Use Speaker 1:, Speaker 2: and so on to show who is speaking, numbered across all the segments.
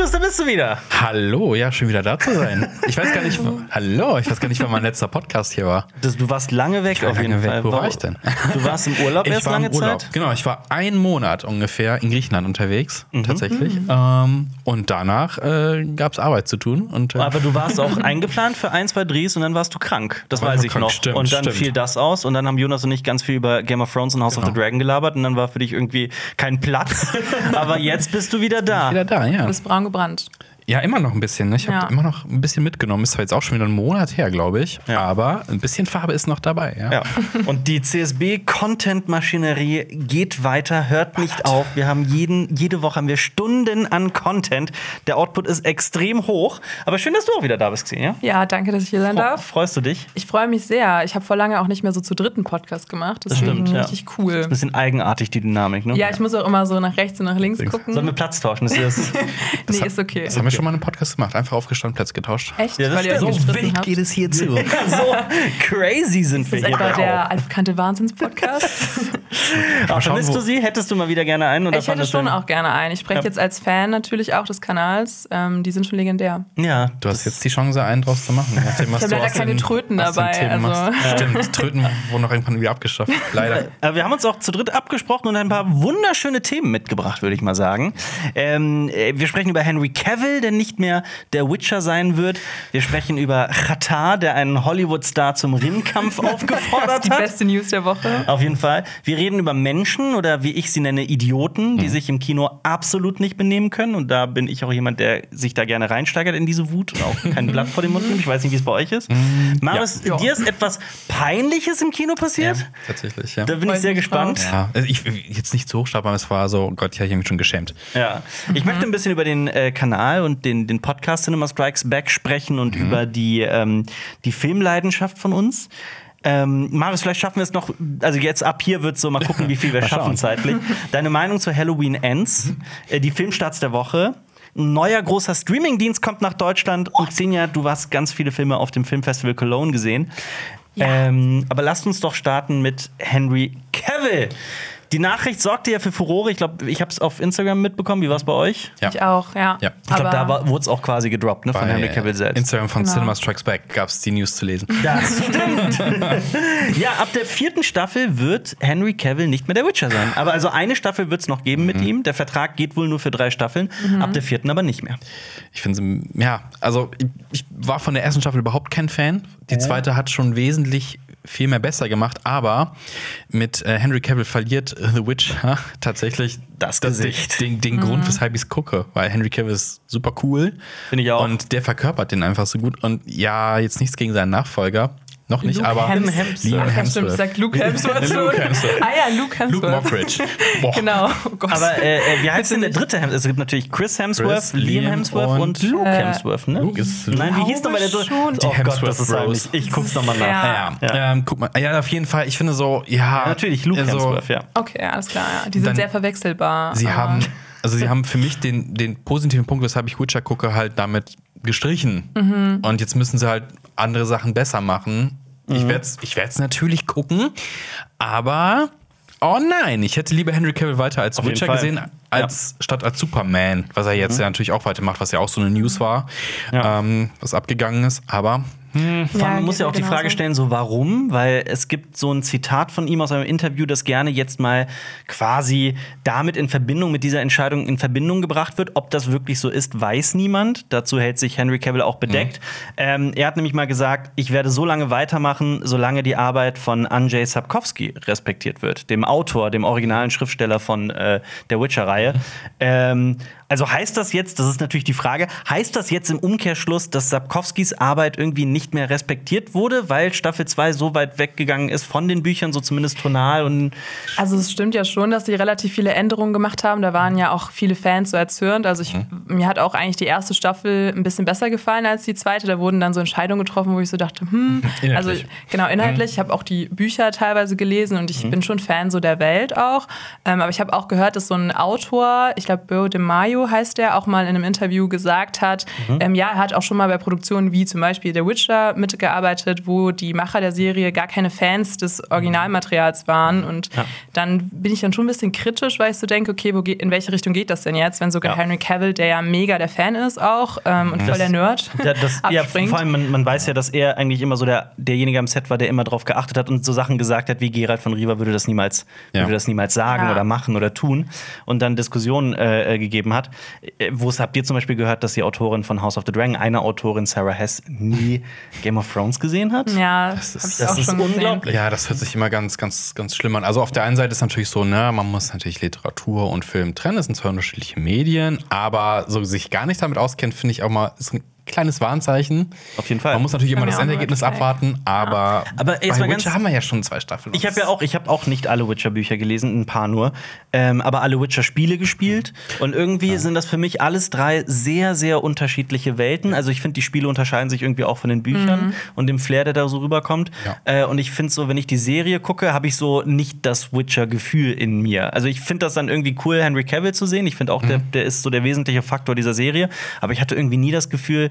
Speaker 1: Marius, da bist du wieder.
Speaker 2: Hallo, ja, schön wieder da zu sein. Ich weiß gar nicht, hallo, ich weiß gar nicht, wann mein letzter Podcast hier war.
Speaker 1: Das, du warst lange weg
Speaker 2: war
Speaker 1: auf jeden
Speaker 2: lange weg.
Speaker 1: Fall.
Speaker 2: Wo war ich denn?
Speaker 1: Du warst im Urlaub
Speaker 2: Ich
Speaker 1: erst
Speaker 2: war
Speaker 1: lange
Speaker 2: im Urlaub.
Speaker 1: Zeit.
Speaker 2: Genau, ich war einen Monat ungefähr in Griechenland unterwegs,
Speaker 1: Mhm.
Speaker 2: tatsächlich. Ähm, und danach äh, gab es Arbeit zu tun. Und, äh,
Speaker 1: Aber du warst auch eingeplant für ein, zwei Drehs und dann warst du krank. Das
Speaker 2: War
Speaker 1: weiß
Speaker 2: ich krank,
Speaker 1: noch.
Speaker 2: stimmt,
Speaker 1: und dann
Speaker 2: stimmt.
Speaker 1: fiel das aus und dann haben Jonas und ich ganz viel über Game of Thrones und House of the
Speaker 2: Genau.
Speaker 1: Dragon gelabert und dann war für dich irgendwie kein Platz. Aber jetzt bist du wieder da.
Speaker 2: wieder da, ja.
Speaker 3: Du bist braun gebrannt.
Speaker 2: Ja, immer noch ein bisschen. Ne? Ich habe
Speaker 3: Ja.
Speaker 2: immer noch ein bisschen mitgenommen. Ist zwar jetzt auch schon wieder ein Monat her, glaube ich.
Speaker 1: Ja.
Speaker 2: Aber ein bisschen Farbe ist noch dabei. Ja.
Speaker 1: Ja. Und die CSB-Content-Maschinerie geht weiter, hört nicht auf. Wir haben jeden, jede Woche haben wir Stunden an Content. Der Output ist extrem hoch. Aber schön, dass du auch wieder da bist, Xenia.
Speaker 3: Ja, danke, dass ich hier sein darf.
Speaker 1: Freust du dich?
Speaker 3: Ich freue mich sehr. Ich habe vor lange auch nicht mehr so zu dritten Podcast gemacht. Deswegen
Speaker 1: stimmt, ja.
Speaker 3: richtig cool.
Speaker 1: Bisschen eigenartig, die Dynamik, ne?
Speaker 3: Ja, ich muss auch immer so nach rechts und nach links gucken.
Speaker 1: Sollen wir Platz tauschen? Ist das
Speaker 3: nee, ist okay.
Speaker 2: Das haben wir schon mal einen Podcast gemacht. Einfach aufgestanden, Plätze getauscht.
Speaker 3: Echt?
Speaker 1: Ja,
Speaker 3: Weil ihr
Speaker 1: stimmt.
Speaker 3: euch
Speaker 1: So
Speaker 3: gestritten habt?
Speaker 2: es hier zu.
Speaker 1: so crazy sind wir
Speaker 3: Ist das
Speaker 1: hier.
Speaker 3: etwa der altbekannte Wahnsinns-Podcast?
Speaker 2: Schauen,
Speaker 1: vermisst du sie? Hättest du mal wieder gerne einen? Oder
Speaker 3: ich hätte schon auch gerne einen. Ich spreche
Speaker 1: Ja.
Speaker 3: jetzt als Fan natürlich auch des Kanals. Ähm, die sind schon legendär.
Speaker 1: Ja,
Speaker 2: Du hast jetzt die Chance, einen draus zu machen. Nachdem, was
Speaker 3: Ich hab
Speaker 2: du
Speaker 3: leider keine
Speaker 2: den-
Speaker 3: Tröten dabei, also.
Speaker 2: machst. Stimmt, Tröten wurden noch irgendwann wieder abgeschafft. Leider.
Speaker 1: Aber wir haben uns auch zu dritt abgesprochen und ein paar wunderschöne Themen mitgebracht, würde ich mal sagen. Ähm, äh, wir sprechen über Henry Cavill, der nicht mehr der Witcher sein wird. Wir sprechen über Qatar, der einen Hollywood-Star zum Ringkampf aufgefordert
Speaker 3: Die
Speaker 1: hat.
Speaker 3: beste News der Woche.
Speaker 1: Auf jeden Fall. Wir reden über Menschen oder wie ich sie nenne, Idioten, die sich im Kino absolut nicht benehmen können. Und da bin ich auch jemand, der sich da gerne reinsteigert in diese Wut und auch kein Blatt vor den Mund nimmt. Ich weiß nicht, wie es bei euch ist. Marius,
Speaker 3: Ja.
Speaker 1: dir ist etwas Peinliches im Kino passiert?
Speaker 2: Ja, tatsächlich, ja.
Speaker 1: Da bin ich sehr gespannt.
Speaker 2: Ja, also ich jetzt nicht so hochstark, aber es war so, Gott, ich habe mich schon geschämt.
Speaker 1: Ja. Ich möchte ein bisschen über den äh, Kanal und den, den Podcast Cinema Strikes Back sprechen und über die, ähm, die Filmleidenschaft von uns. Ähm, Marius, vielleicht schaffen wir es noch, also jetzt ab hier wird so, mal gucken, wie viel wir schaffen zeitlich. Deine Meinung zu Halloween Ends, äh, die Filmstarts der Woche. Ein neuer großer Streamingdienst kommt nach Deutschland und Xenia, du hast ganz viele Filme auf dem Filmfestival Cologne gesehen.
Speaker 3: Ja.
Speaker 1: Ähm, aber lasst uns doch starten mit Henry Cavill. Die Nachricht sorgte ja für Furore. Ich glaube, ich habe es auf Instagram mitbekommen. Wie war es bei euch?
Speaker 2: Ja.
Speaker 3: Ich auch, ja.
Speaker 2: Ja.
Speaker 1: Ich glaube, da wurde es auch quasi gedroppt, ne, von Henry Cavill selbst.
Speaker 2: Instagram von
Speaker 3: Genau.
Speaker 2: Cinema Strikes Back gab es die News zu lesen.
Speaker 1: Das stimmt. ja, ab der vierten Staffel wird Henry Cavill nicht mehr der Witcher sein. Aber also eine Staffel wird es noch geben mit ihm. Der Vertrag geht wohl nur für drei Staffeln. Ab der vierten aber nicht mehr.
Speaker 2: Ich finde sie, ja, also ich, ich war von der ersten Staffel überhaupt kein Fan. Die zweite hat schon wesentlich viel mehr besser gemacht, aber mit äh, Henry Cavill verliert The Witcher tatsächlich
Speaker 1: Das Gesicht.
Speaker 2: Den, den Grund, weshalb ich es gucke, weil Henry Cavill ist super cool.
Speaker 1: Finde ich auch.
Speaker 2: Und der verkörpert den einfach so gut. Und ja, jetzt nichts gegen seinen Nachfolger. Noch nicht,
Speaker 3: Luke
Speaker 2: aber
Speaker 3: Hemsworth.
Speaker 1: Hemsworth.
Speaker 2: Liam
Speaker 3: Ach, ja, stimmt,
Speaker 2: Hemsworth.
Speaker 3: sagt Luke Hemsworth.
Speaker 2: Luke Hemsworth.
Speaker 3: Ah ja, Luke Hemsworth.
Speaker 2: Luke Mockridge. Boah.
Speaker 3: Genau. Oh Gott.
Speaker 1: Aber äh, äh, wie heißt denn der dritte Hemsworth? Es gibt natürlich Chris Hemsworth,
Speaker 2: Chris,
Speaker 1: Liam Hemsworth und,
Speaker 2: und-
Speaker 1: Luke Hemsworth, ne?
Speaker 2: Luke ist
Speaker 1: Nein, wie hieß nochmal der dritte? Oh
Speaker 2: Die
Speaker 1: Gott, das ist
Speaker 2: Hemsworth. Bros.
Speaker 1: Ich guck's nochmal nach.
Speaker 3: Ja.
Speaker 2: Ja,
Speaker 1: Ja.
Speaker 2: Ähm, guck mal, ja, auf jeden Fall. Ich finde so, ja.
Speaker 1: Natürlich, Luke
Speaker 2: also,
Speaker 1: Hemsworth, ja.
Speaker 3: Okay, alles klar, ja. Die sind
Speaker 2: Dann-
Speaker 3: sehr verwechselbar.
Speaker 2: Sie
Speaker 3: aber-
Speaker 2: haben, also sie haben für mich den, den positiven Punkt, weshalb ich Witcher gucke, halt damit gestrichen.
Speaker 3: Mhm.
Speaker 2: Und jetzt müssen sie halt andere Sachen besser machen. Ich werde es ich werd's natürlich gucken, aber oh nein, ich hätte lieber Henry Cavill weiter als
Speaker 1: Auf
Speaker 2: Witcher gesehen, als statt als Superman, was er jetzt ja natürlich auch weitermacht, was ja auch so eine News war,
Speaker 1: Mhm. Ja.
Speaker 2: ähm, was abgegangen ist. Aber
Speaker 1: Man
Speaker 3: Ja,
Speaker 1: muss
Speaker 3: geht
Speaker 1: ja auch
Speaker 3: mir
Speaker 1: die Frage
Speaker 3: genauso.
Speaker 1: stellen, so warum? Weil es gibt so ein Zitat von ihm aus einem Interview, das gerne jetzt mal quasi damit in Verbindung mit dieser Entscheidung in Verbindung gebracht wird. Ob das wirklich so ist, weiß niemand. Dazu hält sich Henry Cavill auch bedeckt. Ähm, er hat nämlich mal gesagt, ich werde so lange weitermachen, solange die Arbeit von Andrzej Sapkowski respektiert wird, dem Autor, dem originalen Schriftsteller von äh, der Witcher-Reihe. Ähm, also heißt das jetzt, das ist natürlich die Frage, heißt das jetzt im Umkehrschluss, dass Sapkowskis Arbeit irgendwie nicht mehr respektiert wurde, weil Staffel 2 so weit weggegangen ist von den Büchern, so zumindest tonal und
Speaker 3: Also es stimmt ja schon, dass sie relativ viele Änderungen gemacht haben. Da waren ja auch viele Fans so erzürnt. Also ich, mir hat auch eigentlich die erste Staffel ein bisschen besser gefallen als die zweite. Da wurden dann so Entscheidungen getroffen, wo ich so dachte, hm,
Speaker 2: Inhaltlich.
Speaker 3: also genau inhaltlich. Ich habe auch die Bücher teilweise gelesen und ich bin schon Fan so der Welt auch. Ähm, aber ich habe auch gehört, dass so ein Autor, ich glaube Bo de Mayo Dario heißt der, auch mal in einem Interview gesagt hat,
Speaker 1: Mhm.
Speaker 3: ähm, ja, er hat auch schon mal bei Produktionen wie zum Beispiel The Witcher mitgearbeitet, wo die Macher der Serie gar keine Fans des Originalmaterials waren. Und
Speaker 1: Ja.
Speaker 3: dann bin ich dann schon ein bisschen kritisch, weil ich so denke, okay, wo geht, in welche Richtung geht das denn jetzt, wenn sogar
Speaker 1: Ja.
Speaker 3: Henry Cavill, der ja mega der Fan ist auch ähm, und voll der Nerd,
Speaker 1: Ja, das, ja, vor allem, man, man weiß ja, dass er eigentlich immer so der, derjenige am Set war, der immer drauf geachtet hat und so Sachen gesagt hat, wie Gerald von Riva würde das niemals,
Speaker 2: Ja.
Speaker 1: würde das niemals sagen
Speaker 3: Ja.
Speaker 1: oder machen oder tun und dann Diskussionen äh, äh, gegeben hat. Äh, Wo es habt ihr zum Beispiel gehört, dass die Autorin von House of the Dragon, eine Autorin, Sarah Hess, nie Game of Thrones gesehen hat?
Speaker 3: ja,
Speaker 2: Das ist-
Speaker 1: das
Speaker 3: auch
Speaker 1: ist
Speaker 3: schon gesehen.
Speaker 1: unglaublich.
Speaker 2: Ja, das hört sich immer ganz, ganz, ganz schlimm an. Also auf der einen Seite ist natürlich so, ne, man muss natürlich Literatur und Film trennen. Das sind zwei unterschiedliche Medien, aber so sich gar nicht damit auskennt, finde ich auch mal ist ein kleines Warnzeichen.
Speaker 1: Auf jeden Fall.
Speaker 2: Man muss natürlich immer
Speaker 3: mir
Speaker 2: das Endergebnis abwarten, aber,
Speaker 1: Aber jetzt
Speaker 2: bei
Speaker 1: mal ganz-
Speaker 2: Witcher haben wir ja schon zwei Staffeln.
Speaker 1: Ich habe ja auch, ich habe auch nicht alle Witcher-Bücher gelesen, ein paar nur, ähm, aber alle Witcher-Spiele gespielt. Und irgendwie sind das für mich alles drei sehr, sehr unterschiedliche Welten. Also ich finde, die Spiele unterscheiden sich irgendwie auch von den Büchern und dem Flair, der da so rüberkommt.
Speaker 2: Ja.
Speaker 1: Äh, und ich finde so, wenn ich die Serie gucke, habe ich so nicht das Witcher-Gefühl in mir. Also ich finde das dann irgendwie cool, Henry Cavill zu sehen. Ich finde auch, der, der ist so der wesentliche Faktor dieser Serie. Aber ich hatte irgendwie nie das Gefühl,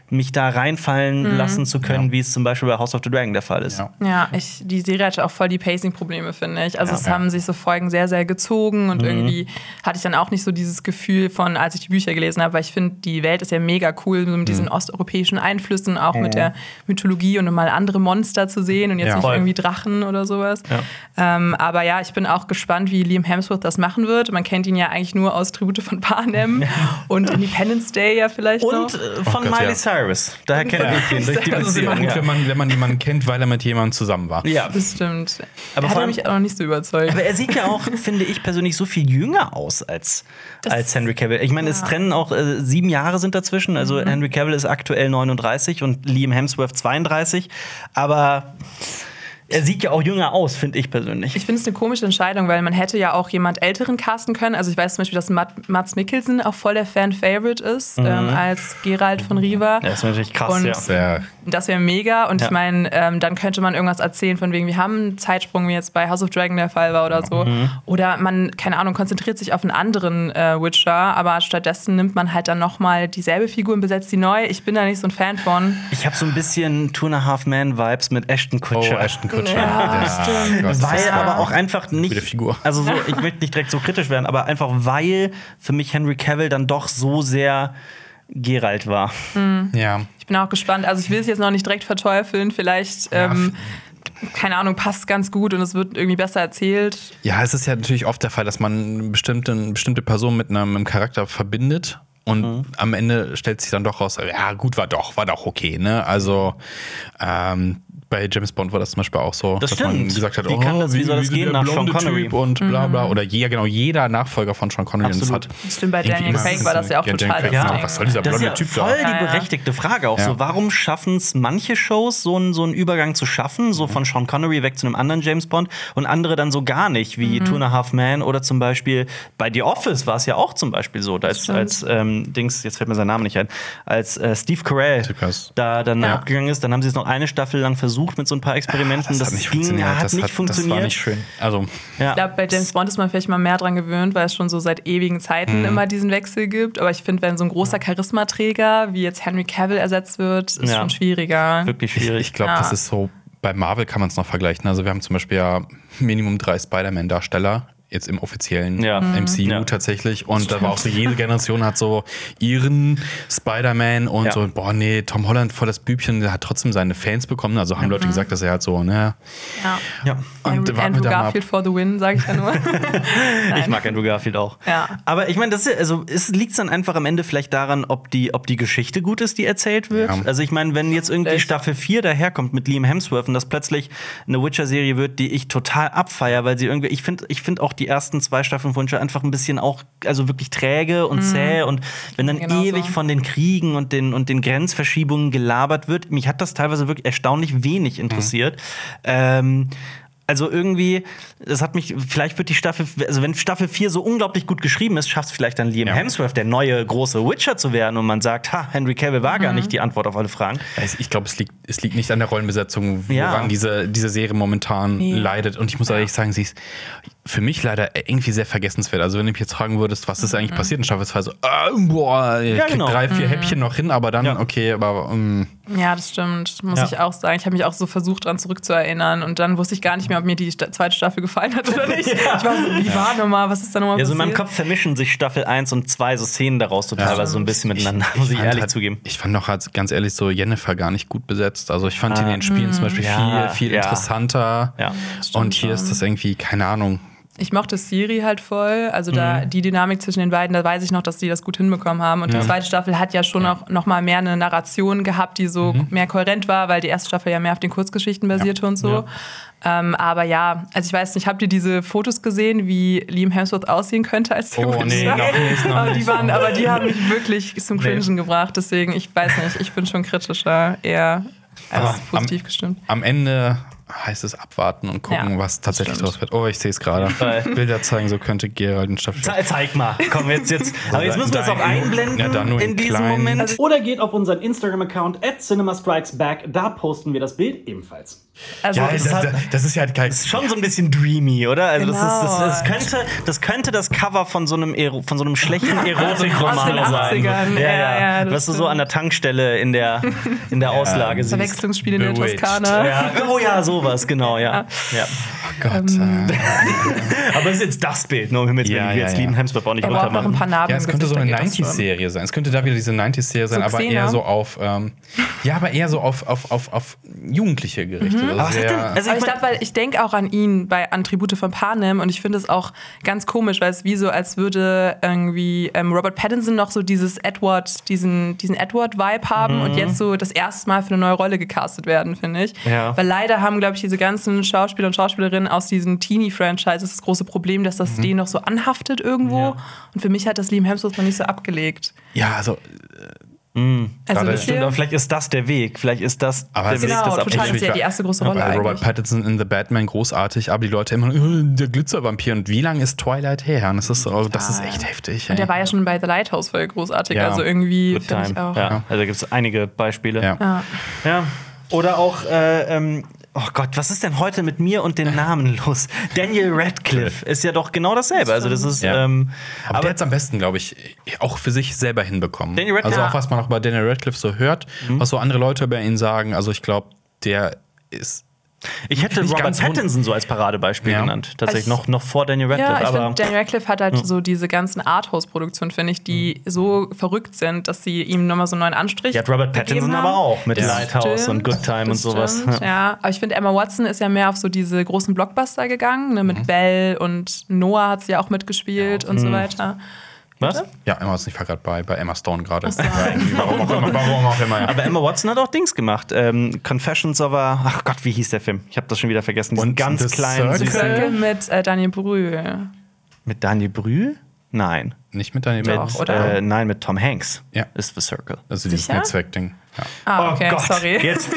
Speaker 1: mich da reinfallen lassen zu können,
Speaker 2: Ja.
Speaker 1: wie es zum Beispiel bei House of the Dragon der Fall ist.
Speaker 2: Ja.
Speaker 3: Ja, ich, die Serie hatte auch voll die Pacing-Probleme, finde ich. Also
Speaker 1: Ja.
Speaker 3: es haben sich so Folgen sehr, sehr gezogen
Speaker 1: Mhm.
Speaker 3: und irgendwie hatte ich dann auch nicht so dieses Gefühl von, als ich die Bücher gelesen habe, weil ich finde, die Welt ist ja mega cool so mit diesen
Speaker 1: Mhm.
Speaker 3: osteuropäischen Einflüssen, auch mit der Mythologie und um mal andere Monster zu sehen und jetzt
Speaker 2: Ja.
Speaker 3: nicht
Speaker 1: Voll.
Speaker 3: irgendwie Drachen oder sowas.
Speaker 1: Ja.
Speaker 3: Ähm, aber ja, ich bin auch gespannt, wie Liam Hemsworth das machen wird. Man kennt ihn ja eigentlich nur aus Tribute von Panem und Independence Day ja vielleicht
Speaker 1: Und
Speaker 3: noch.
Speaker 1: äh, von
Speaker 2: Gott,
Speaker 1: Miley
Speaker 2: ja.
Speaker 1: Cyrus. Daher kennt ich den durch die
Speaker 2: Das ist immer gut, wenn, man, wenn man jemanden kennt, weil er mit jemandem zusammen war.
Speaker 1: Ja.
Speaker 3: Das stimmt.
Speaker 1: Aber vor
Speaker 3: hat er
Speaker 1: allem-
Speaker 3: mich auch noch nicht so überzeugt.
Speaker 1: Aber er sieht ja auch, finde ich persönlich, so viel jünger aus als,
Speaker 3: Das-
Speaker 1: als Henry Cavill. Ich meine, es
Speaker 3: Ja.
Speaker 1: trennen auch äh, sieben Jahre sind dazwischen. Also Henry Cavill ist aktuell 39 und Liam Hemsworth 32. Aber er sieht ja auch jünger aus, finde ich persönlich.
Speaker 3: Ich finde es eine komische Entscheidung, weil man hätte ja auch jemand Älteren casten können. Also ich weiß zum Beispiel, dass Matt, Mats Mikkelsen auch voll der Fan-Favorite ist ähm, als Gerald von Riva.
Speaker 1: ja, das wäre natürlich krass,
Speaker 3: Und-
Speaker 1: ja.
Speaker 3: Das wäre mega. Und
Speaker 1: Ja.
Speaker 3: ich meine, ähm, dann könnte man irgendwas erzählen von wegen, wir haben einen Zeitsprung, wie jetzt bei House of Dragon der Fall war oder so.
Speaker 1: Mhm.
Speaker 3: Oder man, keine Ahnung, konzentriert sich auf einen anderen äh, Witcher, aber stattdessen nimmt man halt dann nochmal dieselbe Figur und besetzt die neu. Ich bin da nicht so ein Fan von.
Speaker 1: Ich habe so ein bisschen Two and a Half Man Vibes mit Ashton
Speaker 2: oh,
Speaker 1: Kutcher.
Speaker 2: Ashton Kutcher.
Speaker 3: Ja, stimmt.
Speaker 2: Gott,
Speaker 1: Weil aber auch einfach nicht.
Speaker 2: Gute Figur.
Speaker 1: Also so, ich möchte nicht direkt so kritisch werden, aber einfach weil für mich Henry Cavill dann doch so sehr Geralt war.
Speaker 2: Ja.
Speaker 3: Ich bin auch gespannt. Also ich will es jetzt noch nicht direkt verteufeln. Vielleicht,
Speaker 2: Ja,
Speaker 3: ähm, keine Ahnung, passt ganz gut und es wird irgendwie besser erzählt.
Speaker 2: Ja, es ist ja natürlich oft der Fall, dass man bestimmte, bestimmte Personen mit einem, einem Charakter verbindet. Und
Speaker 1: Mhm.
Speaker 2: am Ende stellt sich dann doch raus, ja, gut, war doch, war doch okay, ne? Also ähm, bei James Bond war das zum Beispiel auch so,
Speaker 1: Das
Speaker 2: dass man
Speaker 1: stimmt.
Speaker 2: gesagt hat,
Speaker 1: Wie
Speaker 2: oh,
Speaker 1: kann das- wie soll das
Speaker 2: so
Speaker 1: gehen
Speaker 2: der
Speaker 1: nach Sean Connery?
Speaker 2: Typ und bla
Speaker 3: Mhm.
Speaker 2: bla. Oder jeder, genau, jeder Nachfolger von Sean Connery. Und das
Speaker 1: Absolut.
Speaker 2: hat
Speaker 3: Stimmt, bei Daniel Craig war das ja auch
Speaker 2: Daniel
Speaker 3: total
Speaker 2: Craig,
Speaker 3: das
Speaker 2: ja. Was soll dieser
Speaker 1: Das ist
Speaker 2: blonde
Speaker 1: ja
Speaker 2: Typ
Speaker 1: voll
Speaker 2: da?
Speaker 1: die
Speaker 3: Ja, ja.
Speaker 1: berechtigte Frage auch
Speaker 2: Ja.
Speaker 1: so. Warum schaffen es manche Shows, so einen, so einen Übergang zu schaffen, so von Sean Connery weg zu einem anderen James Bond und andere dann so gar nicht, wie Two and a Half Man oder zum Beispiel bei The Office war es ja auch zum Beispiel so, als, als ähm, Dings, jetzt fällt mir sein Name nicht ein, als äh, Steve Carell
Speaker 2: Steve Carell.
Speaker 1: da dann
Speaker 3: Ja.
Speaker 1: abgegangen ist, dann haben sie es noch eine Staffel lang versucht mit so ein paar Experimenten.
Speaker 2: Das, hat nicht
Speaker 1: ging,
Speaker 2: funktioniert.
Speaker 1: hat
Speaker 2: das,
Speaker 1: nicht
Speaker 2: hat,
Speaker 1: funktioniert.
Speaker 2: das war nicht schön. Also,
Speaker 1: Ja.
Speaker 3: Ich glaube, bei James Bond ist man vielleicht mal mehr dran gewöhnt, weil es schon so seit ewigen Zeiten
Speaker 2: Mhm.
Speaker 3: immer diesen Wechsel gibt. Aber ich finde, wenn so ein großer Charismaträger wie jetzt Henry Cavill ersetzt wird, ist
Speaker 1: Ja.
Speaker 3: schon schwieriger.
Speaker 1: Wirklich
Speaker 2: ich,
Speaker 1: schwierig.
Speaker 2: ich glaube,
Speaker 3: Ja.
Speaker 2: das ist so, bei Marvel kann man es noch vergleichen. Also, wir haben zum Beispiel ja Minimum drei Spider-Man-Darsteller. Jetzt im offiziellen
Speaker 1: Ja.
Speaker 2: MCU
Speaker 1: Ja.
Speaker 2: tatsächlich. Und da war auch so, jede Generation hat so ihren Spider-Man und
Speaker 1: Ja.
Speaker 2: so, boah, nee, Tom Holland voll das Bübchen, der hat trotzdem seine Fans bekommen. Also haben Leute gesagt, dass er halt so, ne.
Speaker 3: Ja.
Speaker 1: ja.
Speaker 2: Und
Speaker 3: Andrew,
Speaker 2: warten
Speaker 3: Andrew. Garfield for the win, sage ich ja nur.
Speaker 1: Ich mag Andrew Garfield auch.
Speaker 3: Ja.
Speaker 1: Aber ich meine, das ist, also es liegt dann einfach am Ende vielleicht daran, ob die, ob die Geschichte gut ist, die erzählt wird.
Speaker 2: Ja.
Speaker 1: Also ich meine, wenn jetzt irgendwie
Speaker 3: Echt?
Speaker 1: Staffel 4 daherkommt mit Liam Hemsworth und das plötzlich eine Witcher-Serie wird, die ich total abfeier, weil sie irgendwie, ich finde ich find auch die ersten zwei Staffeln von Witcher einfach ein bisschen auch, also wirklich träge und zäh und wenn dann
Speaker 3: Genau
Speaker 1: ewig
Speaker 3: so.
Speaker 1: von den Kriegen und den, und den Grenzverschiebungen gelabert wird, mich hat das teilweise wirklich erstaunlich wenig interessiert. Ähm, also irgendwie, das hat mich, vielleicht wird die Staffel, also wenn Staffel 4 so unglaublich gut geschrieben ist, schafft es vielleicht dann Liam
Speaker 2: Ja.
Speaker 1: Hemsworth, der neue große Witcher zu werden und man sagt, ha, Henry Cavill war gar nicht die Antwort auf alle Fragen.
Speaker 2: Ich glaube, es liegt, es liegt nicht an der Rollenbesetzung, woran
Speaker 1: Ja.
Speaker 2: diese, diese Serie momentan
Speaker 3: Nee.
Speaker 2: leidet. Und ich muss ehrlich sagen, sie ist für mich leider irgendwie sehr vergessenswert. Also wenn du mich jetzt fragen würdest, was ist
Speaker 3: Mhm.
Speaker 2: eigentlich passiert in Staffel 2, so, äh, boah, ich
Speaker 1: Ja,
Speaker 2: krieg
Speaker 1: genau.
Speaker 2: drei,
Speaker 3: Mhm.
Speaker 2: vier Häppchen noch hin, aber dann,
Speaker 1: Ja.
Speaker 2: okay, aber ähm,
Speaker 3: Ja, das stimmt, muss
Speaker 1: Ja.
Speaker 3: ich auch sagen. Ich habe mich auch so versucht, daran zurückzuerinnern und dann wusste ich gar nicht mehr, ob mir die zweite Staffel gefallen hat oder nicht. Ich war so, wie war nochmal, was ist da nochmal
Speaker 1: Ja, so in
Speaker 3: passiert?
Speaker 1: meinem Kopf vermischen sich Staffel 1 und 2 so Szenen daraus so teilweise so ein bisschen miteinander, muss ich
Speaker 2: fand
Speaker 1: ehrlich
Speaker 2: halt,
Speaker 1: zugeben.
Speaker 2: Ich fand doch halt ganz ehrlich so Jennifer gar nicht gut besetzt. Also ich fand die in den Spielen zum Beispiel
Speaker 1: Ja,
Speaker 2: viel, viel
Speaker 1: ja.
Speaker 2: interessanter.
Speaker 1: Ja.
Speaker 2: Und hier ist das irgendwie, keine Ahnung.
Speaker 3: Ich mochte Siri halt voll. Also da
Speaker 1: Mhm.
Speaker 3: die Dynamik zwischen den beiden, da weiß ich noch, dass die das gut hinbekommen haben. Und die zweite Staffel hat ja schon auch noch mal mehr eine Narration gehabt, die so
Speaker 1: Mhm.
Speaker 3: mehr kohärent war, weil die erste Staffel ja mehr auf den Kurzgeschichten basierte und so. Ähm, aber ja, also ich weiß nicht, habt ihr diese Fotos gesehen, wie Liam Hemsworth aussehen könnte als der
Speaker 2: Oh, nee, noch nicht, noch
Speaker 3: aber, die waren, aber die haben mich wirklich zum Cringen gebracht. Deswegen, ich weiß nicht, ich bin schon kritischer, eher als
Speaker 2: Aber
Speaker 3: positiv
Speaker 2: am-
Speaker 3: gestimmt.
Speaker 2: Am Ende heißt es abwarten und gucken,
Speaker 3: Ja,
Speaker 2: was tatsächlich
Speaker 3: stimmt.
Speaker 2: draus wird. Oh, ich sehe es gerade. Bilder zeigen, so könnte Gerald in Staffel.
Speaker 1: Ze- Zeig mal, komm jetzt jetzt. Aber jetzt müssen wir es auch einblenden
Speaker 2: Ja, dann nur in
Speaker 1: in diesem. Moment.
Speaker 4: Oder geht auf unseren Instagram-Account at cinemastrikesback, da posten wir das Bild ebenfalls.
Speaker 3: Also,
Speaker 2: Ja, das, das, das ist ja halt
Speaker 1: ist schon so ein bisschen dreamy, oder? Also das, ist, das, das,
Speaker 3: Genau.
Speaker 1: könnte, das könnte das Cover von so einem, Ero, von so einem schlechten Erotikroman sein.
Speaker 3: 80ern,
Speaker 1: Ja,
Speaker 3: ja,
Speaker 1: ja.
Speaker 3: ja,
Speaker 1: Was du so an der Tankstelle in der, in der Auslage siehst.
Speaker 3: Verwechslungsspiele in der. Toskana.
Speaker 1: Ja. Oh ja, sowas, genau, ja. ja.
Speaker 2: Gott.
Speaker 3: Ähm,
Speaker 2: äh,
Speaker 1: Aber es ist jetzt das Bild, nur damit
Speaker 2: Ja,
Speaker 1: wir
Speaker 2: ja,
Speaker 1: jetzt
Speaker 2: ja.
Speaker 1: lieben Hemsworth auch nicht
Speaker 3: Aber auch noch ein
Speaker 1: runtermachen.
Speaker 3: paar Narben
Speaker 2: ja, es könnte so eine
Speaker 3: da geht das schon.
Speaker 2: 90s-Serie sein. Es könnte da wieder diese 90s-Serie sein,
Speaker 3: So
Speaker 2: aber eher so auf. Ähm, ja, aber eher so auf, auf, auf, auf Jugendliche gerichtet. Also
Speaker 1: Aber was hat
Speaker 2: sehr-
Speaker 1: denn, also ich
Speaker 3: ich glaube, weil ich denke auch an ihn bei Attribute von Panem und ich finde es auch ganz komisch, weil es wie so, als würde irgendwie ähm, Robert Pattinson noch so dieses Edward, diesen, diesen Edward-Vibe haben
Speaker 1: Mhm.
Speaker 3: und jetzt so das erste Mal für eine neue Rolle gecastet werden, finde ich.
Speaker 1: Ja.
Speaker 3: Weil leider haben, glaube ich, diese ganzen Schauspieler und Schauspielerinnen aus diesen Teenie-Franchises das große Problem, dass das denen noch so anhaftet irgendwo.
Speaker 1: Mhm. Ja.
Speaker 3: Und für mich hat das Liam Hemsworth noch nicht so abgelegt.
Speaker 2: ja, also.
Speaker 3: Also
Speaker 2: Gerade-
Speaker 3: wisst
Speaker 1: Stimmt, aber vielleicht ist das der Weg. Vielleicht ist das
Speaker 2: Aber
Speaker 1: der
Speaker 2: es
Speaker 1: Weg
Speaker 3: Genau,
Speaker 1: des
Speaker 3: total. Das ist ja die erste große Rolle
Speaker 2: bei Robert. Pattinson in The Batman großartig, aber die Leute immer, äh, der Glitzervampir. Und wie lange ist Twilight her? Und das ist, also, das ist echt heftig.
Speaker 3: Und der war ja schon bei The Lighthouse voll großartig.
Speaker 2: Ja.
Speaker 3: Also irgendwie finde ich auch.
Speaker 1: Ja, also da gibt es einige Beispiele.
Speaker 2: Ja.
Speaker 3: Ja.
Speaker 1: Ja. Oder auch, äh, ähm, oh Gott, was ist denn heute mit mir und den Namen los? Daniel Radcliffe ist ja doch genau dasselbe. Also das ist,
Speaker 2: Ja.
Speaker 1: ähm,
Speaker 2: Aber, der hat es am besten, glaube ich, auch für sich selber hinbekommen.
Speaker 1: Daniel Radcliffe-
Speaker 2: also auch was man auch bei Daniel Radcliffe so hört, was so andere Leute über ihn sagen. Also ich glaube, der ist.
Speaker 1: Ich hätte
Speaker 2: Nicht
Speaker 1: Robert Pattinson so als Paradebeispiel
Speaker 2: Ja.
Speaker 1: genannt. Tatsächlich
Speaker 3: Also
Speaker 1: noch, noch vor Daniel Radcliffe.
Speaker 3: Ja, ich
Speaker 1: aber
Speaker 3: finde, Daniel Radcliffe hat halt so diese ganzen Arthouse-Produktionen, finde ich, die so verrückt sind, dass sie ihm nochmal so einen neuen Anstrich
Speaker 1: die hat Robert Pattinson
Speaker 3: haben.
Speaker 1: aber auch mit
Speaker 2: Ja.
Speaker 1: Lighthouse und
Speaker 3: Stimmt,
Speaker 1: Good Time und
Speaker 3: das
Speaker 1: sowas.
Speaker 3: Stimmt, ja. aber ich finde, Emma Watson ist ja mehr auf so diese großen Blockbuster gegangen, ne, mit
Speaker 1: Mhm.
Speaker 3: Belle und Noah hat sie ja auch mitgespielt und
Speaker 1: Mhm.
Speaker 3: so weiter.
Speaker 1: Was?
Speaker 2: Ja, Emma ist nicht verkehrt bei, bei Emma Stone gerade. warum, auch immer, warum auch immer. Ja.
Speaker 1: Aber Emma Watson hat auch Dings gemacht. Ähm, Confessions of a. Ach Gott, wie hieß der Film? Ich habe das schon wieder vergessen. Diesen
Speaker 2: Und
Speaker 1: ganz
Speaker 2: The
Speaker 1: kleinen.
Speaker 2: Circle?
Speaker 3: mit äh, Daniel Brühl.
Speaker 1: Mit Daniel Brühl? Nein.
Speaker 2: Nicht mit Daniel
Speaker 3: oder?
Speaker 1: Äh, nein, mit Tom Hanks.
Speaker 2: Ja.
Speaker 1: Ist The Circle.
Speaker 2: Also dieses? Netzwerkding. Ja.
Speaker 3: Ah, okay,
Speaker 1: oh Gott.
Speaker 3: sorry.
Speaker 1: Jetzt,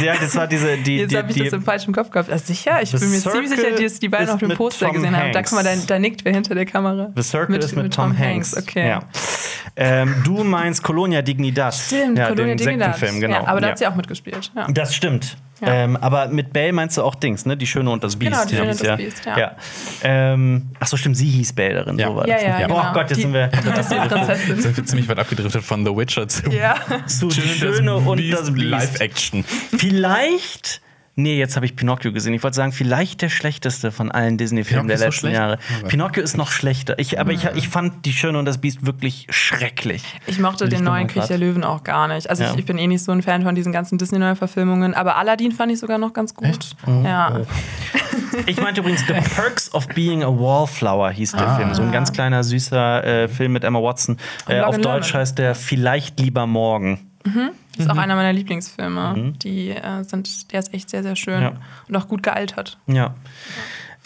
Speaker 1: ja, das war diese. Die,
Speaker 3: Jetzt habe ich
Speaker 1: die,
Speaker 3: das im falschen Kopf gehabt. Ah, sicher? Ich bin mir
Speaker 1: Circle
Speaker 3: ziemlich sicher, dass die beiden auf dem
Speaker 1: mit
Speaker 3: Poster
Speaker 1: Tom
Speaker 3: gesehen haben. Da,
Speaker 1: Hanks.
Speaker 3: guck mal, da, da nickt wer hinter der Kamera.
Speaker 1: The Circle ist mit, Tom, Hanks.
Speaker 3: Okay.
Speaker 1: Ja. Ähm, du meinst Colonia Dignidad.
Speaker 3: Stimmt,
Speaker 1: ja,
Speaker 3: Colonia
Speaker 1: den
Speaker 3: Dignidad.
Speaker 1: Genau.
Speaker 3: Ja, aber da hat sie auch mitgespielt. Ja.
Speaker 1: Das stimmt.
Speaker 3: Ja.
Speaker 1: Ähm, aber mit Belle meinst du auch Dings, ne? Die Schöne und das Biest.
Speaker 3: Genau, die Schöne und das
Speaker 1: ja.
Speaker 3: Biest, ja.
Speaker 1: ja. Ähm, ach so, stimmt, sie hieß Belle darin.
Speaker 2: Ja.
Speaker 1: So war
Speaker 3: Ja,
Speaker 1: das,
Speaker 3: ja,
Speaker 1: ne?
Speaker 3: genau.
Speaker 1: Oh Gott, jetzt
Speaker 3: Die-
Speaker 1: sind wir.
Speaker 2: Sind wir ziemlich weit abgedriftet von The Witcher zu
Speaker 3: Ja.
Speaker 1: Zu Schöne und das Biest.
Speaker 2: Live-Action.
Speaker 1: Vielleicht. Nee, jetzt habe ich Pinocchio gesehen. Ich wollte sagen, vielleicht der schlechteste von allen Disney-Filmen der letzten
Speaker 2: schlecht?
Speaker 1: Jahre.
Speaker 2: Okay.
Speaker 1: Pinocchio ist noch schlechter. Ich, aber ich, ich fand Die Schöne und das Biest wirklich schrecklich.
Speaker 3: Ich mochte den neuen König der Löwen auch gar nicht. Also
Speaker 1: Ja.
Speaker 3: ich, ich bin eh nicht so ein Fan von diesen ganzen Disney-Neuverfilmungen. Aber Aladdin fand ich sogar noch ganz gut.
Speaker 2: Echt?
Speaker 3: Ja.
Speaker 1: Ich meinte übrigens The Perks of Being a Wallflower hieß der Film. So ein ganz kleiner, süßer äh, Film mit Emma Watson. Äh, auf Deutsch
Speaker 3: Lerman.
Speaker 1: heißt der Vielleicht lieber morgen.
Speaker 3: Ist auch einer meiner Lieblingsfilme. Die äh, sind, der ist echt sehr, sehr schön
Speaker 1: Mhm. Ja.
Speaker 3: und auch gut gealtert.
Speaker 1: Ja.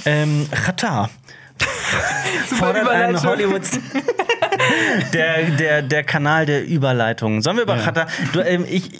Speaker 1: Ähm, Qatar. Fordert einen. Hollywood. der, der, der Kanal der Überleitung. Sollen wir über Chata? Du, ähm, ich,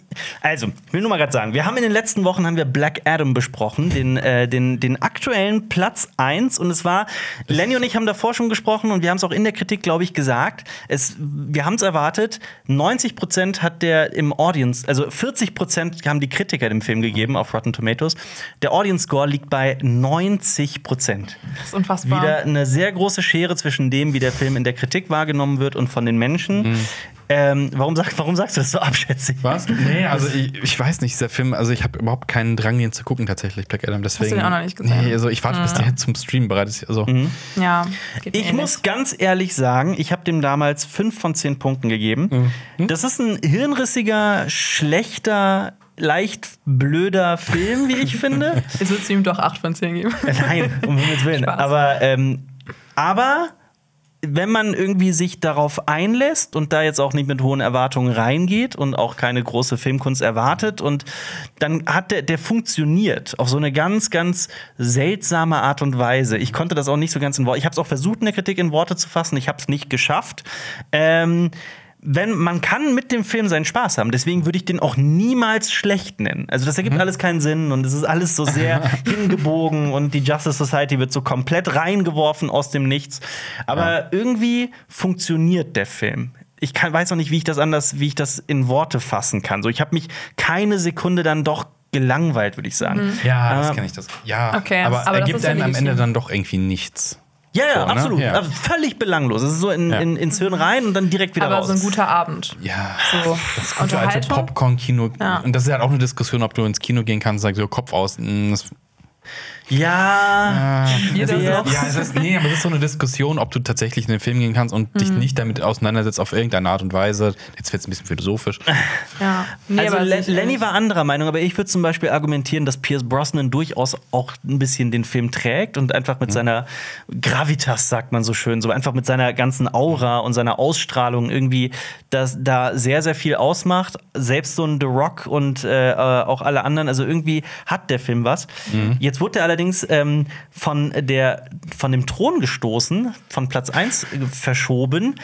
Speaker 1: also, ich will nur mal gerade sagen, wir haben in den letzten Wochen haben wir Black Adam besprochen, den, äh, den, den aktuellen Platz 1. Und es war, Lenny und ich haben davor schon gesprochen und wir haben es auch in der Kritik, glaube ich, gesagt. Es, wir haben es erwartet, 90 Prozent hat der im Audience, also 40 Prozent haben die Kritiker dem Film gegeben auf Rotten Tomatoes. Der Audience Score liegt bei 90 Prozent.
Speaker 3: Das ist unfassbar.
Speaker 1: Wieder eine sehr große Schere zwischen dem, wie der Film in der Kritik wahrgenommen wird und von den Menschen. Ähm, warum, sag, warum sagst du das so abschätzig?
Speaker 2: Was? Nee, also ich, ich weiß nicht, dieser Film, also ich habe überhaupt keinen Drang, den zu gucken, tatsächlich, Black Adam. Deswegen,
Speaker 3: den auch noch nicht gesehen?
Speaker 2: Nee, also ich warte, bis der zum Stream bereit ist. Also,
Speaker 3: ja, geht mir
Speaker 1: Ich muss ganz ehrlich sagen, ich habe dem damals 5 von 10 Punkten gegeben. Das ist ein hirnrissiger, schlechter, leicht blöder Film, wie ich finde.
Speaker 3: Jetzt würdest du ihm doch 8 von 10 geben.
Speaker 1: Nein, um Himmels Willen.
Speaker 3: Spaß.
Speaker 1: Aber, ähm, aber wenn man irgendwie sich darauf einlässt und da jetzt auch nicht mit hohen Erwartungen reingeht und auch keine große Filmkunst erwartet und dann hat der, der funktioniert auf so eine ganz, ganz seltsame Art und Weise. Ich konnte das auch nicht so ganz in Worte. Ich habe es auch versucht, in der Kritik in Worte zu fassen. Ich habe es nicht geschafft. Ähm, wenn man kann mit dem Film seinen Spaß haben, deswegen würde ich den auch niemals schlecht nennen. Also das ergibt alles keinen Sinn und es ist alles so sehr hingebogen und die Justice Society wird so komplett reingeworfen aus dem Nichts. Aber irgendwie funktioniert der Film. Ich kann, weiß noch nicht, wie ich das anders, wie ich das in Worte fassen kann. So, ich habe mich keine Sekunde dann doch gelangweilt, würde ich sagen.
Speaker 2: ja, das
Speaker 1: Ähm,
Speaker 2: kenne ich das. Ja,
Speaker 3: Okay,
Speaker 2: aber,
Speaker 3: aber
Speaker 2: er
Speaker 3: das
Speaker 2: gibt
Speaker 3: ist ja
Speaker 2: einem am. Ende dann doch irgendwie nichts.
Speaker 1: Ja, ja,
Speaker 2: So, ne?
Speaker 1: absolut.
Speaker 2: Ja.
Speaker 1: Also völlig belanglos. Es ist so in,
Speaker 2: Ja.
Speaker 1: in, ins Hirn rein und dann direkt wieder
Speaker 3: Aber
Speaker 1: raus.
Speaker 3: so ein guter Abend.
Speaker 2: Ja.
Speaker 3: So,
Speaker 2: Das gute alte. Popcorn-Kino.
Speaker 3: Ja.
Speaker 2: Und das ist halt auch eine Diskussion, ob du ins Kino gehen kannst und sagst, so Kopf aus. mm, Das,
Speaker 1: ja.
Speaker 3: Jeder
Speaker 1: Wer-
Speaker 3: so.
Speaker 2: ja, es ist, nee, aber es ist so eine Diskussion, ob du tatsächlich in den Film gehen kannst und dich nicht damit auseinandersetzt auf irgendeine Art und Weise. Jetzt wird es ein bisschen philosophisch.
Speaker 3: Ja. Nee,
Speaker 1: Also
Speaker 3: aber
Speaker 1: Le. Lenny war anderer Meinung, aber ich würde zum Beispiel argumentieren, dass Pierce Brosnan durchaus auch ein bisschen den Film trägt und einfach mit seiner Gravitas, sagt man so schön, so einfach mit seiner ganzen Aura und seiner Ausstrahlung irgendwie das da sehr, sehr viel ausmacht. Selbst so ein The Rock und äh, äh, auch alle anderen, also irgendwie hat der Film was. Jetzt wurde er allerdings ähm, von, der, von dem Thron gestoßen, von Platz 1 verschoben.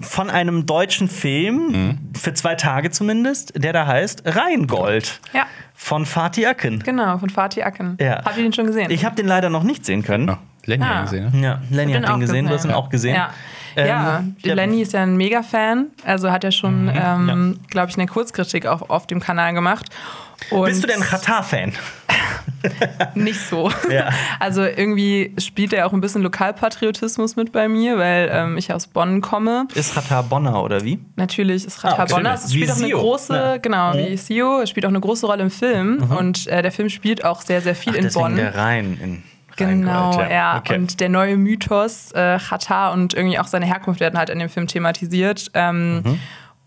Speaker 1: Von einem deutschen Film, für zwei Tage zumindest, der da heißt Rheingold.
Speaker 3: Ja.
Speaker 1: Von Fatih Akin.
Speaker 3: Genau, von Fatih Akin.
Speaker 1: Ja.
Speaker 3: Habt ihr den schon gesehen?
Speaker 1: Ich habe den leider noch nicht sehen können.
Speaker 2: Ja, Lenny
Speaker 3: Ah.
Speaker 2: gesehen, ne?
Speaker 1: Ja, Lenny hat
Speaker 3: den auch
Speaker 1: gesehen, du hast ihn auch gesehen.
Speaker 3: Ja.
Speaker 1: Ähm,
Speaker 3: ja,
Speaker 1: ja.
Speaker 3: Lenny ist ja ein Mega-Fan. Also hat er schon, ähm,
Speaker 1: Mhm. Ja.
Speaker 3: glaube ich, eine Kurzkritik auf, auf dem Kanal gemacht. Und
Speaker 1: Bist du denn Katar-Fan?
Speaker 3: Nicht so.
Speaker 1: Ja.
Speaker 3: Also irgendwie spielt er auch ein bisschen Lokalpatriotismus mit bei mir, weil ähm, ich aus Bonn komme.
Speaker 1: Ist Katar Bonner oder wie?
Speaker 3: Natürlich ist
Speaker 1: Ah,
Speaker 3: Rata
Speaker 1: okay.
Speaker 3: Bonner. Es
Speaker 1: Wie
Speaker 3: spielt auch eine
Speaker 1: Sio.
Speaker 3: große,
Speaker 1: Ja. Mhm.
Speaker 3: genau, wie Sio. Es spielt auch eine große Rolle im Film. Und äh, der Film spielt auch sehr, sehr viel
Speaker 1: Ach,
Speaker 3: in Bonn.
Speaker 1: der Rhein in
Speaker 3: Genau,
Speaker 1: Rheingold,
Speaker 3: ja.
Speaker 1: Okay.
Speaker 3: Und der neue Mythos, äh, Katar und irgendwie auch seine Herkunft werden halt in dem Film thematisiert. Ähm,
Speaker 1: Mhm.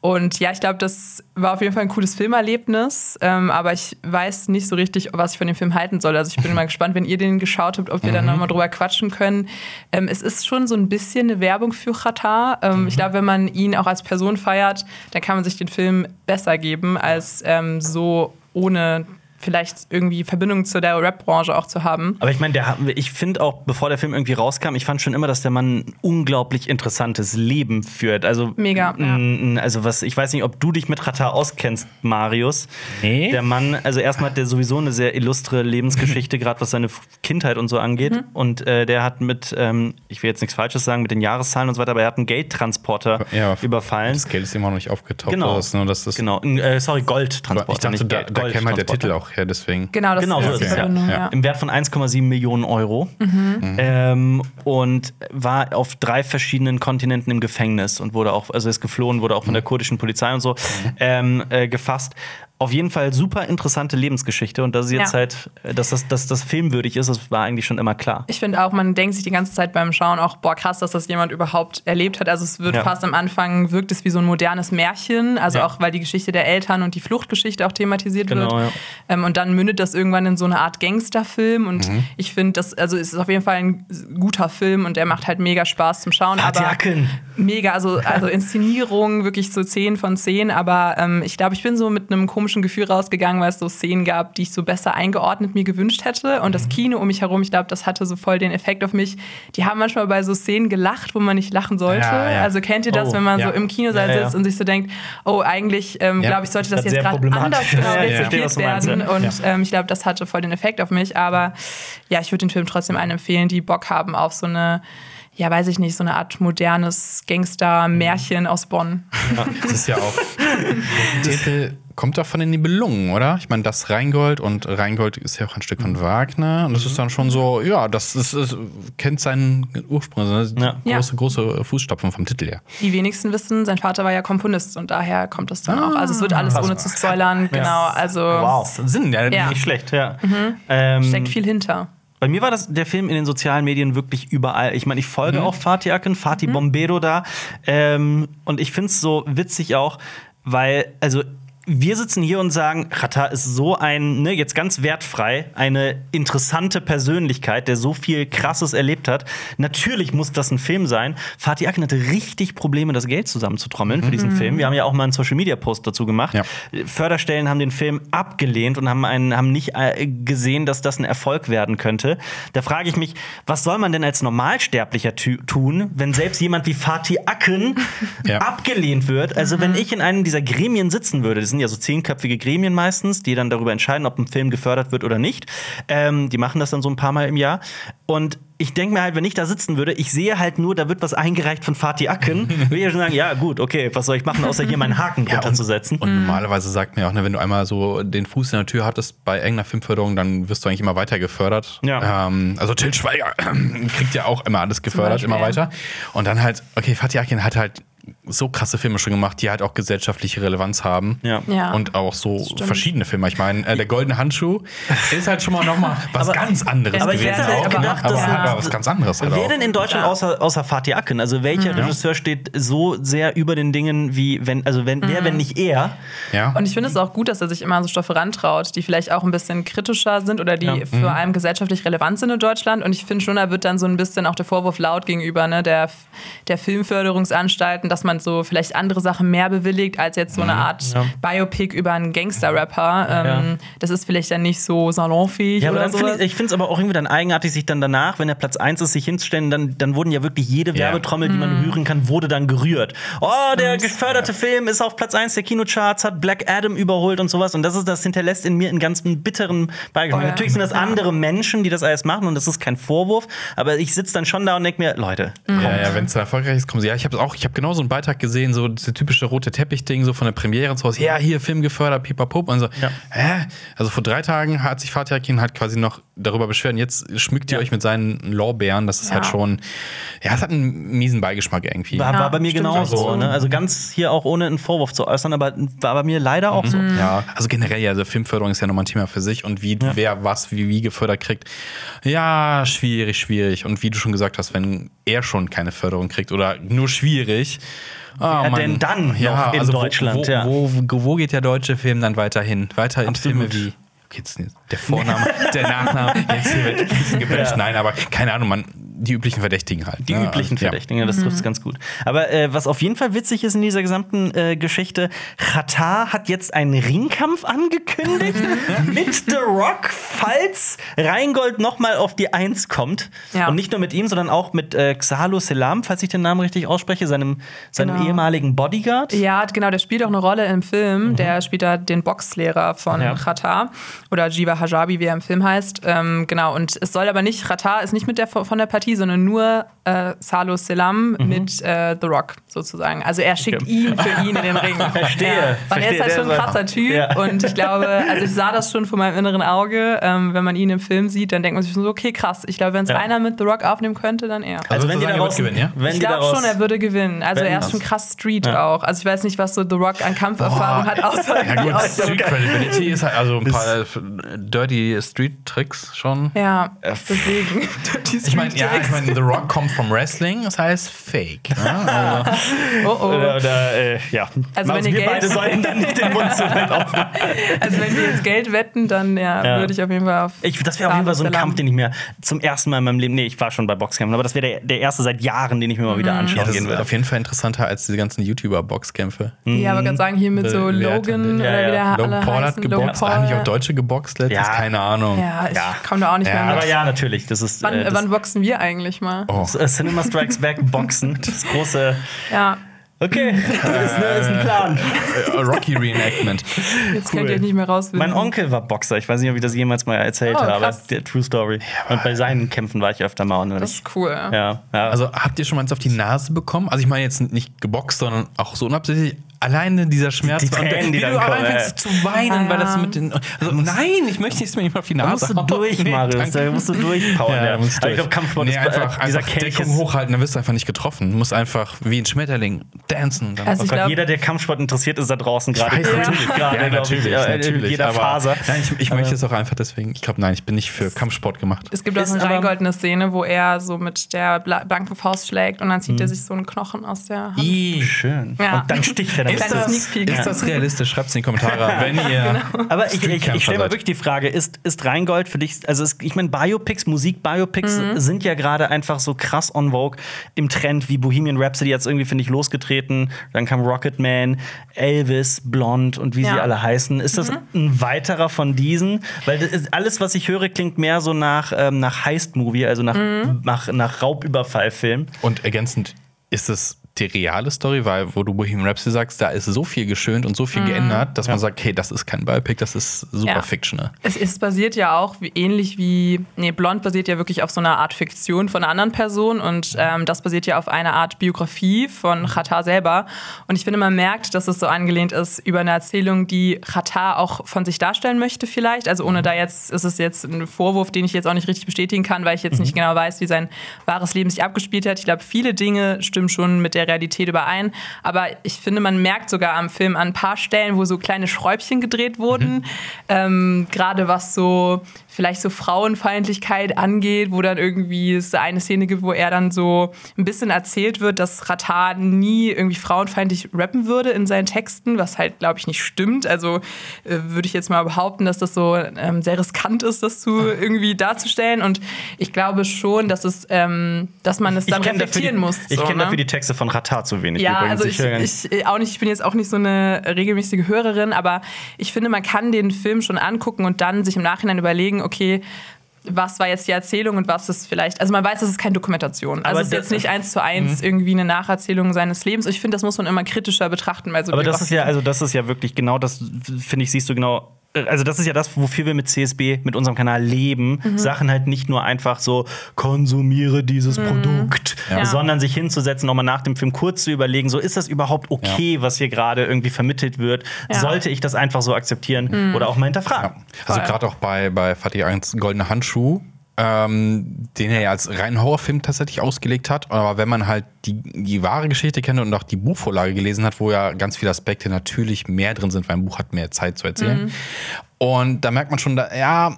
Speaker 3: Und ja, ich glaube, das war auf jeden Fall ein cooles Filmerlebnis, ähm, aber ich weiß nicht so richtig, was ich von dem Film halten soll. Also ich bin mal gespannt, wenn ihr den geschaut habt, ob wir dann
Speaker 1: Mhm.
Speaker 3: nochmal drüber quatschen können. Ähm, es ist schon so ein bisschen eine Werbung für Katar. Ähm,
Speaker 1: Mhm.
Speaker 3: Ich glaube, wenn man ihn auch als Person feiert, dann kann man sich den Film besser geben, als ähm, so ohne vielleicht irgendwie Verbindung zu der Rap-Branche auch zu haben.
Speaker 1: Aber ich meine, ich finde auch, bevor der Film irgendwie rauskam, ich fand schon immer, dass der Mann ein unglaublich interessantes Leben führt. Also
Speaker 3: Mega, ja.
Speaker 1: also was, ich weiß nicht, ob du dich mit Katar auskennst, Marius.
Speaker 2: Nee.
Speaker 1: Der Mann, also erstmal hat der sowieso eine sehr illustre Lebensgeschichte, gerade was seine Kindheit und so angeht.
Speaker 3: Mhm.
Speaker 1: Und äh, der hat mit, ähm, ich will jetzt nichts Falsches sagen, mit den Jahreszahlen und so weiter, aber er hat einen Geldtransporter
Speaker 2: Ja,
Speaker 1: überfallen.
Speaker 2: Das Geld ist immer noch nicht aufgetaucht.
Speaker 1: Genau.
Speaker 2: Das, ne, das, das,
Speaker 1: Genau, äh, sorry, Goldtransporter.
Speaker 2: Ich dachte,
Speaker 1: nicht
Speaker 2: da,
Speaker 1: Geld-
Speaker 2: da käme halt der. Titel auch her, deswegen.
Speaker 3: Genau, das
Speaker 1: Genau, so ist
Speaker 3: die
Speaker 1: es, ja.
Speaker 2: Ja.
Speaker 1: Im Wert von 1,7 Millionen Euro. Ähm, und war auf drei verschiedenen Kontinenten im Gefängnis und wurde auch, also ist geflohen, wurde auch von der kurdischen Polizei und so ähm, äh, gefasst. Auf jeden Fall super interessante Lebensgeschichte und dass es jetzt
Speaker 3: Ja.
Speaker 1: halt, äh, dass das, dass das filmwürdig ist, das war eigentlich schon immer klar.
Speaker 3: Ich finde auch, man denkt sich die ganze Zeit beim Schauen auch, boah, krass, dass das jemand überhaupt erlebt hat. Also es wird
Speaker 1: Ja.
Speaker 3: fast am Anfang, wirkt es wie so ein modernes Märchen. Also
Speaker 1: Ja.
Speaker 3: auch, weil die Geschichte der Eltern und die Fluchtgeschichte auch thematisiert
Speaker 1: Genau,
Speaker 3: wird.
Speaker 1: ja.
Speaker 3: Ähm, und dann mündet das irgendwann in so eine Art Gangsterfilm. Und
Speaker 1: Mhm.
Speaker 3: ich finde, das, also es ist auf jeden Fall ein guter Film und der macht halt mega Spaß zum Schauen.
Speaker 1: Fatih
Speaker 3: aber mega, also, also Inszenierung, wirklich so 10 von 10. Aber ähm, ich glaube, ich bin so mit einem komischen komischen Gefühl rausgegangen, weil es so Szenen gab, die ich so besser eingeordnet mir gewünscht hätte. Und
Speaker 2: Mhm.
Speaker 3: das Kino um mich herum, ich glaube, das hatte so voll den Effekt auf mich. Die haben manchmal bei so Szenen gelacht, wo man nicht lachen sollte.
Speaker 2: Ja, ja.
Speaker 3: Also kennt ihr das,
Speaker 1: Oh,
Speaker 3: wenn man
Speaker 2: ja.
Speaker 3: so im Kinosaal sitzt und sich so denkt, oh, eigentlich, ähm, glaube ich, sollte das
Speaker 1: Das
Speaker 3: jetzt gerade anders rezipiert werden. Und ähm, ich glaube, das hatte voll den Effekt auf mich. Aber ja, ich würde den Film trotzdem allen empfehlen, die Bock haben auf so eine, ja, weiß ich nicht, so eine Art modernes Gangster-Märchen aus Bonn.
Speaker 2: Das ist ja auch. Der Titel kommt doch von den Nibelungen, oder? Ich meine, das Rheingold und Rheingold ist ja auch ein Stück von Wagner. Und das ist dann schon so, ja, das ist, ist, kennt seinen Ursprung. Das
Speaker 1: Ja.
Speaker 2: Große, große Fußstapfen vom Titel her.
Speaker 3: Die wenigsten wissen, sein Vater war ja Komponist und daher kommt es dann auch. Also es wird alles
Speaker 1: krass.
Speaker 3: ohne zu spoilern, genau. Also
Speaker 1: Wow.
Speaker 2: Sinn, ja.
Speaker 3: Ja.
Speaker 1: Nicht schlecht, ja. Ähm,
Speaker 3: steckt viel hinter.
Speaker 1: Bei mir war das der Film in den sozialen Medien wirklich überall. Ich meine, ich folge auch Fatih Akin, Fatih Bombero da. Ähm, und ich finde es so witzig auch, weil, also wir sitzen hier und sagen, Rata ist so ein, ne, jetzt ganz wertfrei, eine interessante Persönlichkeit, der so viel Krasses erlebt hat. Natürlich muss das ein Film sein. Fatih Akin hatte richtig Probleme, das Geld zusammenzutrommeln für diesen Film. Wir haben ja auch mal einen Social Media Post dazu gemacht.
Speaker 2: Ja.
Speaker 1: Förderstellen haben den Film abgelehnt und haben, einen, haben nicht äh, gesehen, dass das ein Erfolg werden könnte. Da frage ich mich, was soll man denn als Normalsterblicher tu- tun, wenn selbst jemand wie Fatih Akin
Speaker 2: Ja.
Speaker 1: abgelehnt wird? Also, wenn ich in einem dieser Gremien sitzen würde, das sind ja so zehnköpfige Gremien meistens, die dann darüber entscheiden, ob ein Film gefördert wird oder nicht. Ähm, die machen das dann so ein paar Mal im Jahr. Und ich denke mir halt, wenn ich da sitzen würde, ich sehe halt nur, da wird was eingereicht von Fatih Akin, würde ich ja schon sagen, ja gut, okay, was soll ich machen, außer hier meinen Haken
Speaker 2: Ja,
Speaker 1: runterzusetzen.
Speaker 2: Und normalerweise sagt man ja auch, ne, wenn du einmal so den Fuß in der Tür hattest bei irgendeiner Filmförderung, dann wirst du eigentlich immer weiter gefördert.
Speaker 1: Ja.
Speaker 2: Ähm, also Till Schweiger kriegt ja auch immer alles gefördert, immer weiter. Und dann halt, okay, Fatih Akin hat halt so krasse Filme schon gemacht, die halt auch gesellschaftliche Relevanz haben.
Speaker 1: Ja.
Speaker 3: Ja.
Speaker 2: Und auch so verschiedene Filme. Ich meine, äh, der Goldene Handschuh ist halt schon mal noch mal was
Speaker 1: Aber-
Speaker 2: ganz anderes
Speaker 1: aber ich hätte
Speaker 2: auch,
Speaker 1: gedacht,
Speaker 2: aber, aber was ganz anderes halt
Speaker 1: Wer
Speaker 2: auch.
Speaker 1: denn in Deutschland
Speaker 3: Ja.
Speaker 1: außer, außer Fatih Akin? Also welcher Regisseur steht so sehr über den Dingen wie wenn, also wenn, wer, wenn nicht er?
Speaker 2: Ja.
Speaker 3: Und ich finde es auch gut, dass er sich immer an so Stoffe rantraut, die vielleicht auch ein bisschen kritischer sind oder die
Speaker 1: Ja.
Speaker 3: für allem gesellschaftlich relevant sind in Deutschland. Und ich finde schon, da wird dann so ein bisschen auch der Vorwurf laut gegenüber ne, der, der Filmförderungsanstalten, dass man so vielleicht andere Sachen mehr bewilligt als jetzt so eine Art
Speaker 1: Ja.
Speaker 3: Biopic über einen Gangster-Rapper. Ähm,
Speaker 1: Ja.
Speaker 3: Das ist vielleicht dann nicht so salonfähig
Speaker 1: Ja, aber
Speaker 3: oder
Speaker 1: dann find
Speaker 3: so.
Speaker 1: ich, ich finde es aber auch irgendwie dann eigenartig, sich dann danach, wenn der Platz 1 ist, sich hinzustellen, dann, dann wurden ja wirklich jede
Speaker 2: Ja.
Speaker 1: Werbetrommel, die man rühren kann, wurde dann gerührt. Oh, der geförderte Film ist auf Platz 1 der Kinocharts, hat Black Adam überholt und sowas. Und das ist, das hinterlässt in mir einen ganz bitteren Beigeschmack.
Speaker 3: Oh ja.
Speaker 1: Natürlich sind das andere Menschen, die das alles machen und das ist kein Vorwurf, aber ich sitze dann schon da und denke mir, Leute,
Speaker 3: Mhm.
Speaker 2: Ja, ja, wenn es erfolgreich ist, kommen sie. Ja, ich habe auch, ich habe genau so einen Beitrag gesehen, so diese typische rote Teppich-Ding, so von der Premiere und so was. Ja, hier Film gefördert, pipapup und so.
Speaker 1: Ja.
Speaker 2: Hä? Also vor drei Tagen hat sich Fatih Akin halt quasi noch darüber beschwert. Und jetzt schmückt ihr euch mit seinen Lorbeeren. Das ist
Speaker 3: Ja.
Speaker 2: halt schon, ja, es hat einen miesen Beigeschmack irgendwie.
Speaker 1: war,
Speaker 3: Ja,
Speaker 1: war bei mir
Speaker 3: stimmt
Speaker 1: genauso.
Speaker 3: so.
Speaker 1: Ne? Also ganz hier auch ohne einen Vorwurf zu äußern, aber war bei mir leider auch so.
Speaker 2: Ja, also generell, ja, also Filmförderung ist ja nochmal ein Thema für sich und wie wer was wie wie gefördert kriegt. Ja, schwierig, schwierig. Und wie du schon gesagt hast, wenn er schon keine Förderung kriegt oder nur schwierig. Ah,
Speaker 1: Wer
Speaker 2: Mann.
Speaker 1: denn dann noch in
Speaker 2: also
Speaker 1: Deutschland,
Speaker 2: Wo,
Speaker 1: ja.
Speaker 2: wo, wo, wo geht der deutsche Film dann weiterhin? Weiter in
Speaker 1: Absolut.
Speaker 2: Filme wie. Der Vorname, der Nachname, jetzt hier wird bisschen gebasht.
Speaker 1: Ja.
Speaker 2: Nein, aber keine Ahnung, man, die üblichen Verdächtigen halt.
Speaker 1: Die
Speaker 2: ne?
Speaker 1: üblichen. Verdächtigen, ja, das trifft es ganz gut. Aber äh, was auf jeden Fall witzig ist in dieser gesamten äh, Geschichte, Qatar hat jetzt einen Ringkampf angekündigt mit The Rock, falls Rheingold nochmal auf die Eins kommt.
Speaker 3: Ja.
Speaker 1: Und nicht nur mit ihm, sondern auch mit äh, Xalo Selam, falls ich den Namen richtig ausspreche, seinem, seinem
Speaker 3: Genau.
Speaker 1: ehemaligen Bodyguard.
Speaker 3: Ja, genau, der spielt auch eine Rolle im Film. Der spielt da den Boxlehrer von
Speaker 1: Ja.
Speaker 3: Qatar oder Jiva Hajabi, wie er im Film heißt. Ähm, genau, und es soll aber nicht, Qatar ist nicht mit der von der Partie, sondern nur äh, Salo Selam mit äh, The Rock sozusagen. Also er schickt
Speaker 1: Okay.
Speaker 3: ihn für ihn in den Ring.
Speaker 1: Verstehe,
Speaker 3: Ja, weil er
Speaker 1: verstehe,
Speaker 3: ist halt schon ein krasser Typ
Speaker 1: Ja.
Speaker 3: und ich glaube, also ich sah das schon vor meinem inneren Auge. Ähm, wenn man ihn im Film sieht, dann denkt man sich so, okay, krass. Ich glaube, wenn es
Speaker 1: Ja.
Speaker 3: einer mit The Rock aufnehmen könnte, dann er.
Speaker 2: Also,
Speaker 1: wenn
Speaker 2: würdest
Speaker 1: die
Speaker 2: er
Speaker 1: daraus,
Speaker 2: gewinnen, ja?
Speaker 1: wenn
Speaker 3: Ich glaube schon, er würde gewinnen. Also
Speaker 1: Wenn
Speaker 3: er ist schon krass Street
Speaker 1: Ja.
Speaker 3: auch. Also ich weiß nicht, was so The Rock an Kampferfahrung hat, außer
Speaker 2: Ja gut, Street Credibility ist halt also ein paar äh, dirty Street Tricks schon.
Speaker 3: Ja, deswegen. Die
Speaker 2: Ich meine, ja, ich meine, The Rock kommt vom Wrestling, das heißt Fake. Ne?
Speaker 3: Oh, oh.
Speaker 1: Oder, oder äh, ja.
Speaker 3: Also wenn ihr
Speaker 1: wir
Speaker 3: Geld-
Speaker 1: beide sollten dann nicht den Mund zu weit aufmachen.
Speaker 3: Also wenn wir jetzt Geld wetten, dann ja,
Speaker 1: Ja.
Speaker 3: würde ich auf jeden Fall auf.
Speaker 1: Ich, das wäre auf jeden Fall so ein. Kampf, den ich mir zum ersten Mal in meinem Leben, nee, ich war schon bei Boxkämpfen, aber das wäre der, der erste seit Jahren, den ich mir mal wieder anschauen
Speaker 2: Ja, das
Speaker 1: gehen
Speaker 2: ist
Speaker 1: würde.
Speaker 2: auf jeden Fall interessanter als diese ganzen YouTuber-Boxkämpfe.
Speaker 3: Ja, aber gerade sagen, hier mit so Logan?
Speaker 1: Ja,
Speaker 3: oder wie
Speaker 1: ja.
Speaker 3: der
Speaker 2: Logan
Speaker 3: alle
Speaker 2: Paul hat geboxt. Haben nicht auch. Deutsche geboxt letztens?
Speaker 1: Ja.
Speaker 2: Keine Ahnung.
Speaker 3: Ja, ich
Speaker 1: Ja.
Speaker 3: komme da auch nicht
Speaker 2: Ja.
Speaker 3: mehr mit.
Speaker 1: Aber ja, natürlich, das ist
Speaker 3: Wann,
Speaker 1: äh, das,
Speaker 3: wann boxen wir eigentlich mal?
Speaker 2: Oh.
Speaker 1: das, äh, Cinema Strikes Back Boxen, das große.
Speaker 3: Ja,
Speaker 1: Okay, ist, ne, ist ein Plan.
Speaker 2: Äh, Rocky Reenactment.
Speaker 3: jetzt könnt ihr nicht mehr rausfinden.
Speaker 1: Mein Onkel war Boxer. Ich weiß nicht, ob ich das jemals mal erzählt
Speaker 3: Oh,
Speaker 1: habe. Der True Story. Und bei seinen Kämpfen war ich öfter mal. Und
Speaker 3: Das ist cool.
Speaker 1: ja, ja.
Speaker 2: Also habt ihr schon mal eins auf die Nase bekommen? Also ich meine jetzt nicht geboxt, sondern auch so unabsichtlich. Alleine dieser Schmerz
Speaker 1: Die Tränen,
Speaker 2: und
Speaker 1: die
Speaker 2: wie
Speaker 1: dann
Speaker 2: du auch
Speaker 1: kommen,
Speaker 2: anfängst zu weinen,
Speaker 3: Ah,
Speaker 2: weil das
Speaker 3: ja.
Speaker 2: mit den. Also nein, ich möchte es mir nicht mal auf die
Speaker 1: da
Speaker 2: Nase.
Speaker 1: musst du durch,
Speaker 2: Nee,
Speaker 1: Marius. Da musst du durchpowern.
Speaker 2: Ja,
Speaker 1: Ja,
Speaker 2: da musst du
Speaker 1: Aber ich
Speaker 2: durch.
Speaker 1: glaube, Kampfsport
Speaker 2: nee,
Speaker 1: ist
Speaker 2: einfach,
Speaker 1: äh, dieser
Speaker 2: einfach
Speaker 1: Kelch
Speaker 2: Deckung hochhalten, dann wirst du einfach nicht getroffen. Du musst einfach wie ein Schmetterling dancen. Dann
Speaker 3: Also
Speaker 1: Oh
Speaker 3: glaube,
Speaker 1: jeder, der Kampfsport interessiert, ist da draußen gerade.
Speaker 2: natürlich.
Speaker 1: gerade,
Speaker 2: ja,
Speaker 1: glaub ich,
Speaker 2: natürlich,
Speaker 1: in
Speaker 2: natürlich.
Speaker 1: jeder
Speaker 2: aber,
Speaker 1: Faser.
Speaker 2: Nein, ich, ich möchte es auch einfach deswegen. Ich glaube, nein, ich bin nicht für Kampfsport gemacht.
Speaker 3: es gibt auch eine reingoldene Szene, wo er so mit der bla- blanken Faust schlägt und dann zieht er sich so einen Knochen aus der Hand.
Speaker 1: Schön.
Speaker 3: Ja.
Speaker 1: Und dann sticht er dann.
Speaker 3: Ist
Speaker 1: Ist
Speaker 3: das-
Speaker 1: das,
Speaker 3: Sneak Peek.
Speaker 2: Ist das realistisch? Schreibt es in die Kommentare, wenn ihr.
Speaker 1: aber ich, ich, ich stelle mal wirklich die Frage: Ist, ist Rheingold für dich, also es, ich meine, Biopics, Musik-Biopics sind ja gerade einfach so krass on Vogue im Trend, wie Bohemian Rhapsody jetzt irgendwie, finde ich, losgetreten. Dann kam Rocketman, Elvis, Blond und wie sie
Speaker 3: Ja.
Speaker 1: alle heißen. Ist das ein weiterer von diesen? Weil das ist, alles, was ich höre, klingt mehr so nach, ähm, nach Heist-Movie, also nach, nach, nach Raubüberfallfilm.
Speaker 2: Und ergänzend, ist es die reale Story, weil wo du Bohemian Rhapsody sagst, da ist so viel geschönt und so viel geändert, dass man sagt, hey, das ist kein Biopic, das ist super
Speaker 3: Ja.
Speaker 2: fictional.
Speaker 3: Es ist basiert ja auch wie, ähnlich wie, nee, Blond basiert ja wirklich auf so einer Art Fiktion von einer anderen Person und ähm, das basiert ja auf einer Art Biografie von Chata selber. Und ich finde, man merkt, dass es so angelehnt ist über eine Erzählung, die Chata auch von sich darstellen möchte vielleicht. Also ohne da jetzt, ist es jetzt ein Vorwurf, den ich jetzt auch nicht richtig bestätigen kann, weil ich jetzt nicht genau weiß, wie sein wahres Leben sich abgespielt hat. Ich glaube, viele Dinge stimmen schon mit der Realität überein. Aber ich finde, man merkt sogar am Film an ein paar Stellen, wo so kleine Schräubchen gedreht wurden. Ähm, Gerade was so vielleicht so Frauenfeindlichkeit angeht, wo dann irgendwie es eine Szene gibt, wo er dann so ein bisschen erzählt wird, dass Ratar nie irgendwie frauenfeindlich rappen würde in seinen Texten, was halt, glaube ich, nicht stimmt. Also äh, würde ich jetzt mal behaupten, dass das so ähm, sehr riskant ist, das zu irgendwie darzustellen. Und ich glaube schon, dass es, ähm, dass man es dann reflektieren
Speaker 1: die,
Speaker 3: muss.
Speaker 1: Ich
Speaker 3: so,
Speaker 1: kenne
Speaker 3: ne?
Speaker 1: dafür die Texte von Ratar zu wenig.
Speaker 3: Ja,
Speaker 1: übrigens.
Speaker 3: also ich,
Speaker 1: nicht-
Speaker 3: ich, äh, auch nicht, ich bin jetzt auch nicht so eine regelmäßige Hörerin, aber ich finde, man kann den Film schon angucken und dann sich im Nachhinein überlegen, okay, was war jetzt die Erzählung und was ist vielleicht, also man weiß, es ist keine Dokumentation. Also
Speaker 1: Aber
Speaker 3: es ist
Speaker 1: das-
Speaker 3: jetzt nicht eins zu eins irgendwie eine Nacherzählung seines Lebens. Ich finde, das muss man immer kritischer betrachten so
Speaker 1: Aber das ist ja, also das ist ja wirklich genau das, finde ich, siehst du genau. Also das ist ja das, wofür wir mit CSB, mit unserem Kanal leben.
Speaker 3: Mhm.
Speaker 1: Sachen halt nicht nur einfach so, konsumiere dieses Produkt,
Speaker 3: Ja.
Speaker 1: sondern sich hinzusetzen, nochmal nach dem Film kurz zu überlegen, so ist das überhaupt okay, was hier gerade irgendwie vermittelt wird?
Speaker 3: Ja. Mhm.
Speaker 1: Sollte ich das einfach so akzeptieren oder auch mal hinterfragen?
Speaker 2: Also gerade auch bei, bei Fatih 1 Goldene Handschuh, ähm, den er ja als reinen Horrorfilm tatsächlich ausgelegt hat. Aber wenn man halt die, die wahre Geschichte kennt und auch die Buchvorlage gelesen hat, wo ja ganz viele Aspekte natürlich mehr drin sind, weil ein Buch hat mehr Zeit zu erzählen. Und da merkt man schon, da, ja,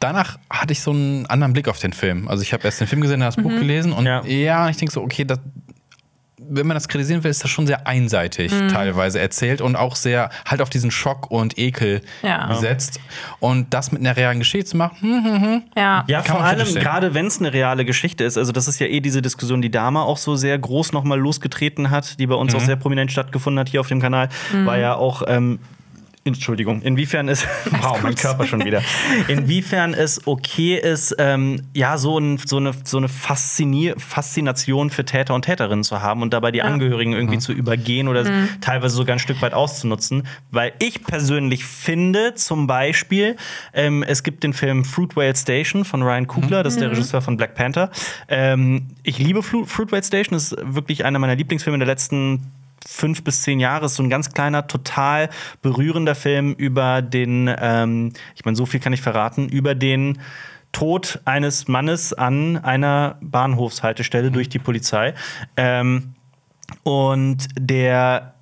Speaker 2: danach hatte ich so einen anderen Blick auf den Film. Also ich habe erst den Film gesehen, dann das Buch gelesen und
Speaker 1: Ja.
Speaker 2: ja, ich denke so, okay, das, wenn man das kritisieren will, ist das schon sehr einseitig teilweise erzählt und auch sehr halt auf diesen Schock und Ekel
Speaker 3: Ja.
Speaker 2: setzt. Und das mit einer realen Geschichte zu machen, hm,
Speaker 3: ja.
Speaker 1: Ja,
Speaker 2: Kann
Speaker 1: vor
Speaker 2: man
Speaker 1: allem, gerade wenn es eine reale Geschichte ist. Also, das ist ja eh diese Diskussion, die Dama auch so sehr groß nochmal losgetreten hat, die bei uns
Speaker 2: Mhm.
Speaker 1: auch sehr prominent stattgefunden hat hier auf dem Kanal. War ja auch. Ähm, Entschuldigung, inwiefern es, wow, mein Körper schon wieder, inwiefern es okay ist, ähm, ja, so, ein, so eine, so eine Faszinier Faszination für Täter und Täterinnen zu haben und dabei die Angehörigen irgendwie zu übergehen oder teilweise sogar ein Stück weit auszunutzen. Weil ich persönlich finde, zum Beispiel, ähm, es gibt den Film Fruitvale Station von Ryan Coogler, das ist der Regisseur von Black Panther. Ähm, ich liebe Flu Fruitvale Station, das ist wirklich einer meiner Lieblingsfilme der letzten fünf bis zehn Jahre. Ist so ein ganz kleiner, total berührender Film über den, ähm, ich meine, so viel kann ich verraten, über den Tod eines Mannes an einer Bahnhofshaltestelle durch die Polizei. Ähm, und der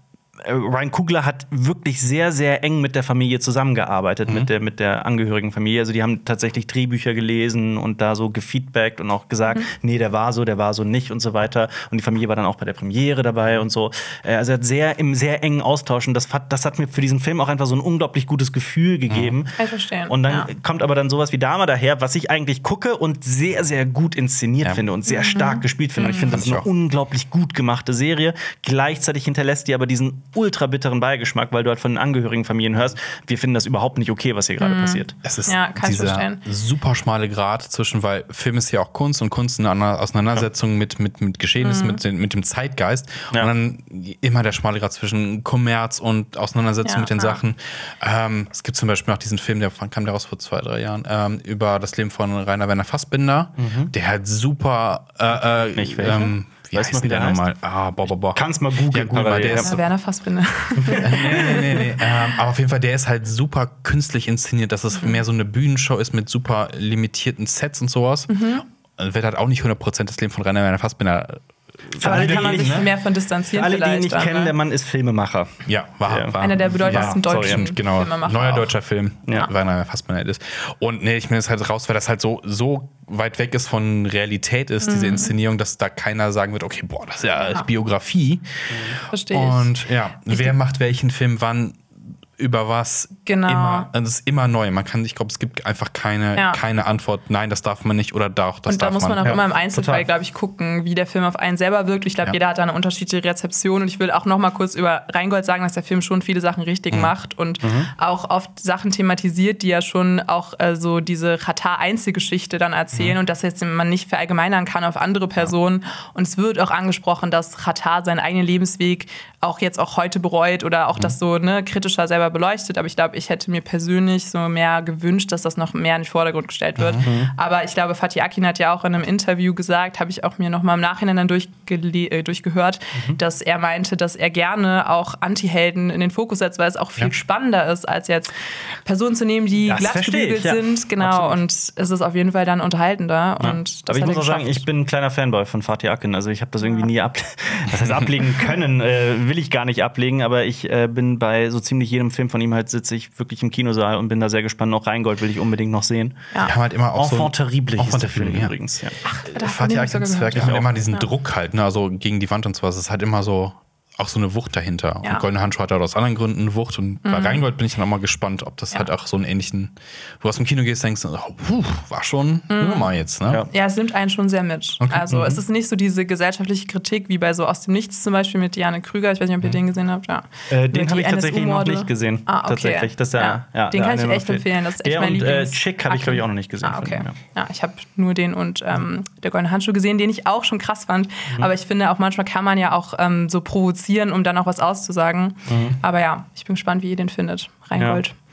Speaker 1: Ryan Kugler hat wirklich sehr, sehr eng mit der Familie zusammengearbeitet, mit, der, mit der angehörigen Familie. Also die haben tatsächlich Drehbücher gelesen und da so gefeedbackt und auch gesagt, nee, der war so, der war so nicht und so weiter. Und die Familie war dann auch bei der Premiere dabei und so. Äh, Also er hat sehr im sehr engen Austausch und das hat, das hat mir für diesen Film auch einfach so ein unglaublich gutes Gefühl gegeben.
Speaker 3: Kann ich verstehen,
Speaker 1: Und dann
Speaker 3: ja.
Speaker 1: kommt aber dann sowas wie Dama daher, was ich eigentlich gucke und sehr, sehr gut inszeniert
Speaker 2: Ja.
Speaker 1: finde und sehr
Speaker 3: Mhm.
Speaker 1: stark gespielt finde. Und ich finde, das ist eine unglaublich gut gemachte Serie. Gleichzeitig hinterlässt die aber diesen ultra bitteren Beigeschmack, weil du halt von den Angehörigen Familien hörst, wir finden das überhaupt nicht okay, was hier gerade passiert.
Speaker 2: Es ist
Speaker 3: Ja,
Speaker 2: dieser super schmale Grad zwischen, weil Film ist ja auch Kunst und Kunst eine Auseinandersetzung mit, mit, mit Geschehnissen, mit, den- mit dem Zeitgeist.
Speaker 1: Ja.
Speaker 2: Und dann immer der schmale Grad zwischen Kommerz und Auseinandersetzung
Speaker 3: Ja,
Speaker 2: mit den
Speaker 3: ja.
Speaker 2: Sachen. Ähm, es gibt zum Beispiel auch diesen Film, der kam der raus vor zwei, drei Jahren, ähm, über das Leben von Rainer Werner Fassbinder, der halt super. Äh, äh,
Speaker 1: Nicht welcher?
Speaker 2: ähm, wie
Speaker 1: Weißt du
Speaker 2: heißt
Speaker 1: noch, wie
Speaker 2: der nochmal? Ah, boah, boah, boah.
Speaker 1: Kannst mal googeln
Speaker 2: Ja, gut, weil der ist
Speaker 3: Ja, Werner Fassbinder.
Speaker 2: nee, nee, nee, nee. ähm, aber auf jeden Fall, der ist halt super künstlich inszeniert, dass es mehr so eine Bühnenshow ist mit super limitierten Sets und sowas.
Speaker 3: Mhm.
Speaker 2: Und Wird halt auch nicht 100% das Leben von Rainer Werner Fassbinder.
Speaker 1: Für
Speaker 3: Aber
Speaker 1: alle,
Speaker 3: da kann man
Speaker 1: die,
Speaker 3: sich
Speaker 1: ne?
Speaker 3: mehr von
Speaker 1: Für
Speaker 3: distanzieren
Speaker 1: alle, die ihn nicht
Speaker 3: dann,
Speaker 1: kennen,
Speaker 3: ne?
Speaker 1: der Mann ist Filmemacher.
Speaker 2: Ja, war,
Speaker 1: Ja.
Speaker 2: war
Speaker 3: Einer der bedeutendsten
Speaker 2: war,
Speaker 3: deutschen
Speaker 2: sorry, genau,
Speaker 3: Filmemacher
Speaker 2: neuer
Speaker 3: auch.
Speaker 2: deutscher Film,
Speaker 1: Ja.
Speaker 2: ja. Rainer Fassbinder ist. Und nee, ich mir das halt raus, weil das halt so, so weit weg ist von Realität ist,
Speaker 3: Mhm.
Speaker 2: diese Inszenierung, dass da keiner sagen wird, okay, boah, das ist ja, Biografie.
Speaker 3: Verstehe ich.
Speaker 2: Und ja, wer macht welchen Film wann über was
Speaker 3: Genau.
Speaker 2: immer das ist immer neu man kann ich glaube es gibt einfach keine
Speaker 3: Ja.
Speaker 2: keine Antwort nein das darf man nicht oder doch das
Speaker 3: und da muss man auch
Speaker 1: Ja,
Speaker 3: immer im Einzelfall, glaube ich, gucken, wie der Film auf einen selber wirkt. Ich glaube,
Speaker 2: Ja.
Speaker 3: jeder hat da eine unterschiedliche Rezeption. Und ich will auch noch mal kurz über Rheingold sagen, dass der Film schon viele Sachen richtig
Speaker 2: Mhm.
Speaker 3: macht und auch oft Sachen thematisiert, die ja schon auch äh, so diese Chata-Einzelgeschichte dann erzählen
Speaker 2: Mhm.
Speaker 3: und dass jetzt man nicht verallgemeinern kann auf andere Personen. Und es wird auch angesprochen, dass Chata seinen eigenen Lebensweg auch jetzt auch heute bereut oder auch
Speaker 2: Mhm.
Speaker 3: das so ne, kritischer selber beleuchtet. Aber ich glaube, ich hätte mir persönlich so mehr gewünscht, dass das noch mehr in den Vordergrund gestellt wird.
Speaker 2: Mhm.
Speaker 3: Aber ich glaube, Fatih Akin hat ja auch in einem Interview gesagt, habe ich auch mir noch mal im Nachhinein dann durchgele- äh, durchgehört,
Speaker 2: Mhm.
Speaker 3: dass er meinte, dass er gerne auch Anti-Helden in den Fokus setzt, weil es auch viel
Speaker 2: Ja.
Speaker 3: spannender ist, als jetzt Personen zu nehmen, die
Speaker 1: Das
Speaker 3: glatt
Speaker 1: verstehe ich,
Speaker 3: gebügelt
Speaker 1: ja.
Speaker 3: sind. Genau.
Speaker 1: Absolut.
Speaker 3: Und es ist auf jeden Fall dann unterhaltender. Und das
Speaker 1: Aber ich muss auch sagen, ich bin ein kleiner Fanboy von Fatih Akin. Also ich habe das irgendwie nie ab, das heißt ablegen können, äh, will ich gar nicht ablegen. Aber ich äh, bin bei so ziemlich jedem Film von ihm halt sitze ich wirklich im Kinosaal und bin da sehr gespannt. Auch Rheingold will ich unbedingt noch sehen.
Speaker 3: Ja.
Speaker 2: die haben halt immer auch
Speaker 1: Enfant
Speaker 2: so
Speaker 1: terrible
Speaker 2: Enfant
Speaker 1: der Film
Speaker 2: ja.
Speaker 1: übrigens. Ja.
Speaker 3: Da
Speaker 2: Fatih
Speaker 3: hab ich
Speaker 2: Akins
Speaker 3: sogar
Speaker 2: Werk
Speaker 3: gehört,
Speaker 2: haben
Speaker 3: ja.
Speaker 2: immer diesen
Speaker 3: Ja.
Speaker 2: Druck halt ne also gegen die Wand und sowas es ist halt immer so auch so eine Wucht dahinter.
Speaker 3: Ja.
Speaker 2: Und Goldene Handschuhe hat halt aus anderen Gründen eine Wucht. Und bei Rheingold bin ich dann auch mal gespannt, ob das
Speaker 3: Ja.
Speaker 2: halt auch so einen ähnlichen, wo du aus dem Kino gehst, denkst, oh, puh, war schon eine Nummer jetzt, ne?
Speaker 1: Ja.
Speaker 3: Ja, es nimmt einen schon sehr mit. Also es ist nicht so diese gesellschaftliche Kritik wie bei so Aus dem Nichts zum Beispiel mit Diane Krüger. Ich weiß nicht, ob ihr den gesehen habt. Ja.
Speaker 1: Äh, den habe ich tatsächlich noch nicht gesehen.
Speaker 3: Ah, okay.
Speaker 1: Tatsächlich. Das
Speaker 3: Ja.
Speaker 1: ja.
Speaker 3: den kann ich echt empfehlen. Das ist echt
Speaker 1: der
Speaker 3: mein
Speaker 1: und äh,
Speaker 3: Lieblings-
Speaker 1: Chick habe ich, glaube ich, auch noch nicht gesehen.
Speaker 3: Ah, okay.
Speaker 1: ja.
Speaker 3: Ja, ich habe nur den und ähm, der Goldene Handschuh gesehen, den ich auch schon krass fand.
Speaker 1: Mhm.
Speaker 3: Aber ich finde auch manchmal kann man ja auch ähm, so provozieren, um dann auch was auszusagen.
Speaker 1: Mhm.
Speaker 3: Aber ja, ich bin gespannt, wie ihr den findet. Reingold.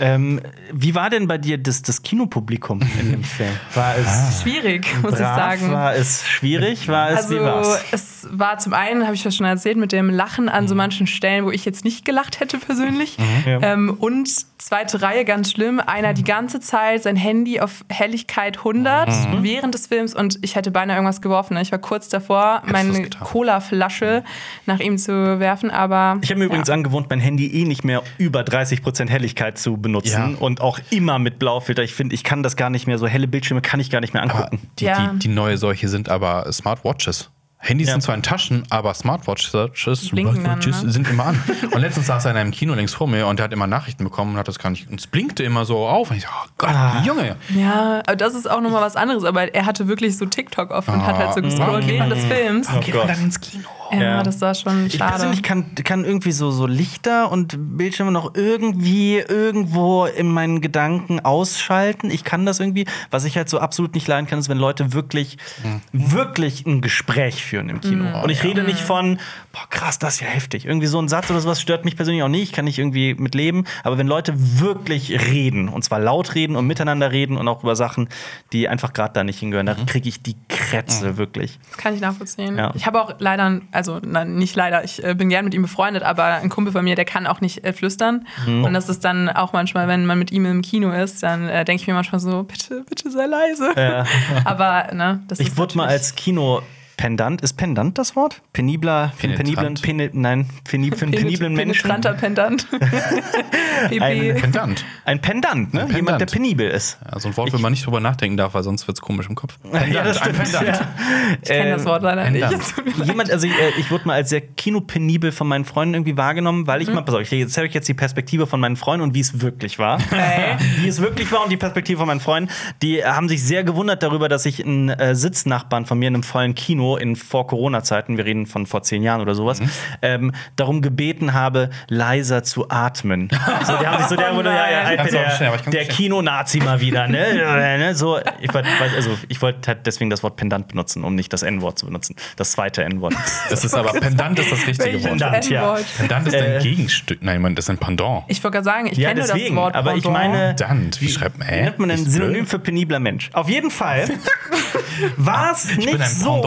Speaker 1: Ähm, wie war denn bei dir das, das Kinopublikum in dem Film? War es
Speaker 3: Schwierig, muss ich
Speaker 1: brav?
Speaker 3: sagen.
Speaker 1: War es schwierig? War es, wie
Speaker 3: Also
Speaker 1: war's?
Speaker 3: es war zum einen, habe ich ja schon erzählt, mit dem Lachen an so manchen Stellen, wo ich jetzt nicht gelacht hätte persönlich.
Speaker 1: Ja.
Speaker 3: Ähm, und zweite Reihe, ganz schlimm, einer die ganze Zeit sein Handy auf Helligkeit 100 während des Films und ich hätte beinahe irgendwas geworfen. ne? Ich war kurz davor,
Speaker 2: du
Speaker 3: meine? Cola-Flasche nach ihm zu werfen, aber...
Speaker 1: Ich habe mir übrigens
Speaker 3: ja.
Speaker 1: angewohnt, mein Handy eh nicht mehr über 30% Helligkeit zu benutzen
Speaker 2: Ja.
Speaker 1: und auch immer mit Blaufilter. Ich finde, ich kann das gar nicht mehr, so helle Bildschirme kann ich gar nicht mehr
Speaker 2: Aber
Speaker 1: angucken.
Speaker 2: die,
Speaker 3: Ja.
Speaker 2: die, die neue Seuche sind aber Smartwatches. Handys
Speaker 1: Ja.
Speaker 2: sind zwar in Taschen, aber Smartwatches
Speaker 3: dann,
Speaker 2: Smartwatches
Speaker 3: ne?
Speaker 2: sind immer an. Und letztens saß einer im Kino links vor mir und der hat immer Nachrichten bekommen und hat das gar nicht. Und es blinkte immer so auf. Und ich so, oh Gott,
Speaker 1: Ah.
Speaker 2: Junge.
Speaker 3: Ja, aber das ist auch nochmal was anderes. Aber er hatte wirklich so TikTok offen und hat halt so gescrollt
Speaker 2: warum geht
Speaker 3: während des Films.
Speaker 1: Oh
Speaker 2: Geht man dann ins Kino?
Speaker 3: Ja,
Speaker 1: Ja.
Speaker 3: das war schon
Speaker 1: Ich
Speaker 3: schade.
Speaker 1: persönlich kann, kann irgendwie so, so Lichter und Bildschirme noch irgendwie irgendwo in meinen Gedanken ausschalten. Ich kann das irgendwie. Was ich halt so absolut nicht leiden kann, ist, wenn Leute wirklich, wirklich ein Gespräch führen im Kino. und ich rede nicht von, boah, krass, das ist ja heftig. Irgendwie so ein Satz oder sowas stört mich persönlich auch nicht, kann ich irgendwie mit leben. Aber wenn Leute wirklich reden, und zwar laut reden und miteinander reden und auch über Sachen, die einfach gerade da nicht hingehören, da kriege ich die Krätze wirklich.
Speaker 3: Das kann ich nachvollziehen.
Speaker 1: Ja.
Speaker 3: Ich habe auch leider, also nein, nicht leider, ich äh, bin gern mit ihm befreundet, aber ein Kumpel von mir, der kann auch nicht äh, flüstern.
Speaker 1: Mhm.
Speaker 3: Und das ist dann auch manchmal, wenn man mit ihm im Kino ist, dann äh, denke ich mir manchmal so, bitte, bitte sei leise.
Speaker 1: Ja.
Speaker 3: aber ne, das
Speaker 1: Ich
Speaker 3: ist
Speaker 1: wurde mal als Kino Pendant. Ist Pendant das Wort? Penibler, für einen peniblen, peni, nein, penib, für einen peniblen Menschen.
Speaker 3: Penetranter Pendant.
Speaker 1: Ein-
Speaker 2: Pendant.
Speaker 1: Ein Pendant, ne?
Speaker 2: Ein
Speaker 1: Jemand, der
Speaker 2: Pendant.
Speaker 1: penibel ist.
Speaker 2: Ja, so ein Wort, wo man nicht drüber nachdenken darf, weil sonst wird es komisch im Kopf.
Speaker 1: Ja, das
Speaker 2: ein
Speaker 1: stimmt.
Speaker 2: Pendant.
Speaker 1: Ja.
Speaker 3: ich kenne das Wort leider
Speaker 2: Pendant.
Speaker 3: nicht.
Speaker 1: Jemand, also ich, äh, ich wurde mal als sehr kinopenibel von meinen Freunden irgendwie wahrgenommen, weil ich mal, pass auf, ich erzähle euch jetzt die Perspektive von meinen Freunden und wie es wirklich war. Wie es wirklich war und die Perspektive von meinen Freunden. Die haben sich sehr gewundert darüber, dass ich einen äh, Sitznachbarn von mir in einem vollen Kino in vor Corona-Zeiten, wir reden von vor zehn Jahren oder sowas, ähm, darum gebeten habe, leiser zu atmen. So, die haben sich so der,
Speaker 3: Oh
Speaker 1: ja, ja,
Speaker 2: auch
Speaker 1: der,
Speaker 2: ich
Speaker 1: der. Kino-Nazi mal wieder, ne? ne? So, ich wollte also, ich wollte halt deswegen das Wort Pendant benutzen, um nicht das N-Wort zu benutzen. Das zweite N-Wort.
Speaker 2: Das ist aber Pendant ist das richtige Wort.
Speaker 1: Pendant, ja.
Speaker 2: Pendant ist ein
Speaker 1: Äh,
Speaker 2: Gegenstück. Nein, man, das ist ein Pendant.
Speaker 3: Ich wollte gerade sagen, ich
Speaker 1: Ja,
Speaker 3: kenne
Speaker 1: deswegen,
Speaker 3: das Wort
Speaker 1: aber ich
Speaker 3: Pendant.
Speaker 1: meine-
Speaker 2: Pendant. Wie schreibt man?
Speaker 1: Wie nennt man ein Synonym
Speaker 2: blöd.
Speaker 1: für penibler Mensch? Auf jeden Fall war es nicht
Speaker 2: bin ein
Speaker 1: so.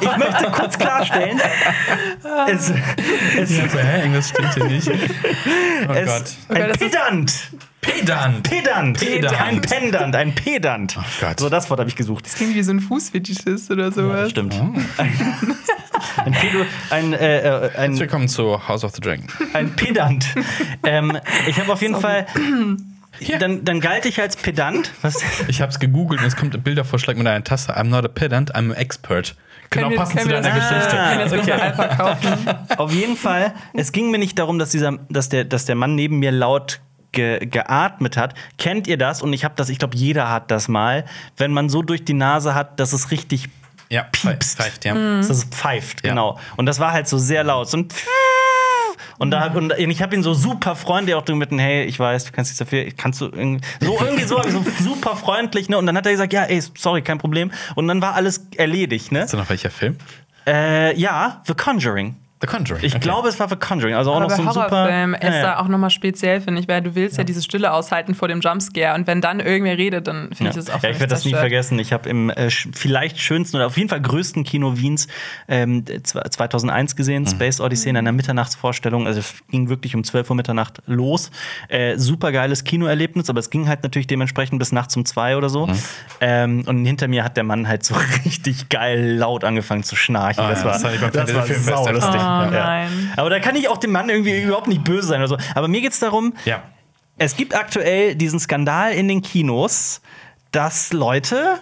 Speaker 1: Ich möchte kurz klarstellen, es, es,
Speaker 2: Also, hä? Irgendwas stimmt hier nicht. Oh
Speaker 1: es
Speaker 2: Gott.
Speaker 1: ein
Speaker 3: Okay, das ist-
Speaker 1: Pedant.
Speaker 2: Pedant.
Speaker 1: Pedant.
Speaker 2: Pedant.
Speaker 1: Ein Pendant, ein Pedant.
Speaker 2: Gott.
Speaker 1: So, das Wort habe ich gesucht.
Speaker 3: Klingt wie so ein Fußfetischist oder sowas.
Speaker 1: Stimmt. Ein, Pedo, ein, äh, äh, ein,
Speaker 2: Willkommen zu House of the Dragon.
Speaker 1: ein Pedant. ähm, ich habe auf jeden Fall. Dann, dann galt ich als Pedant. Was?
Speaker 2: Ich habe es gegoogelt und es kommt ein Bildervorschlag mit einer Tasse. I'm not a pedant, I'm an expert. Genau
Speaker 3: wir-
Speaker 2: passend zu deiner
Speaker 3: das-
Speaker 2: Geschichte.
Speaker 3: Können jetzt
Speaker 1: okay.
Speaker 3: okay. Alpha kaufen.
Speaker 1: Auf jeden Fall, es ging mir nicht darum, dass, dieser, dass, der, dass der Mann neben mir laut ge, geatmet hat. Kennt ihr das? Und ich habe das, ich glaube, jeder hat das mal, wenn man so durch die Nase hat, dass es richtig
Speaker 2: Ja,
Speaker 1: piepst.
Speaker 2: pfeift, ja.
Speaker 1: dass es pfeift,
Speaker 2: Ja.
Speaker 1: genau. Und das war halt so sehr laut. So ein und, da, und ich habe ihn so super freundlich auch mitten, hey, ich weiß, du kannst nichts dafür, kannst du irgendwie, so irgendwie so, so super freundlich, ne? Und dann hat er gesagt, ja, ey, sorry, kein Problem. Und dann war alles erledigt, ne?
Speaker 2: Weißt du noch welcher Film?
Speaker 1: Äh, ja, The Conjuring.
Speaker 2: The Conjuring.
Speaker 1: Ich
Speaker 2: Okay.
Speaker 1: glaube, es war The Conjuring. Also auch
Speaker 3: Aber
Speaker 1: noch
Speaker 3: bei
Speaker 1: so ein super.
Speaker 3: Horrorfilm ist
Speaker 1: Ja, ja.
Speaker 3: da auch nochmal speziell, finde ich, weil du willst ja. diese Stille aushalten vor dem Jumpscare und wenn dann irgendwer redet, dann finde
Speaker 1: Ja.
Speaker 3: ich das auch
Speaker 1: ja, ich werde das nie vergessen. Ich habe im äh, vielleicht schönsten oder auf jeden Fall größten Kino Wiens ähm, zw- 2001 gesehen,
Speaker 2: Mhm.
Speaker 1: Space Odyssey in einer Mitternachtsvorstellung. Also es ging wirklich um 12 Uhr Mitternacht los. Äh, super geiles Kinoerlebnis, aber es ging halt natürlich dementsprechend bis nachts um zwei oder
Speaker 2: Mhm.
Speaker 1: so. Ähm, und hinter mir hat der Mann halt so richtig geil laut angefangen zu schnarchen.
Speaker 2: Ah,
Speaker 1: das
Speaker 2: ja,
Speaker 1: war,
Speaker 2: das beim
Speaker 1: das war saulustig.
Speaker 2: lustig.
Speaker 3: Oh nein.
Speaker 1: Aber da kann ich auch dem Mann irgendwie überhaupt nicht böse sein oder so. Aber mir geht's darum,
Speaker 2: Ja.
Speaker 1: es gibt aktuell diesen Skandal in den Kinos, dass Leute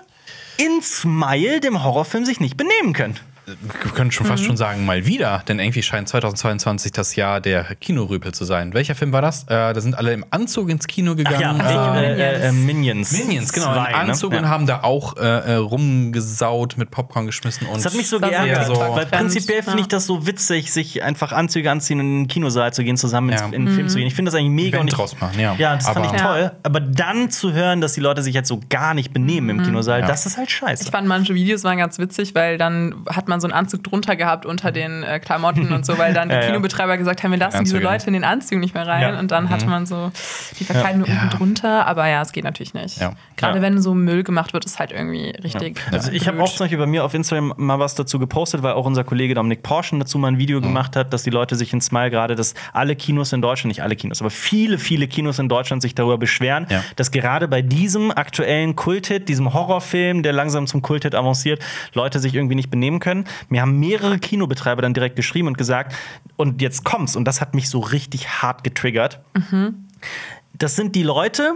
Speaker 1: in Smile, dem Horrorfilm, sich nicht benehmen können.
Speaker 2: Wir können schon
Speaker 1: Mhm.
Speaker 2: fast schon sagen, mal wieder, denn irgendwie scheint 2022 das Jahr der Kinorüpel zu sein. Welcher Film war das? Äh, da sind alle im Anzug ins Kino gegangen.
Speaker 1: ich,
Speaker 3: so,
Speaker 1: äh, äh, äh, Minions.
Speaker 2: Minions, genau,
Speaker 1: Zwei,
Speaker 2: in Anzug
Speaker 1: ne?
Speaker 2: und
Speaker 1: Ja.
Speaker 2: haben da auch äh, äh, rumgesaut, mit Popcorn geschmissen und
Speaker 1: Das hat mich so geärgert,
Speaker 2: so-
Speaker 1: weil prinzipiell finde ich
Speaker 3: Ja.
Speaker 1: das so witzig, sich einfach Anzüge anziehen und in den Kinosaal zu gehen, zusammen ins-
Speaker 2: Ja.
Speaker 1: in den Film zu gehen. Ich finde das eigentlich mega.
Speaker 2: Event
Speaker 1: und ich,
Speaker 2: draus machen, ja.
Speaker 1: ja, das fand
Speaker 2: Aber-
Speaker 1: ich
Speaker 3: Ja.
Speaker 1: toll. Aber dann zu hören, dass die Leute sich jetzt so gar nicht benehmen im Kinosaal,
Speaker 2: Ja.
Speaker 1: das ist halt scheiße.
Speaker 3: Ich fand manche Videos waren ganz witzig, weil dann hat man so einen Anzug drunter gehabt unter den äh, Klamotten und so, weil dann die
Speaker 1: Ja.
Speaker 3: Kinobetreiber gesagt haben, wir lassen diese
Speaker 2: Anzüge.
Speaker 3: Leute in den Anzügen nicht mehr rein. Und dann hatte man so, die verkleiden nur unten drunter, aber ja, es geht natürlich nicht. Gerade wenn so Müll gemacht wird, ist halt irgendwie richtig.
Speaker 1: Also ich habe auch zum Beispiel bei mir auf Instagram mal was dazu gepostet, weil auch unser Kollege Dominik Porschen dazu mal ein Video gemacht hat, dass die Leute sich in Smile gerade, dass alle Kinos in Deutschland, nicht alle Kinos, aber viele, viele Kinos in Deutschland sich darüber beschweren,
Speaker 2: Ja.
Speaker 1: dass gerade bei diesem aktuellen Kulthit, diesem Horrorfilm, der langsam zum Kulthit avanciert, Leute sich irgendwie nicht benehmen können. Mir haben mehrere Kinobetreiber dann direkt geschrieben und gesagt, und jetzt kommt's, und das hat mich so richtig hart getriggert. Das sind die Leute,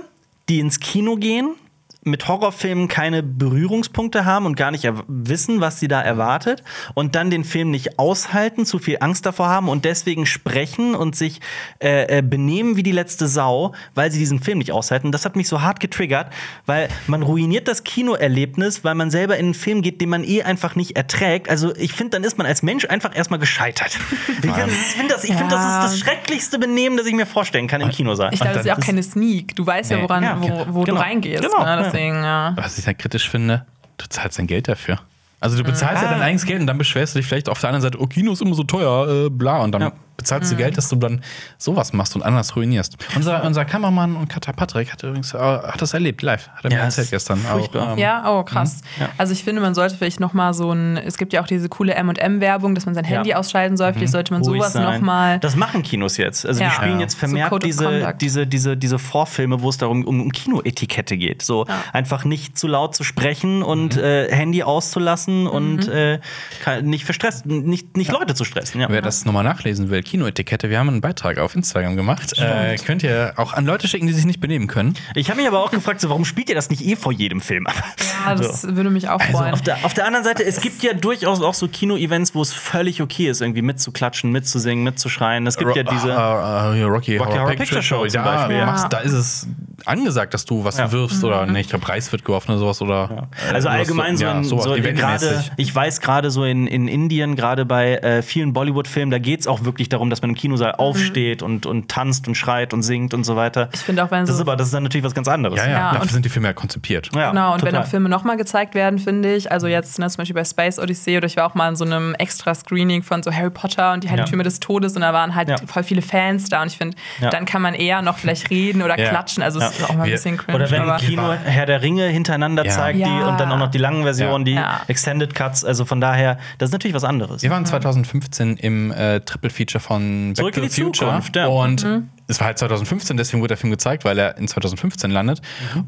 Speaker 1: die ins Kino gehen, mit Horrorfilmen keine Berührungspunkte haben und gar nicht wissen, was sie da erwartet und dann den Film nicht aushalten, zu viel Angst davor haben und deswegen sprechen und sich äh, äh, benehmen wie die letzte Sau, weil sie diesen Film nicht aushalten. Das hat mich so hart getriggert, weil man ruiniert das Kinoerlebnis, weil man selber in einen Film geht, den man eh einfach nicht erträgt. Also ich finde, dann ist man als Mensch einfach erstmal gescheitert. Ich finde, find das, ich find, das
Speaker 3: Ja.
Speaker 1: ist das schrecklichste Benehmen, das ich mir vorstellen kann im Kinosaal.
Speaker 3: Ich glaube, das ist ja auch keine Sneak. Du weißt ja,
Speaker 2: Nee.
Speaker 3: woran,
Speaker 1: Ja,
Speaker 3: wo, wo
Speaker 1: genau.
Speaker 3: du reingehst.
Speaker 1: Genau,
Speaker 3: Ne?
Speaker 1: Ja.
Speaker 3: Deswegen, ja.
Speaker 2: Was ich da kritisch finde, du zahlst dein Geld dafür. Also du bezahlst ja
Speaker 1: Ah.
Speaker 2: dein eigenes Geld und dann beschwerst du dich vielleicht auf der anderen Seite, oh, Kino ist immer so teuer, äh, bla. Und dann
Speaker 1: Ja.
Speaker 2: Bezahlst du Geld, dass du dann sowas machst und anders ruinierst. Unser, unser Kameramann und Cutter Patrick hat übrigens äh, hat das erlebt, live. Hat er mir
Speaker 1: Ja,
Speaker 2: erzählt
Speaker 1: ist
Speaker 2: gestern.
Speaker 1: furchtbar.
Speaker 2: Auch, ähm,
Speaker 3: Ja, oh krass. Also ich finde, man sollte vielleicht noch mal so ein, es gibt ja auch diese coole M&M-Werbung, dass man sein Handy
Speaker 1: Ja.
Speaker 3: ausschalten soll. Vielleicht sollte man
Speaker 1: ruhig
Speaker 3: sowas
Speaker 1: sein.
Speaker 3: noch mal.
Speaker 1: Das machen Kinos jetzt. Also
Speaker 3: Ja.
Speaker 1: die spielen
Speaker 2: Ja.
Speaker 1: jetzt
Speaker 3: So
Speaker 1: vermehrt
Speaker 3: of
Speaker 1: diese, diese, diese, diese Vorfilme, wo es darum um, um Kinoetikette geht. So
Speaker 3: Ja.
Speaker 1: einfach nicht zu laut zu sprechen und äh, Handy auszulassen und
Speaker 3: Mhm.
Speaker 1: äh, nicht für Stress, nicht, nicht Leute zu stressen. Ja.
Speaker 2: Wer das nochmal nachlesen will, Kinoetikette, wir haben einen Beitrag auf Instagram gemacht. Äh, könnt ihr auch an Leute schicken, die sich nicht benehmen können.
Speaker 1: Ich habe mich aber auch gefragt, so, warum spielt ihr das nicht eh vor jedem Film?
Speaker 3: Ja, das
Speaker 1: So.
Speaker 3: würde mich auch freuen.
Speaker 1: Auf der, auf der anderen Seite, es gibt ja durchaus auch so Kino-Events, wo es völlig okay ist, irgendwie mitzuklatschen, mitzusingen, mitzuschreien. Es gibt ja
Speaker 2: Ro-
Speaker 1: diese.
Speaker 2: äh, äh, Rocky,
Speaker 1: Horror
Speaker 2: Horror
Speaker 1: Picture
Speaker 2: Picture
Speaker 1: Show
Speaker 2: Show,
Speaker 1: zum
Speaker 2: ja,
Speaker 1: Beispiel.
Speaker 2: machst-
Speaker 3: Ja.
Speaker 2: da ist es angesagt, dass du was
Speaker 1: Ja.
Speaker 2: wirfst oder ne, ich glaube Reis wird geworfen oder sowas oder äh,
Speaker 1: Also allgemein so,
Speaker 2: ja,
Speaker 1: in, so
Speaker 2: eventmäßig.
Speaker 1: ich weiß gerade so in, in Indien, gerade bei äh, vielen Bollywood-Filmen, da geht es auch wirklich darum, dass man im Kinosaal aufsteht und, und tanzt und schreit und singt und so weiter.
Speaker 3: Ich finde auch, wenn
Speaker 1: Das ist
Speaker 3: so
Speaker 1: aber das ist dann natürlich was ganz anderes.
Speaker 2: Ja, ja,
Speaker 3: Ja,
Speaker 2: dafür
Speaker 3: und-
Speaker 2: sind die Filme ja konzipiert.
Speaker 1: Ja,
Speaker 3: Genau, und wenn
Speaker 1: total.
Speaker 3: auch Filme nochmal gezeigt werden, finde ich, also jetzt ne, zum Beispiel bei Space Odyssey oder ich war auch mal in so einem extra Screening von so Harry Potter und die Heiligtümer des Todes und da waren halt
Speaker 1: Ja.
Speaker 3: voll viele Fans da und ich finde,
Speaker 1: Ja.
Speaker 3: dann kann man eher noch vielleicht reden oder
Speaker 2: Ja.
Speaker 3: klatschen, also es
Speaker 1: Ja.
Speaker 3: ist auch mal ein bisschen cringe.
Speaker 1: Oder wenn
Speaker 3: aber
Speaker 1: Kino Herr der Ringe hintereinander
Speaker 2: Ja.
Speaker 1: zeigt die und dann auch noch die langen Versionen, die
Speaker 3: Ja.
Speaker 1: Extended Cuts. Also von daher, das ist natürlich was anderes.
Speaker 2: Wir waren 2015 im äh, Triple Feature von Back
Speaker 1: Zurück
Speaker 2: to
Speaker 1: in
Speaker 2: the Future
Speaker 1: Zukunft, ja.
Speaker 2: und
Speaker 3: Mhm.
Speaker 2: es war halt 2015, deswegen wurde der Film gezeigt, weil er in 2015 landet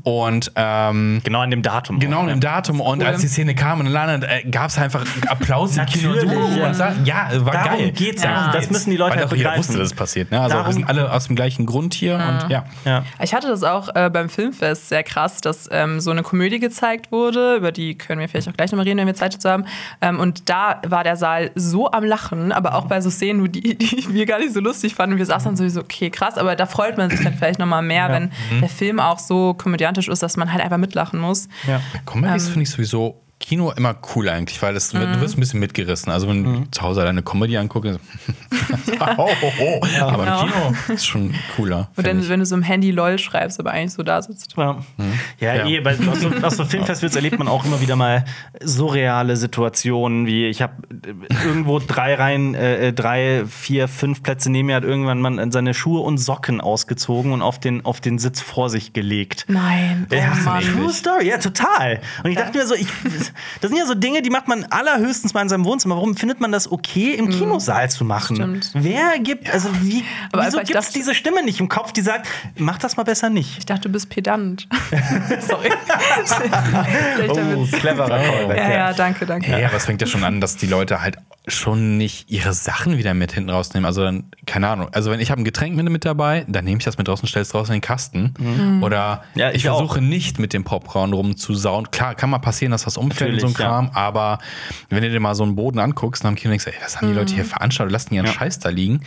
Speaker 2: und ähm,
Speaker 1: Genau an dem Datum.
Speaker 2: Genau in dem Datum und
Speaker 3: Cool.
Speaker 2: als die Szene kam und landet, äh, gab es einfach Applaus im Kino.
Speaker 1: Ja.
Speaker 2: und sa- ja, war
Speaker 1: Darum
Speaker 2: geil.
Speaker 1: geht's
Speaker 3: ja.
Speaker 2: Darum
Speaker 3: Das
Speaker 2: geht's.
Speaker 1: müssen die Leute
Speaker 2: Weil
Speaker 1: halt
Speaker 2: auch jeder
Speaker 1: begreifen.
Speaker 2: wusste, dass es passiert. Ne? Also
Speaker 1: Darum-
Speaker 2: wir sind alle aus dem gleichen Grund hier und ja.
Speaker 1: Ja.
Speaker 3: Ich hatte das auch äh, beim Filmfest sehr krass, dass ähm, so eine Komödie gezeigt wurde, über die können wir vielleicht auch gleich nochmal reden, wenn wir Zeit dazu haben. Ähm, und da war der Saal so am Lachen, aber auch bei so Szenen, wo die, die wir gar nicht so lustig fanden. Wir saßen dann sowieso, okay, krass, aber da freut man sich dann vielleicht nochmal mehr, wenn der Film auch so komödiantisch ist, dass man halt einfach mitlachen muss.
Speaker 1: Ja.
Speaker 2: Comedies
Speaker 3: Ähm.
Speaker 2: finde ich sowieso Kino immer cool eigentlich, weil das,
Speaker 3: Mhm.
Speaker 2: du wirst ein bisschen mitgerissen. Also wenn du zu Hause deine Comedy anguckst, oh, oh, oh. aber
Speaker 3: genau.
Speaker 2: im Kino ist schon cooler.
Speaker 3: Und dann, wenn du so im Handy LOL schreibst, aber eigentlich so da sitzt.
Speaker 1: Ja, ja,
Speaker 2: Ja.
Speaker 1: eh, bei auf so, auf so Filmfestivals erlebt man auch immer wieder mal surreale Situationen, wie ich habe irgendwo drei Reihen, äh, drei, vier, fünf Plätze neben mir hat irgendwann man seine Schuhe und Socken ausgezogen und auf den, auf den Sitz vor sich gelegt.
Speaker 3: Nein, oh
Speaker 1: Ja,
Speaker 3: Mann.
Speaker 1: True Story, ja, total. Und ich dachte mir so, ich, das sind ja so Dinge, die macht man allerhöchstens mal in seinem Wohnzimmer. Warum findet man das okay, im Kinosaal zu machen?
Speaker 3: Stimmt.
Speaker 1: Wer gibt, also wie,
Speaker 3: Aber
Speaker 1: wieso
Speaker 3: ich
Speaker 1: gibt es diese Stimme nicht im Kopf, die sagt, mach das mal besser nicht?
Speaker 3: Ich dachte, du bist pedant. Sorry.
Speaker 1: Oh, cleverer Callback.
Speaker 3: Ja, ja, danke, danke.
Speaker 2: Ja, ja, aber es fängt ja schon an, dass die Leute halt schon nicht ihre Sachen wieder mit hinten rausnehmen. Also dann, keine Ahnung. Also wenn ich habe ein Getränk mit, mit dabei, dann nehme ich das mit draußen, stelle es draußen in den Kasten.
Speaker 3: Mhm.
Speaker 2: Oder
Speaker 1: Ja,
Speaker 2: ich,
Speaker 1: ich
Speaker 2: versuche nicht mit dem Popcorn rumzusauen. Klar, kann mal passieren, dass was umfällt und so ein
Speaker 1: Natürlich, ja.
Speaker 2: Kram, aber wenn du dir mal so einen Boden anguckst, dann am Kino denkst du, ey, was haben die Leute hier veranstaltet? Lassen die ihren
Speaker 1: Ja.
Speaker 2: Scheiß da liegen.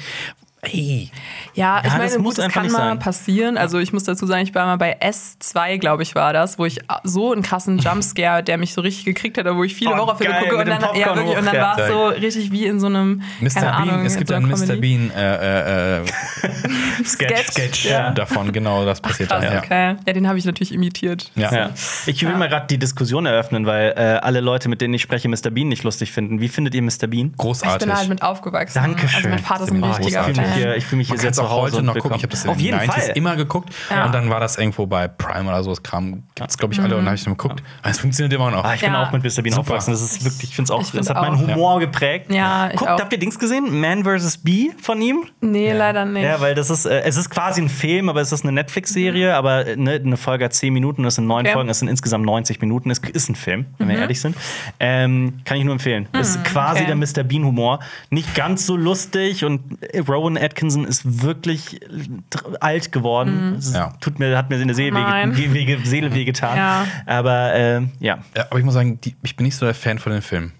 Speaker 2: Ey,
Speaker 3: Ja, ich
Speaker 1: Ja,
Speaker 3: meine,
Speaker 1: das muss
Speaker 3: gut, das kann mal
Speaker 1: sein.
Speaker 3: passieren. Also ich muss dazu sagen, ich war mal bei S2, glaube ich, war das, wo ich so einen krassen Jumpscare, der mich so richtig gekriegt hat, wo ich viele
Speaker 1: Oh,
Speaker 3: Horrorfilme
Speaker 1: geil,
Speaker 3: gucke und dann, ja, wirklich, und dann war es so richtig wie in so einem,
Speaker 2: Mr.
Speaker 3: keine
Speaker 2: Bean,
Speaker 3: Ahnung,
Speaker 2: es gibt
Speaker 3: so
Speaker 2: einen Mr. Bean äh, äh, äh,
Speaker 3: Sketch.
Speaker 2: Sketch
Speaker 3: Ja.
Speaker 2: davon, genau, das passiert
Speaker 3: Krass,
Speaker 2: da. Ja.
Speaker 3: okay. Ja, den habe ich natürlich imitiert.
Speaker 2: Ja.
Speaker 1: Ja. Ich will mal gerade die Diskussion eröffnen, weil äh, alle Leute, mit denen ich spreche, Mr. Bean nicht lustig finden. Wie findet ihr Mr. Bean?
Speaker 3: Ich
Speaker 2: Großartig.
Speaker 3: bin halt mit aufgewachsen.
Speaker 1: Dankeschön.
Speaker 3: Also mein Vater ist ein richtiger
Speaker 1: ich mich
Speaker 3: Fan.
Speaker 1: hier, ich fühl mich hier sehr
Speaker 2: es
Speaker 1: zu
Speaker 2: auch
Speaker 1: Hause
Speaker 2: heute
Speaker 1: und
Speaker 2: noch gucken. Ich habe das in
Speaker 1: Auf
Speaker 2: den
Speaker 1: jeden
Speaker 2: 90s
Speaker 1: Fall.
Speaker 2: immer geguckt.
Speaker 3: Ja.
Speaker 2: Und dann war das irgendwo bei Prime oder so. Das kam, gibt's glaube ich alle. Und dann habe ich dann geguckt. Aber es funktioniert immer noch.
Speaker 1: Ah, ich bin
Speaker 3: Ja.
Speaker 1: auch mit Mr. Bean aufgewachsen. Das ist wirklich, ich finde es auch, das hat meinen. Humor geprägt.
Speaker 3: Ja, ich
Speaker 1: Guckt,
Speaker 3: auch.
Speaker 1: habt ihr Dings gesehen? Man vs. Bee von ihm?
Speaker 3: Nee, leider nicht.
Speaker 1: Ja, weil das ist, äh, es ist quasi ein Film, aber es ist eine Netflix-Serie, aber äh, ne, eine Folge hat 10 Minuten, das sind neun
Speaker 3: Okay.
Speaker 1: Folgen, das sind insgesamt 90 Minuten. Es ist ein Film, wenn wir ehrlich sind. Ähm, kann ich nur empfehlen. Es ist quasi
Speaker 3: okay.
Speaker 1: der Mr. Bean-Humor. Nicht ganz so lustig und äh, Rowan Atkinson ist wirklich tr- alt geworden. Es ist,
Speaker 2: Ja.
Speaker 1: tut mir, hat mir in der Seele, wege, Seele wehgetan.
Speaker 3: Ja.
Speaker 1: Aber äh, ja.
Speaker 2: Ja, aber ich muss sagen, die, ich bin nicht so der Fan von den Filmen.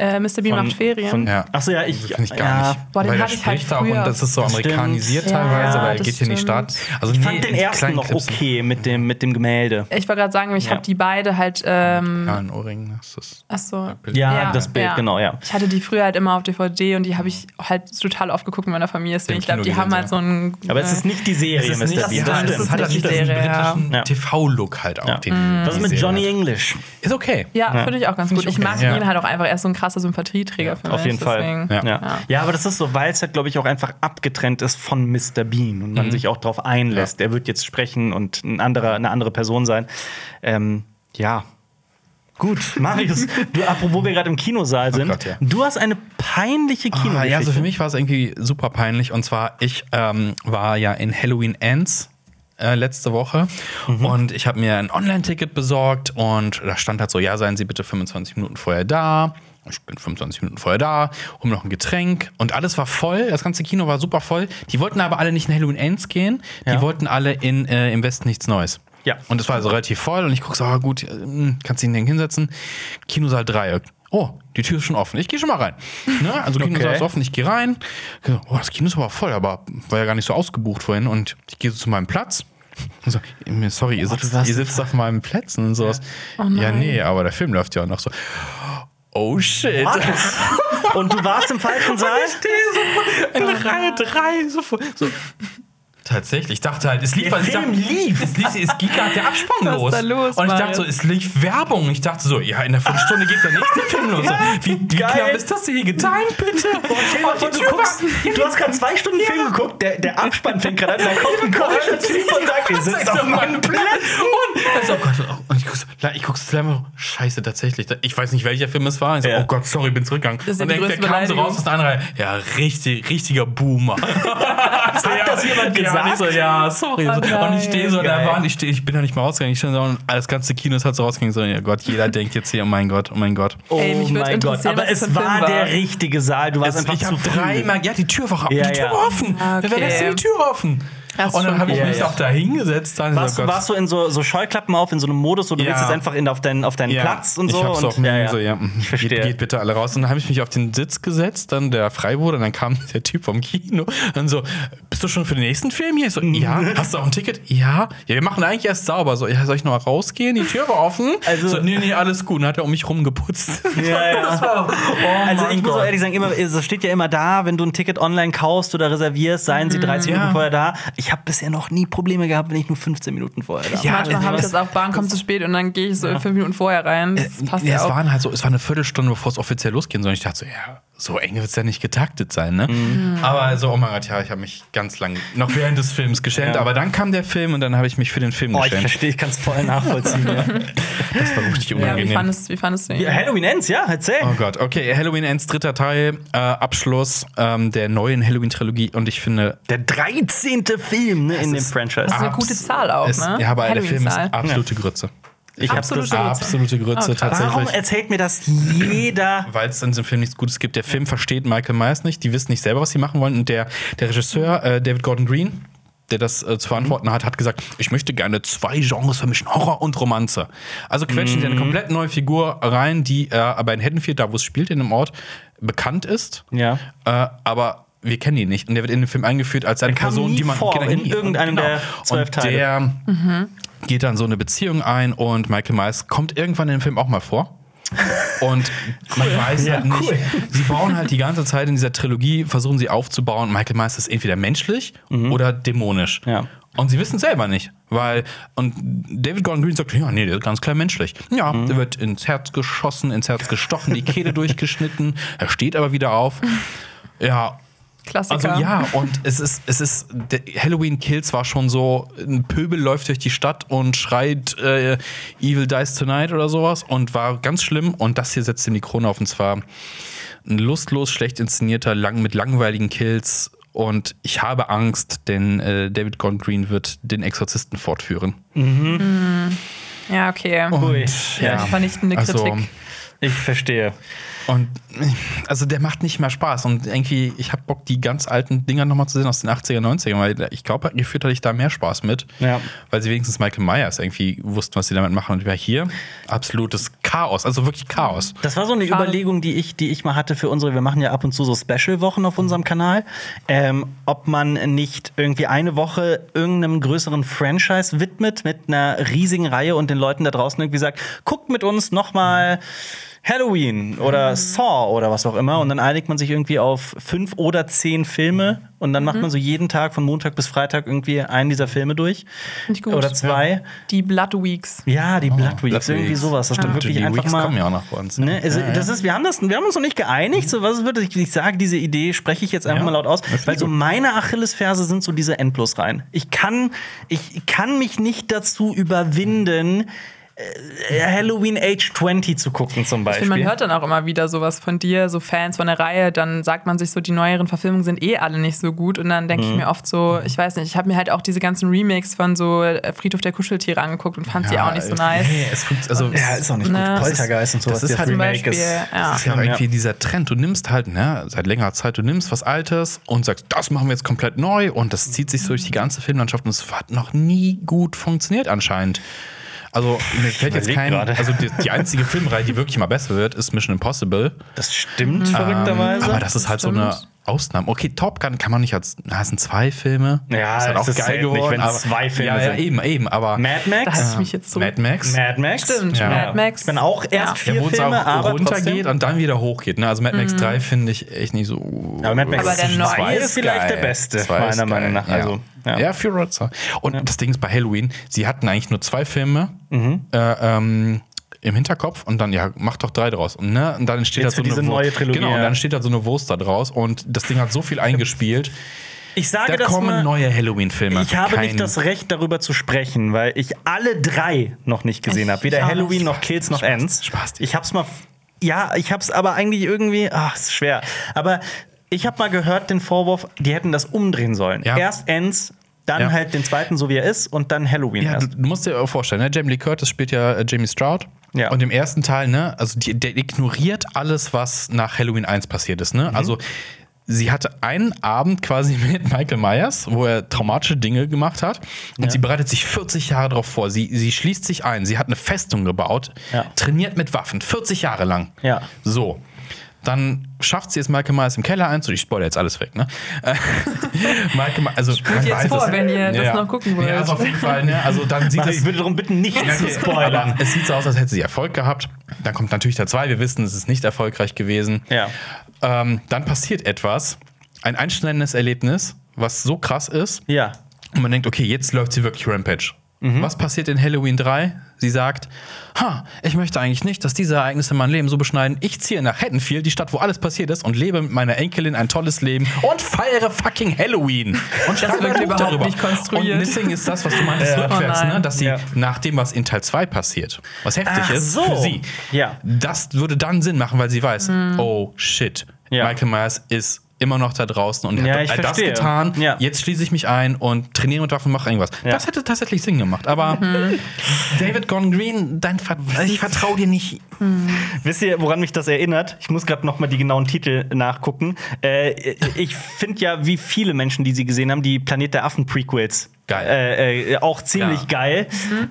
Speaker 3: Äh, Mr. Bean macht Ferien.
Speaker 1: Von,
Speaker 2: Ja.
Speaker 1: Achso, ja, ich.
Speaker 2: Das finde ich gar
Speaker 1: ja,
Speaker 2: nicht.
Speaker 3: Boah, den
Speaker 2: Weil der
Speaker 3: hatte ich halt
Speaker 2: spricht auch
Speaker 3: früher.
Speaker 2: und das ist so
Speaker 1: Das stimmt.
Speaker 2: amerikanisiert
Speaker 3: Ja,
Speaker 2: teilweise, weil er geht hier in die
Speaker 3: stimmt.
Speaker 2: Stadt. Also
Speaker 1: Ich
Speaker 2: nee,
Speaker 1: fand den
Speaker 2: in
Speaker 1: ersten noch
Speaker 2: Clips.
Speaker 1: okay mit dem, mit dem Gemälde.
Speaker 3: Ich wollte gerade sagen, ich
Speaker 1: Ja.
Speaker 3: habe die beide halt. Ähm,
Speaker 2: Ja, ein Ohrring, das ist.
Speaker 3: Achso.
Speaker 1: Ja, das Bild, genau, ja.
Speaker 3: Ich hatte die früher halt immer auf DVD und die habe ich halt total oft geguckt mit meiner Familie. Deswegen, ich glaube, die haben halt so einen.
Speaker 1: Aber es ist nicht die Serie, Mr.
Speaker 3: das
Speaker 1: Bean.
Speaker 3: stimmt,
Speaker 1: Das stimmt.
Speaker 3: ist nicht die Serie, ja.
Speaker 2: britischen
Speaker 1: Ja.
Speaker 2: TV-Look halt auch.
Speaker 1: Ja. Was ist
Speaker 2: die
Speaker 1: mit Johnny. English?
Speaker 2: Ist okay.
Speaker 3: Ja, finde ich auch ganz gut. Ich mag
Speaker 2: Ja.
Speaker 3: ihn halt auch einfach. Er ist so ein krasser krasser Sympathieträger für mich.
Speaker 1: Auf jeden Fall.
Speaker 3: deswegen-
Speaker 1: Ja.
Speaker 2: Ja.
Speaker 1: Ja. ja, aber das ist so, weil es ja, glaube ich, auch einfach abgetrennt ist von Mr. Bean und man
Speaker 2: Mhm.
Speaker 1: sich auch darauf einlässt. Er wird jetzt sprechen und ein anderer, eine andere Person sein. Ähm, ja. Gut, Marius, du, apropos wir gerade im Kinosaal sind,
Speaker 2: Gott, ja.
Speaker 1: du hast eine peinliche
Speaker 2: Ah,
Speaker 1: Kinogeschichte.
Speaker 2: ja, also für mich war es irgendwie super peinlich. Und zwar, ich ähm, war ja in Halloween Ends äh, letzte Woche und ich habe mir ein Online-Ticket besorgt und da stand halt so, ja, seien Sie bitte 25 Minuten vorher da. Ich bin 25 Minuten vorher da, hol mir noch ein Getränk und alles war voll. Das ganze Kino war super voll. Die wollten aber alle nicht in Halloween Ends gehen, die
Speaker 1: Ja.
Speaker 2: wollten alle in äh, Im Westen nichts Neues.
Speaker 1: Ja.
Speaker 2: Und es war also relativ voll und ich gucke so, ah, gut, äh, kannst du ihn denn hinsetzen? Kinosaal 3. Oh, die Tür ist schon offen. Ich gehe schon mal rein. Ne? Also Kinosaal
Speaker 1: Okay.
Speaker 2: ist offen, ich gehe rein. Oh, das Kino ist aber voll, aber war ja gar nicht so ausgebucht vorhin. Und ich gehe so zu meinem Platz. So, sorry, ihr sitzt,
Speaker 1: warst
Speaker 2: ihr sitzt auf meinen Plätzen und sowas. Ja. nee, aber der Film läuft ja auch noch so. Oh shit.
Speaker 1: Und du warst im falschen Saal?
Speaker 2: In Reihe 3. So, so. Tatsächlich, ich dachte halt, es lief,
Speaker 1: Der
Speaker 2: weil ich
Speaker 1: Film
Speaker 2: dachte,
Speaker 1: lief.
Speaker 2: Es, lief, es ging gerade der Abspann
Speaker 3: Was
Speaker 2: los.
Speaker 3: da los,
Speaker 2: Und ich dachte so, es lief Werbung. Ich dachte so, ja, in der Viertelstunde geht der nächste Film los. Wie, wie
Speaker 1: geil.
Speaker 2: knapp ist das hier getimt, bitte?
Speaker 1: Dir mal vor, du, guckst, du hast gerade zwei Stunden Film geguckt, der, der Abspann fängt gerade an, da kommt ein komischer Typ und sagt, ihr sitzt auf meinem Platz.
Speaker 2: Und, also, oh Gott, und ich guck so, ich guck so selber, scheiße, tatsächlich. Ich weiß nicht, welcher Film es war. Ich so,
Speaker 1: Ja.
Speaker 2: oh Gott, sorry, bin zurückgegangen.
Speaker 3: ist ja
Speaker 2: und dann der kam so raus aus der anderen Reihe. Ja, richtig, richtiger Boomer. Hat
Speaker 1: das jemand gesagt?
Speaker 2: Ja, ich so, ja, sorry.
Speaker 3: Oh
Speaker 2: und ich stehe so
Speaker 1: Geil.
Speaker 2: Wand, ich, steh, ich bin da nicht mehr rausgegangen. Ich stehe so und das ganze Kino ist halt so rausgegangen. So, ja Gott, jeder denkt jetzt hier, oh mein Gott, oh mein Gott.
Speaker 1: Oh
Speaker 3: Ey,
Speaker 1: mein Gott, aber es war der richtige Saal. Du warst
Speaker 2: Es,
Speaker 1: einfach
Speaker 2: ich
Speaker 1: zu
Speaker 2: dreimal, ja, die Tür war,
Speaker 1: Ja,
Speaker 2: die Tür
Speaker 1: ja.
Speaker 2: war offen.
Speaker 3: Okay.
Speaker 2: Wer lässt denn die Tür offen?
Speaker 3: Das
Speaker 2: und dann habe ich
Speaker 1: cool.
Speaker 2: mich
Speaker 1: Ja,
Speaker 2: auch da hingesetzt. Dann
Speaker 1: Warst,
Speaker 2: so,
Speaker 1: du,
Speaker 2: Gott.
Speaker 1: warst du in so, so Scheuklappen auf, in so einem Modus, wo du
Speaker 2: Ja.
Speaker 1: willst jetzt einfach in, auf deinen, auf deinen
Speaker 2: Ja,
Speaker 1: Platz und so?
Speaker 2: Ich hab's
Speaker 1: und,
Speaker 2: auch ja, so, ja. mhm,
Speaker 1: Ich verstehe.
Speaker 2: Geht, geht bitte alle raus. Und dann habe ich mich auf den Sitz gesetzt, dann der frei wurde, und dann kam der Typ vom Kino und so, bist du schon für den nächsten Film hier? Ich so, ja. Hast du auch ein Ticket? Ja. Ja, wir machen eigentlich erst sauber. So, ja, soll ich noch mal rausgehen? Die Tür war offen.
Speaker 1: Also-
Speaker 2: so, nee, nee, alles gut. Und dann hat er um mich rumgeputzt.
Speaker 1: Ja, ja.
Speaker 2: Das war, oh
Speaker 1: Also ich muss auch ehrlich sagen, immer, es steht ja immer da, wenn du ein Ticket online kaufst oder reservierst, seien sie 30
Speaker 2: Ja.
Speaker 1: Minuten vorher da. Ich habe bisher noch nie Probleme gehabt, wenn ich nur 15 Minuten vorher da war.
Speaker 2: Ja,
Speaker 3: Manchmal
Speaker 2: äh,
Speaker 3: habe ich das auch, Bahn kommt zu spät und dann gehe ich so fünf Minuten vorher rein. Das passt
Speaker 2: Nee,
Speaker 3: ja
Speaker 2: es
Speaker 3: auch.
Speaker 2: waren halt so, es war eine Viertelstunde, bevor es offiziell losgehen soll. Und ich dachte so, ja, so eng wird es ja nicht getaktet sein, ne?
Speaker 1: Mhm.
Speaker 2: Aber so, oh mein Gott, ja, ich habe mich ganz lang, noch während des Films geschämt.
Speaker 1: Ja.
Speaker 2: Aber dann kam der Film und dann habe ich mich für den Film
Speaker 1: Oh, ich
Speaker 2: geschämt.
Speaker 1: verstehe, ich kann es voll nachvollziehen. ja.
Speaker 2: Das war richtig
Speaker 3: ja, wie
Speaker 2: unangenehm.
Speaker 3: fandest, wie fandest du ihn?
Speaker 1: Ja, Halloween Ends, ja, erzähl.
Speaker 2: Oh Gott, okay, Halloween Ends dritter Teil, äh, Abschluss ähm, der neuen Halloween-Trilogie und ich finde.
Speaker 1: Der 13. Film ne, in dem Franchise.
Speaker 3: Das ist eine gute Zahl auch, ne?
Speaker 2: Ja, aber der Film ist absolute Grütze.
Speaker 1: Ich
Speaker 3: Absolute Grütze.
Speaker 2: Absolute Grütze,
Speaker 3: Oh, krass.
Speaker 1: Warum
Speaker 2: tatsächlich.
Speaker 1: erzählt mir das jeder?
Speaker 2: Weil es in diesem Film nichts Gutes gibt. Der Film versteht Michael Myers nicht. Die wissen nicht selber, was sie machen wollen. Und der, der Regisseur, äh, David Gordon Green, der das äh, zu verantworten hat, hat gesagt, ich möchte gerne zwei Genres vermischen, Horror und Romanze. Also quetschen sie eine komplett neue Figur rein, die äh, aber in Haddonfield, da wo es spielt, in einem Ort, bekannt ist.
Speaker 1: Ja.
Speaker 2: Äh, aber wir kennen ihn nicht. Und der wird in den Film eingeführt als eine Person,
Speaker 1: nie
Speaker 2: die man
Speaker 1: vor
Speaker 2: genau,
Speaker 1: in irgendeinem der zwölf
Speaker 2: und
Speaker 1: Teile.
Speaker 2: Der geht dann so eine Beziehung ein und Michael Myers kommt irgendwann in dem Film auch mal vor. Und man weiß
Speaker 1: Ja,
Speaker 2: halt nicht.
Speaker 1: cool.
Speaker 2: Sie bauen halt die ganze Zeit in dieser Trilogie, versuchen sie aufzubauen. Michael Myers ist entweder menschlich oder dämonisch.
Speaker 1: Ja.
Speaker 2: Und sie wissen selber nicht, weil und David Gordon Green sagt, ja, nee, der ist ganz klar menschlich. Ja, der wird ins Herz geschossen, ins Herz gestochen, die Kehle durchgeschnitten, er steht aber wieder auf. Ja,
Speaker 3: Klassiker.
Speaker 2: also ja, und es ist, es ist, der Halloween Kills war schon so, ein Pöbel läuft durch die Stadt und schreit äh, Evil Dies Tonight oder sowas und war ganz schlimm. Und das hier setzt ihm die Krone auf und zwar ein lustlos schlecht inszenierter, lang, mit langweiligen Kills. Und ich habe Angst, denn äh, David Gordon Green wird den Exorzisten fortführen.
Speaker 3: Ja, okay.
Speaker 1: Ui.
Speaker 2: Ja,
Speaker 3: Vernichtende
Speaker 2: also,
Speaker 3: Kritik.
Speaker 1: Ich verstehe.
Speaker 2: Und also der macht nicht mehr Spaß. Und irgendwie, ich habe Bock, die ganz alten Dinger nochmal zu sehen aus den 80er, 90er, weil ich glaube, gefühlt hatte ich da mehr Spaß mit.
Speaker 1: Ja.
Speaker 2: Weil sie wenigstens Michael Myers irgendwie wussten, was sie damit machen. Und wir hier absolutes Chaos, also wirklich Chaos.
Speaker 1: Das war so eine. Überlegung, die ich, die ich mal hatte für unsere. Wir machen ja ab und zu so Special-Wochen auf unserem Kanal. Ähm, ob man nicht irgendwie eine Woche irgendeinem größeren Franchise widmet mit einer riesigen Reihe und den Leuten da draußen irgendwie sagt: guckt mit uns noch mal Halloween oder Saw oder was auch immer und dann einigt man sich irgendwie auf fünf oder zehn Filme und dann macht man so jeden Tag von Montag bis Freitag irgendwie einen dieser Filme durch
Speaker 3: Finde ich gut.
Speaker 1: oder zwei.
Speaker 3: Die Blood Weeks.
Speaker 1: Ja, die Blood Weeks,
Speaker 2: Blood
Speaker 1: irgendwie
Speaker 2: Weeks.
Speaker 1: sowas, dass man wirklich
Speaker 2: die
Speaker 1: einfach
Speaker 2: Weeks
Speaker 1: mal
Speaker 2: kommen ja auch noch bei uns.
Speaker 1: Ne, also, das ist, wir, haben das, wir haben uns noch nicht geeinigt, so was wird. Ich, ich sage, diese Idee spreche ich jetzt einfach
Speaker 2: Ja,
Speaker 1: mal laut aus,
Speaker 2: das
Speaker 1: weil so
Speaker 2: gut.
Speaker 1: meine Achillesferse sind so diese Endlosreihen. Ich kann, ich kann mich nicht dazu überwinden, äh, Halloween Age 20 zu gucken zum
Speaker 3: Ich
Speaker 1: Beispiel.
Speaker 3: finde, man hört dann auch immer wieder sowas von dir, so Fans von der Reihe, dann sagt man sich so, die neueren Verfilmungen sind eh alle nicht so gut. Und dann denke
Speaker 1: Mhm.
Speaker 3: ich mir oft so, ich weiß nicht, ich habe mir halt auch diese ganzen Remakes von so äh, Friedhof der Kuscheltiere angeguckt und fand sie auch nicht so nice.
Speaker 2: Nee, es funkt, also
Speaker 1: ja, ist auch nicht
Speaker 3: Ne.
Speaker 1: gut. Poltergeist und sowas.
Speaker 2: das ist
Speaker 1: das
Speaker 2: halt
Speaker 3: Zum
Speaker 1: Remake
Speaker 3: Beispiel,
Speaker 1: ist-
Speaker 3: ja.
Speaker 2: Das ist ja auch irgendwie dieser Trend. Du nimmst halt, ne, seit längerer Zeit, du nimmst was Altes und sagst, das machen wir jetzt komplett neu und das zieht sich so durch die ganze Filmlandschaft und es hat noch nie gut funktioniert anscheinend. Also mir fällt jetzt kein,
Speaker 1: gerade.
Speaker 2: also die, die einzige Filmreihe, die wirklich mal besser wird, ist Mission Impossible.
Speaker 1: Das stimmt verrückterweise.
Speaker 2: Aber das ist halt so eine
Speaker 3: Stimmt.
Speaker 2: Ausnahme. Okay, Top Gun kann man nicht als, na, es sind zwei Filme.
Speaker 1: Ja,
Speaker 2: ist halt
Speaker 1: es
Speaker 2: auch
Speaker 1: ist
Speaker 2: geil
Speaker 1: nicht,
Speaker 2: geworden.
Speaker 1: wenn
Speaker 2: aber-
Speaker 1: zwei Filme
Speaker 2: ja, ja,
Speaker 1: sind.
Speaker 2: eben, eben, aber
Speaker 1: Mad
Speaker 3: Da
Speaker 1: Max?
Speaker 3: hatte ich mich jetzt so.
Speaker 2: Mad Max.
Speaker 1: Mad Max?
Speaker 3: Stimmt,
Speaker 2: Ja.
Speaker 3: Mad Max.
Speaker 1: Ich bin auch erst
Speaker 3: Ja.
Speaker 1: vier
Speaker 2: Ja,
Speaker 1: Filme,
Speaker 2: auch
Speaker 1: aber
Speaker 2: runtergeht
Speaker 1: trotzdem.
Speaker 2: und dann wieder hochgeht. Ne? Also Mad Max
Speaker 3: Mhm.
Speaker 2: 3 finde ich echt nicht so.
Speaker 1: Aber Mad Max
Speaker 3: Aber der neue
Speaker 1: zwei ist vielleicht
Speaker 2: geil.
Speaker 1: der beste,
Speaker 2: Zwei
Speaker 1: meiner Meinung
Speaker 2: geil,
Speaker 1: nach. Also,
Speaker 2: ja.
Speaker 1: ja.
Speaker 2: ja, für Rotzer. Und das Ding ist bei Halloween, sie hatten eigentlich nur zwei Filme
Speaker 1: Mhm.
Speaker 2: äh, ähm, im Hinterkopf und dann, ja, mach doch drei draus. Und, ne? und dann entsteht
Speaker 1: Jetzt
Speaker 2: da so eine
Speaker 1: neue Trilogie,
Speaker 2: Genau, und
Speaker 1: ja.
Speaker 2: dann steht da so eine Wurst da draus und das Ding hat so viel eingespielt.
Speaker 1: Ich sage
Speaker 2: Da
Speaker 1: das
Speaker 2: kommen
Speaker 1: mal,
Speaker 2: neue Halloween-Filme.
Speaker 1: Ich habe
Speaker 2: Kein-
Speaker 1: nicht das Recht, darüber zu sprechen, weil ich alle drei noch nicht gesehen habe. Weder
Speaker 3: auch
Speaker 1: Halloween noch Kills noch Ends.
Speaker 2: Spaß.
Speaker 1: Ich hab's mal. Ja, ich hab's aber eigentlich irgendwie. Ach, ist schwer. Aber ich habe mal gehört, den Vorwurf, die hätten das umdrehen sollen.
Speaker 2: Ja.
Speaker 1: Erst Ends, dann
Speaker 2: Ja.
Speaker 1: halt den zweiten, so wie er ist, und dann Halloween
Speaker 2: Ja, du,
Speaker 1: erst.
Speaker 2: du musst dir vorstellen, ne? Jamie Lee Curtis spielt ja äh, Jamie Stroud.
Speaker 1: Ja.
Speaker 2: Und im ersten Teil, ne, also die, der ignoriert alles, was nach Halloween 1 passiert ist,
Speaker 1: Mhm.
Speaker 2: ne? Also sie hatte einen Abend quasi mit Michael Myers, wo er traumatische Dinge gemacht hat. Und sie bereitet sich 40 Jahre darauf vor. Sie, sie schließt sich ein. Sie hat eine Festung gebaut,
Speaker 1: Ja.
Speaker 2: trainiert mit Waffen, 40 Jahre lang.
Speaker 1: Ja.
Speaker 2: So. Dann schafft sie es Michael Myers im Keller ein. So, ich spoilere jetzt alles weg, ne? Michael Myers, also man
Speaker 3: jetzt vor,
Speaker 2: es.
Speaker 3: wenn ihr das noch gucken wollt.
Speaker 2: Ja, also auf jeden Fall, ne? Also dann sieht
Speaker 1: Mach,
Speaker 2: es
Speaker 1: ich würde darum bitten, nicht zu spoilern.
Speaker 2: aber Es sieht so aus, als hätte sie Erfolg gehabt. Dann kommt natürlich der 2. Wir wissen, es ist nicht erfolgreich gewesen.
Speaker 1: Ja.
Speaker 2: Ähm, dann passiert etwas, ein einschneidendes Erlebnis, was so krass ist.
Speaker 1: Ja.
Speaker 2: Und man denkt, okay, jetzt läuft sie wirklich Rampage.
Speaker 1: Mhm.
Speaker 2: Was passiert in Halloween 3? Sie sagt, ha, ich möchte eigentlich nicht, dass diese Ereignisse mein Leben so beschneiden. Ich ziehe nach Haddonfield, die Stadt, wo alles passiert ist, und lebe mit meiner Enkelin ein tolles Leben und feiere fucking Halloween. Und schreibe
Speaker 3: wird
Speaker 2: ein Buch
Speaker 3: überhaupt nicht konstruiert.
Speaker 2: Und deswegen ist das, was du meintest,
Speaker 1: Ja.
Speaker 2: rückwärts,
Speaker 3: Oh
Speaker 2: ne? dass sie
Speaker 1: Ja.
Speaker 2: nach dem, was in Teil 2 passiert, was heftig
Speaker 1: Ach
Speaker 2: ist
Speaker 1: so.
Speaker 2: für sie,
Speaker 1: Ja.
Speaker 2: das würde dann Sinn machen, weil sie weiß,
Speaker 3: Hm.
Speaker 2: oh shit,
Speaker 1: Ja.
Speaker 2: Michael Myers ist immer noch da draußen und
Speaker 1: Ja,
Speaker 2: hat das getan.
Speaker 1: Ja.
Speaker 2: Jetzt schließe ich mich ein und trainiere mit Waffen, mache irgendwas.
Speaker 1: Ja.
Speaker 2: Das hätte tatsächlich Sinn gemacht. Aber
Speaker 3: Mhm.
Speaker 2: David Gordon Green, dein Ver ich vertraue dir nicht.
Speaker 1: Wisst ihr, woran mich das erinnert? Ich muss gerade noch mal die genauen Titel nachgucken. Äh, ich finde ja, wie viele Menschen, die sie gesehen haben, die Planet der Affen Prequels.
Speaker 2: Geil.
Speaker 1: Äh, äh, auch ziemlich
Speaker 2: Ja.
Speaker 1: geil.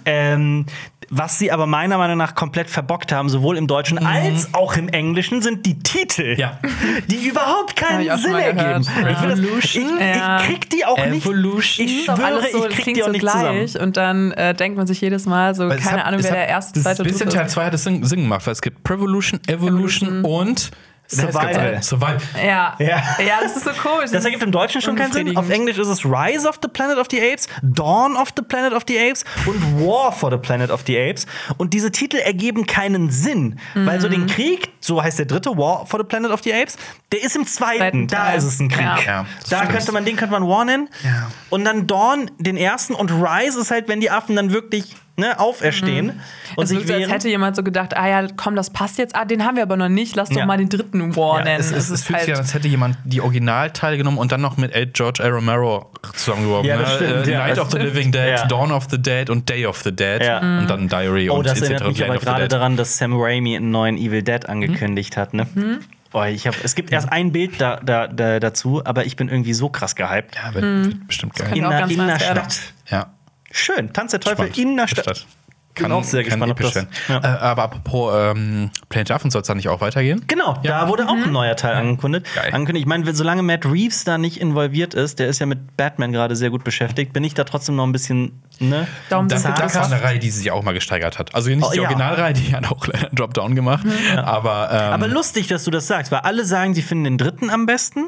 Speaker 1: Ähm, was sie aber meiner Meinung nach komplett verbockt haben, sowohl im Deutschen als auch im Englischen, sind die Titel,
Speaker 2: Ja.
Speaker 1: die überhaupt keinen
Speaker 3: ich schon
Speaker 1: Sinn ergeben. Ich, will das, ich,
Speaker 2: Evolution?
Speaker 1: ich
Speaker 3: Ja.
Speaker 1: krieg die auch nicht.
Speaker 2: Evolution.
Speaker 1: Ich
Speaker 3: ist auch
Speaker 1: schwöre,
Speaker 3: so,
Speaker 1: ich krieg die auch
Speaker 3: so
Speaker 1: nicht
Speaker 3: gleich
Speaker 1: zusammen.
Speaker 3: und dann äh, denkt man sich jedes Mal so,
Speaker 2: Weil
Speaker 3: keine
Speaker 2: hat-
Speaker 3: Ahnung, wer
Speaker 2: hat-
Speaker 3: der erste,
Speaker 2: das
Speaker 3: zweite,
Speaker 2: Bis in
Speaker 3: dritte
Speaker 2: Teil
Speaker 3: ist.
Speaker 2: 2 hat es Sinn, Sinn gemacht, weil es gibt Prevolution, Evolution, und
Speaker 1: Survival.
Speaker 2: Survival.
Speaker 3: Ja.
Speaker 1: Ja.
Speaker 3: ja, das ist so komisch.
Speaker 1: Das ergibt im Deutschen schon keinen Sinn. Auf. Englisch ist es Rise of the Planet of the Apes, Dawn of the Planet of the Apes und War for the Planet of the Apes. Und diese Titel ergeben keinen Sinn, weil so den Krieg, so heißt der dritte War for the Planet of the Apes, der ist im zweiten.
Speaker 3: Zweiten
Speaker 1: Da ist es ein Krieg.
Speaker 3: Ja.
Speaker 2: Ja,
Speaker 1: da
Speaker 2: stimmt.
Speaker 1: könnte man den könnte man War nennen.
Speaker 2: Ja.
Speaker 1: Und dann Dawn den ersten und Rise ist halt, wenn die Affen dann wirklich ne, auferstehen und
Speaker 3: es
Speaker 1: sich
Speaker 3: wirkt so, als hätte jemand so gedacht, ah ja, komm, das passt jetzt. Ah, den haben wir aber noch nicht. Lass doch
Speaker 1: Ja.
Speaker 3: mal den dritten War
Speaker 2: Ja,
Speaker 3: nennen.
Speaker 2: es, es, es fühlt sich an, als hätte jemand die Originalteile genommen und dann noch mit L. George A. Romero zusammengeworfen.
Speaker 1: Ja, das
Speaker 2: ne?
Speaker 1: stimmt,
Speaker 2: Äh,
Speaker 1: ja,
Speaker 2: Night
Speaker 1: das
Speaker 2: of the
Speaker 1: stimmt.
Speaker 2: Living Dead,
Speaker 1: Ja.
Speaker 2: Dawn of the Dead und Day of the Dead.
Speaker 1: Ja.
Speaker 2: Und dann Diary
Speaker 1: Oh,
Speaker 2: und
Speaker 1: das
Speaker 2: etc.
Speaker 1: erinnert mich aber gerade daran, dass Sam Raimi einen neuen Evil Dead angekündigt hat. Ne? Oh, ich hab, es gibt erst ein Bild da, da, da, dazu, aber ich bin irgendwie so krass gehypt.
Speaker 2: Ja, wird, wird bestimmt geil.
Speaker 1: In
Speaker 3: ganz
Speaker 1: in der. Stadt.
Speaker 2: Ja.
Speaker 1: Schön. Tanz der Teufel
Speaker 2: Spannend.
Speaker 1: in der Stadt.
Speaker 2: Stadt.
Speaker 1: Bin auch sehr
Speaker 2: kann
Speaker 1: gespannt, ob
Speaker 2: episch
Speaker 1: das-
Speaker 2: werden.
Speaker 1: ja.
Speaker 2: Äh, aber apropos ähm, Planet Affen soll es da nicht auch weitergehen?
Speaker 1: Genau, da wurde auch ein neuer Teil angekündigt. Angekündigt. Ich meine, solange Matt Reeves da nicht involviert ist, der ist ja mit Batman gerade sehr gut beschäftigt, bin ich da trotzdem noch ein bisschen, ne?
Speaker 3: Daumen
Speaker 2: Das, das war eine Reihe, die sich auch mal gesteigert hat. Also nicht
Speaker 1: Oh,
Speaker 2: die
Speaker 1: ja.
Speaker 2: Originalreihe, die hat auch leider einen Dropdown gemacht. Aber, ähm,
Speaker 1: Aber lustig, dass du das sagst, weil alle sagen, sie finden den dritten am besten.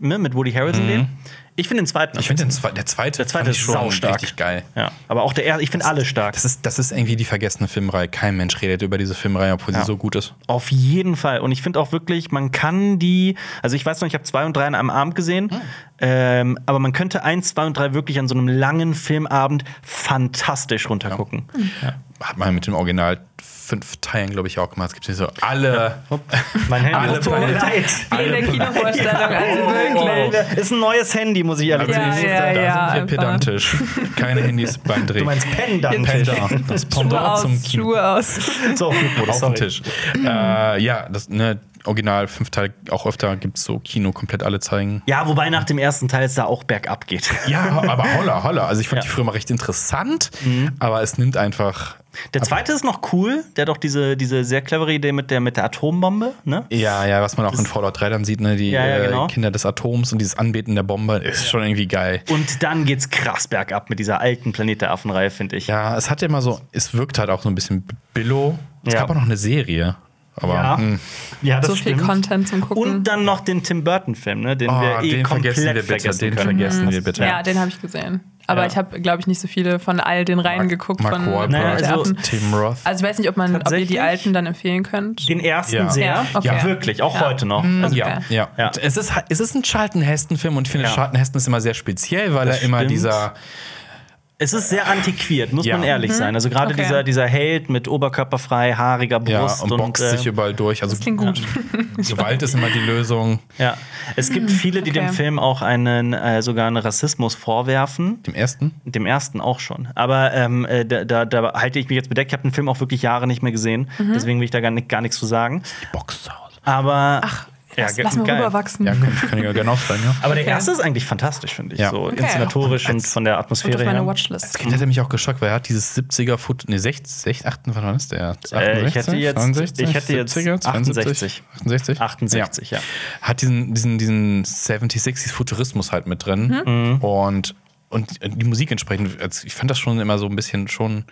Speaker 1: Ne, mit Woody Harrelson den. Ich finde den zweiten.
Speaker 2: ich finde den zwe der zweite,
Speaker 1: Der zweite ist
Speaker 2: schon
Speaker 1: saustark.
Speaker 2: richtig geil.
Speaker 1: Ja, aber auch der erste, ich finde alle stark.
Speaker 2: Das ist, das ist irgendwie die vergessene Filmreihe. Kein Mensch redet über diese Filmreihe, obwohl
Speaker 1: Ja.
Speaker 2: sie so gut ist.
Speaker 1: Auf jeden Fall. Und ich finde auch wirklich, man kann die, also ich weiß noch, ich habe zwei und drei an einem Abend gesehen, ähm, aber man könnte eins, zwei und drei wirklich an so einem langen Filmabend fantastisch runtergucken.
Speaker 2: Hat man mit dem Original fünf Teilen, glaube ich, auch gemacht. Es gibt hier so alle.
Speaker 1: Mein Handy
Speaker 2: Alle
Speaker 1: tut mir leid.
Speaker 3: Wie in der Kinovorstellung, also wirklich.
Speaker 1: Ist ein neues Handy, muss ich ehrlich
Speaker 3: Ja,
Speaker 1: sagen.
Speaker 3: ja,
Speaker 2: da
Speaker 3: ja,
Speaker 2: sind wir pedantisch. Keine Handys beim Dreh.
Speaker 1: Du meinst. Pendant.
Speaker 2: Das
Speaker 3: Schuhe
Speaker 2: Pendant zum
Speaker 3: aus,
Speaker 2: Kino.
Speaker 3: Schuhe aus.
Speaker 1: So,
Speaker 2: Auf dem
Speaker 1: sorry.
Speaker 2: Tisch. Äh, ja, das ne, Original fünf Teile, auch öfter gibt es so Kino komplett alle zeigen.
Speaker 1: Ja, wobei nach dem ersten Teil es da auch bergab geht.
Speaker 2: Ja, aber holla, holla. Also ich fand
Speaker 1: Ja.
Speaker 2: die früher mal recht interessant, aber es nimmt einfach.
Speaker 1: Der zweite ist noch cool. Der hat doch diese, diese sehr clevere Idee mit der, mit der Atombombe. Ne?
Speaker 2: Ja, ja, was man auch in Fallout 3 dann sieht, ne, die
Speaker 1: Ja, ja, genau.
Speaker 2: äh, Kinder des Atoms und dieses Anbeten der Bombe, ist schon irgendwie geil.
Speaker 1: Und dann geht's krass bergab mit dieser alten Planet der Affen-Reihe, finde ich.
Speaker 2: Ja, es hat ja immer so, es wirkt halt auch so ein bisschen billow. Es gab auch noch eine Serie. Aber
Speaker 1: Ja,
Speaker 2: hm.
Speaker 1: ja das
Speaker 3: So viel
Speaker 1: stimmt.
Speaker 3: Content zum Gucken.
Speaker 1: Und dann noch den Tim Burton-Film, ne? den
Speaker 2: Oh,
Speaker 1: wir eh
Speaker 2: den
Speaker 1: komplett
Speaker 2: vergessen wir bitte,
Speaker 1: vergessen
Speaker 2: den
Speaker 1: können.
Speaker 2: vergessen wir bitte.
Speaker 3: ja, den habe ich gesehen. Aber
Speaker 1: Ja.
Speaker 3: ich habe, glaube ich, nicht so viele von all den Reihen geguckt.
Speaker 2: Mark
Speaker 3: von
Speaker 2: Wahlberg,
Speaker 1: Naja, also-.
Speaker 2: Tim Roth.
Speaker 3: Also ich weiß nicht, ob, man, ob ihr die alten dann empfehlen könnt.
Speaker 1: Den ersten
Speaker 2: Ja.
Speaker 1: sehr.
Speaker 3: Ja, okay.
Speaker 1: Ja, wirklich, auch
Speaker 3: Ja.
Speaker 1: heute noch.
Speaker 2: Also,
Speaker 1: Also,
Speaker 2: ja, ja.
Speaker 1: Ja.
Speaker 2: Es, ist, es ist ein Charlton Heston-Film und ich finde,
Speaker 1: Ja.
Speaker 2: Charlton Heston ist immer sehr speziell, weil
Speaker 1: Das
Speaker 2: er immer
Speaker 1: stimmt.
Speaker 2: dieser.
Speaker 1: Es ist sehr antiquiert, muss
Speaker 2: Ja.
Speaker 1: man ehrlich sein. Also gerade
Speaker 3: Okay.
Speaker 1: dieser, dieser Held mit oberkörperfrei, haariger
Speaker 2: Ja,
Speaker 1: Brust
Speaker 2: und boxt
Speaker 1: äh,
Speaker 2: sich überall durch. Also
Speaker 3: Das klingt gut.
Speaker 2: Gewalt ist immer die Lösung.
Speaker 1: Ja, es gibt viele, die
Speaker 3: okay.
Speaker 1: dem Film auch einen äh, sogar einen Rassismus vorwerfen.
Speaker 2: Dem ersten?
Speaker 1: Dem ersten auch schon. Aber ähm, äh, da, da, da halte ich mich jetzt bedeckt. Ich habe den Film auch wirklich Jahre nicht mehr gesehen.
Speaker 3: Mhm.
Speaker 1: Deswegen will ich da gar, gar nichts zu sagen.
Speaker 2: Boxt zu Hause.
Speaker 1: Aber
Speaker 3: Ach,
Speaker 1: ja,
Speaker 3: lass, mal
Speaker 1: geil.
Speaker 3: rüberwachsen.
Speaker 2: Ja, kann, kann ich ja gerne ausfallen, ja.
Speaker 1: Aber der
Speaker 3: Okay.
Speaker 1: erste ist eigentlich fantastisch, finde ich.
Speaker 2: Ja.
Speaker 1: So
Speaker 3: Okay.
Speaker 1: inszenatorisch und
Speaker 2: Als-
Speaker 1: von der
Speaker 3: Und
Speaker 1: Atmosphäre
Speaker 3: auf meine
Speaker 1: her.
Speaker 3: Watchlist.
Speaker 2: Als Kind hat er mich auch geschockt, weil er hat dieses 70er Foot, nee, 60, 60 8, wann ist der?
Speaker 1: Äh, ich hätte jetzt-
Speaker 2: 69,
Speaker 1: ich hätte jetzt
Speaker 2: 70er, 72, 68?
Speaker 1: 68, ja.
Speaker 2: Hat diesen, diesen, diesen 70s, 60s Futurismus halt mit drin
Speaker 1: Mhm.
Speaker 2: und, und die Musik entsprechend, also ich fand das schon immer so ein bisschen schon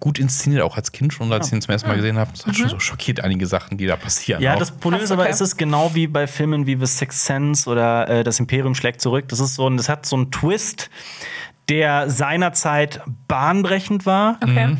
Speaker 2: gut inszeniert, auch als Kind schon, als ich ihn zum ersten Mal gesehen habe. Es hat schon so schockiert einige Sachen, die da passieren.
Speaker 1: Ja,
Speaker 2: auch.
Speaker 1: das Problem ist aber,
Speaker 3: okay.
Speaker 1: es ist genau wie bei Filmen wie The Sixth Sense oder äh, Das Imperium schlägt zurück. Das ist so ein, das hat so einen Twist, der seinerzeit bahnbrechend war,
Speaker 3: Okay.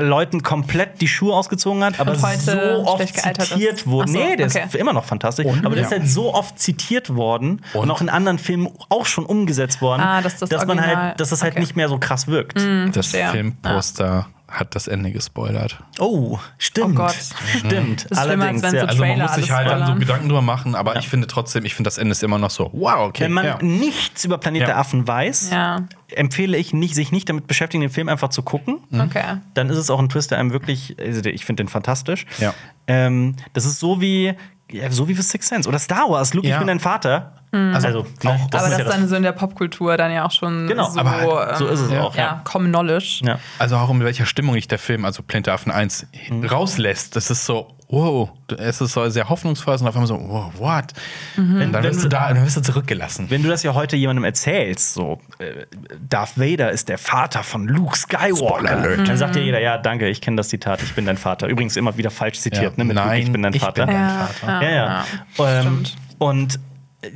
Speaker 1: Leuten komplett die Schuhe ausgezogen hat, aber
Speaker 3: Und heute
Speaker 1: so oft zitiert
Speaker 3: ist.
Speaker 1: wurde.
Speaker 3: So,
Speaker 1: nee, der
Speaker 3: okay.
Speaker 1: ist immer noch fantastisch, aber der ist halt so oft zitiert worden und,
Speaker 2: Und?
Speaker 1: auch in anderen Filmen auch schon umgesetzt worden,
Speaker 3: Ah, dass das
Speaker 1: dass man
Speaker 3: Original-
Speaker 1: halt, dass das halt
Speaker 3: okay.
Speaker 1: nicht mehr so krass wirkt.
Speaker 2: das
Speaker 3: verstehe.
Speaker 2: Filmposter hat das Ende gespoilert.
Speaker 1: Oh, stimmt.
Speaker 3: Oh Gott.
Speaker 1: Stimmt.
Speaker 3: Das ist schlimmer, als
Speaker 1: Allerdings,
Speaker 3: wenn so
Speaker 1: ja.
Speaker 2: Also man muss sich halt dann so. Gedanken drüber machen, aber ich finde trotzdem, ich finde das Ende ist immer noch so, wow, okay.
Speaker 1: Wenn man
Speaker 2: ja.
Speaker 1: nichts über Planet
Speaker 2: Ja.
Speaker 1: der Affen weiß,
Speaker 3: Ja,
Speaker 1: empfehle ich nicht, sich nicht damit beschäftigen, den Film einfach zu gucken.
Speaker 3: okay.
Speaker 1: Dann ist es auch ein Twist, der einem wirklich, also ich finde den fantastisch.
Speaker 2: Ja.
Speaker 1: Ähm, das ist so wie, ja, so wie The Sixth Sense oder Star Wars. Luke, ich
Speaker 2: Ja.
Speaker 1: bin dein Vater.
Speaker 3: Mhm.
Speaker 1: Also, ne,
Speaker 2: auch-
Speaker 3: aber
Speaker 1: ist
Speaker 3: das
Speaker 1: ja
Speaker 3: dann so in der Popkultur dann ja auch schon
Speaker 1: Genau,
Speaker 3: so,
Speaker 2: aber halt,
Speaker 1: so ist es
Speaker 3: ähm,
Speaker 1: auch,
Speaker 3: Ja,
Speaker 1: ja.
Speaker 3: Common Knowledge.
Speaker 1: Ja.
Speaker 2: Also auch in welcher Stimmung ich der Film, also Planet der Affen 1,
Speaker 1: Mhm.
Speaker 2: rauslässt. Das ist so, wow, es ist so sehr hoffnungsvoll und auf einmal so, wow, what?
Speaker 1: Mhm.
Speaker 2: Dann wirst du da, dann wirst du zurückgelassen.
Speaker 1: Wenn du das ja heute jemandem erzählst, so äh, Darth Vader ist der Vater von Luke Skywalker,
Speaker 2: alert.
Speaker 1: dann sagt dir jeder, ja, danke, ich kenne das Zitat, ich bin dein Vater. Übrigens immer wieder falsch zitiert,
Speaker 2: Ja.
Speaker 1: ne, mit Luke,
Speaker 2: Nein,
Speaker 1: ich bin dein
Speaker 2: ich
Speaker 1: Vater.
Speaker 2: bin dein
Speaker 3: Ja,
Speaker 2: Vater.
Speaker 1: Ja, ja. Ähm,
Speaker 3: Stimmt.
Speaker 1: und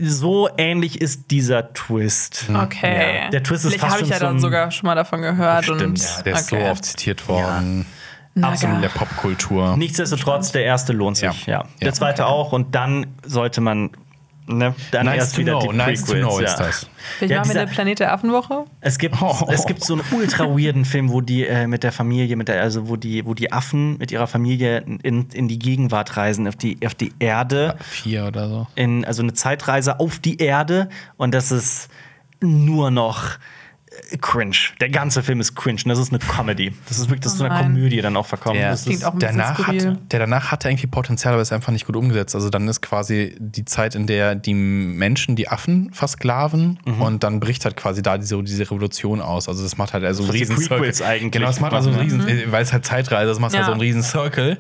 Speaker 1: so ähnlich ist dieser Twist.
Speaker 3: Okay.
Speaker 1: Ja. Der Twist ist
Speaker 3: Vielleicht
Speaker 1: fast
Speaker 3: habe ich ja dann sogar schon mal davon gehört.
Speaker 1: Stimmt,
Speaker 3: und,
Speaker 2: Ja, der ist
Speaker 3: okay.
Speaker 2: so oft zitiert worden.
Speaker 3: Na,
Speaker 2: Absolut in der Popkultur.
Speaker 1: Nichtsdestotrotz, der erste lohnt sich. Ja.
Speaker 2: Ja.
Speaker 1: Der
Speaker 2: Ja.
Speaker 1: zweite auch und dann sollte man ne, dann
Speaker 2: Nice
Speaker 1: erst
Speaker 2: to
Speaker 1: wieder
Speaker 2: know,
Speaker 1: die
Speaker 2: nice to
Speaker 1: Prequels.
Speaker 2: know
Speaker 1: ja.
Speaker 2: ist das.
Speaker 3: Vielleicht
Speaker 1: Ja,
Speaker 3: machen wir eine Planet der Affenwoche.
Speaker 1: Es gibt,
Speaker 2: Oh.
Speaker 1: es gibt so einen ultra weirden Film, wo die äh, mit der Familie, mit der, also wo die, wo die Affen mit ihrer Familie in, in die Gegenwart reisen, auf die, auf die Erde.
Speaker 2: Vier oder so.
Speaker 1: In, also eine Zeitreise auf die Erde und das ist nur noch cringe. Der ganze Film ist cringe. Und das ist eine Comedy. Das ist wirklich das
Speaker 3: Oh
Speaker 1: so eine
Speaker 3: nein.
Speaker 1: Komödie dann auch verkommen.
Speaker 2: Der,
Speaker 1: Das
Speaker 3: klingt
Speaker 1: ist,
Speaker 3: auch ein
Speaker 2: danach hatte, der danach hatte irgendwie Potenzial, aber ist einfach nicht gut umgesetzt. Also dann ist quasi die Zeit, in der die Menschen die Affen versklaven
Speaker 1: Mhm.
Speaker 2: und dann bricht halt quasi da diese, diese Revolution aus. Also das macht halt also einen
Speaker 1: die
Speaker 2: riesen Circle.
Speaker 1: eigentlich
Speaker 2: Genau, das macht also einen riesen, äh, weil es halt Zeitreise, das macht halt
Speaker 3: Ja.
Speaker 2: so einen riesen Circle.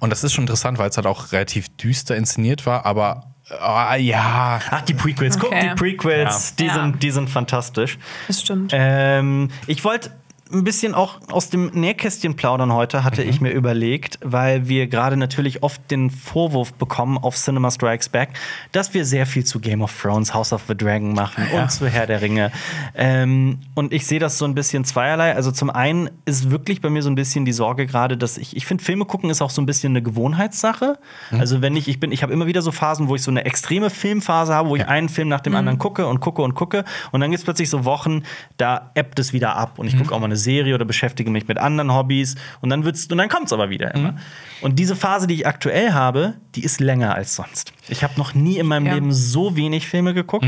Speaker 2: Und das ist schon interessant, weil es halt auch relativ düster inszeniert war, aber ah, ja.
Speaker 1: Ach, die Prequels. Guck,
Speaker 3: Okay.
Speaker 1: die Prequels, die,
Speaker 3: Ja.
Speaker 1: sind, die sind fantastisch.
Speaker 3: Das stimmt.
Speaker 1: Ähm, ich wollte ein bisschen auch aus dem Nähkästchen plaudern heute, hatte
Speaker 2: Mhm.
Speaker 1: ich mir überlegt, weil wir gerade natürlich oft den Vorwurf bekommen auf Cinema Strikes Back, dass wir sehr viel zu Game of Thrones, House of the Dragon machen
Speaker 2: Ja.
Speaker 1: und zu Herr der Ringe. Ähm, und ich sehe das so ein bisschen zweierlei. Also zum einen ist wirklich bei mir so ein bisschen die Sorge gerade, dass ich, ich finde, Filme gucken ist auch so ein bisschen eine Gewohnheitssache.
Speaker 2: Mhm.
Speaker 1: Also wenn ich, ich bin, ich habe immer wieder so Phasen, wo ich so eine extreme Filmphase habe, wo ich einen Film nach dem anderen gucke und gucke und gucke. Und dann gibt es plötzlich so Wochen, da ebbt es wieder ab und ich gucke auch mal eine Serie oder beschäftige mich mit anderen Hobbys und dann wird's, und dann kommt es aber wieder immer. Und diese Phase, die ich aktuell habe, die ist länger als sonst. Ich habe noch nie in meinem
Speaker 3: Ja.
Speaker 1: Leben so wenig Filme geguckt.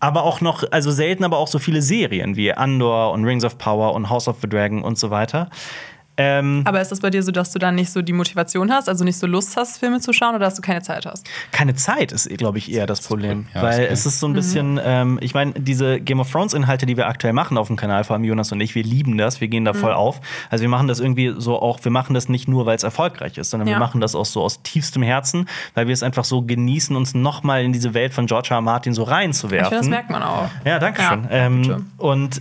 Speaker 1: Aber auch noch, also selten, aber auch so viele Serien wie Andor und Rings of Power und House of the Dragon und so weiter. Ähm,
Speaker 3: Aber ist das bei dir so, dass du dann nicht so die Motivation hast, also nicht so Lust hast, Filme zu schauen oder dass du keine Zeit hast?
Speaker 1: keine Zeit ist, glaube ich, eher das Problem.
Speaker 2: Ja,
Speaker 1: Weil es ist so ein bisschen, ähm, ich meine, diese Game of Thrones-Inhalte, die wir aktuell machen auf dem Kanal, vor allem Jonas und ich, wir lieben das, wir gehen da voll auf. Also wir machen das irgendwie so auch, wir machen das nicht nur, weil es erfolgreich ist, sondern wir
Speaker 3: Ja.
Speaker 1: machen das auch so aus tiefstem Herzen, weil wir es einfach so genießen, uns nochmal in diese Welt von George R. R. Martin so
Speaker 3: Ich
Speaker 1: reinzuwerfen.
Speaker 3: finde, das merkt man auch.
Speaker 1: Ja, danke
Speaker 3: Ja,
Speaker 1: schön.
Speaker 3: bitte.
Speaker 1: Ähm, und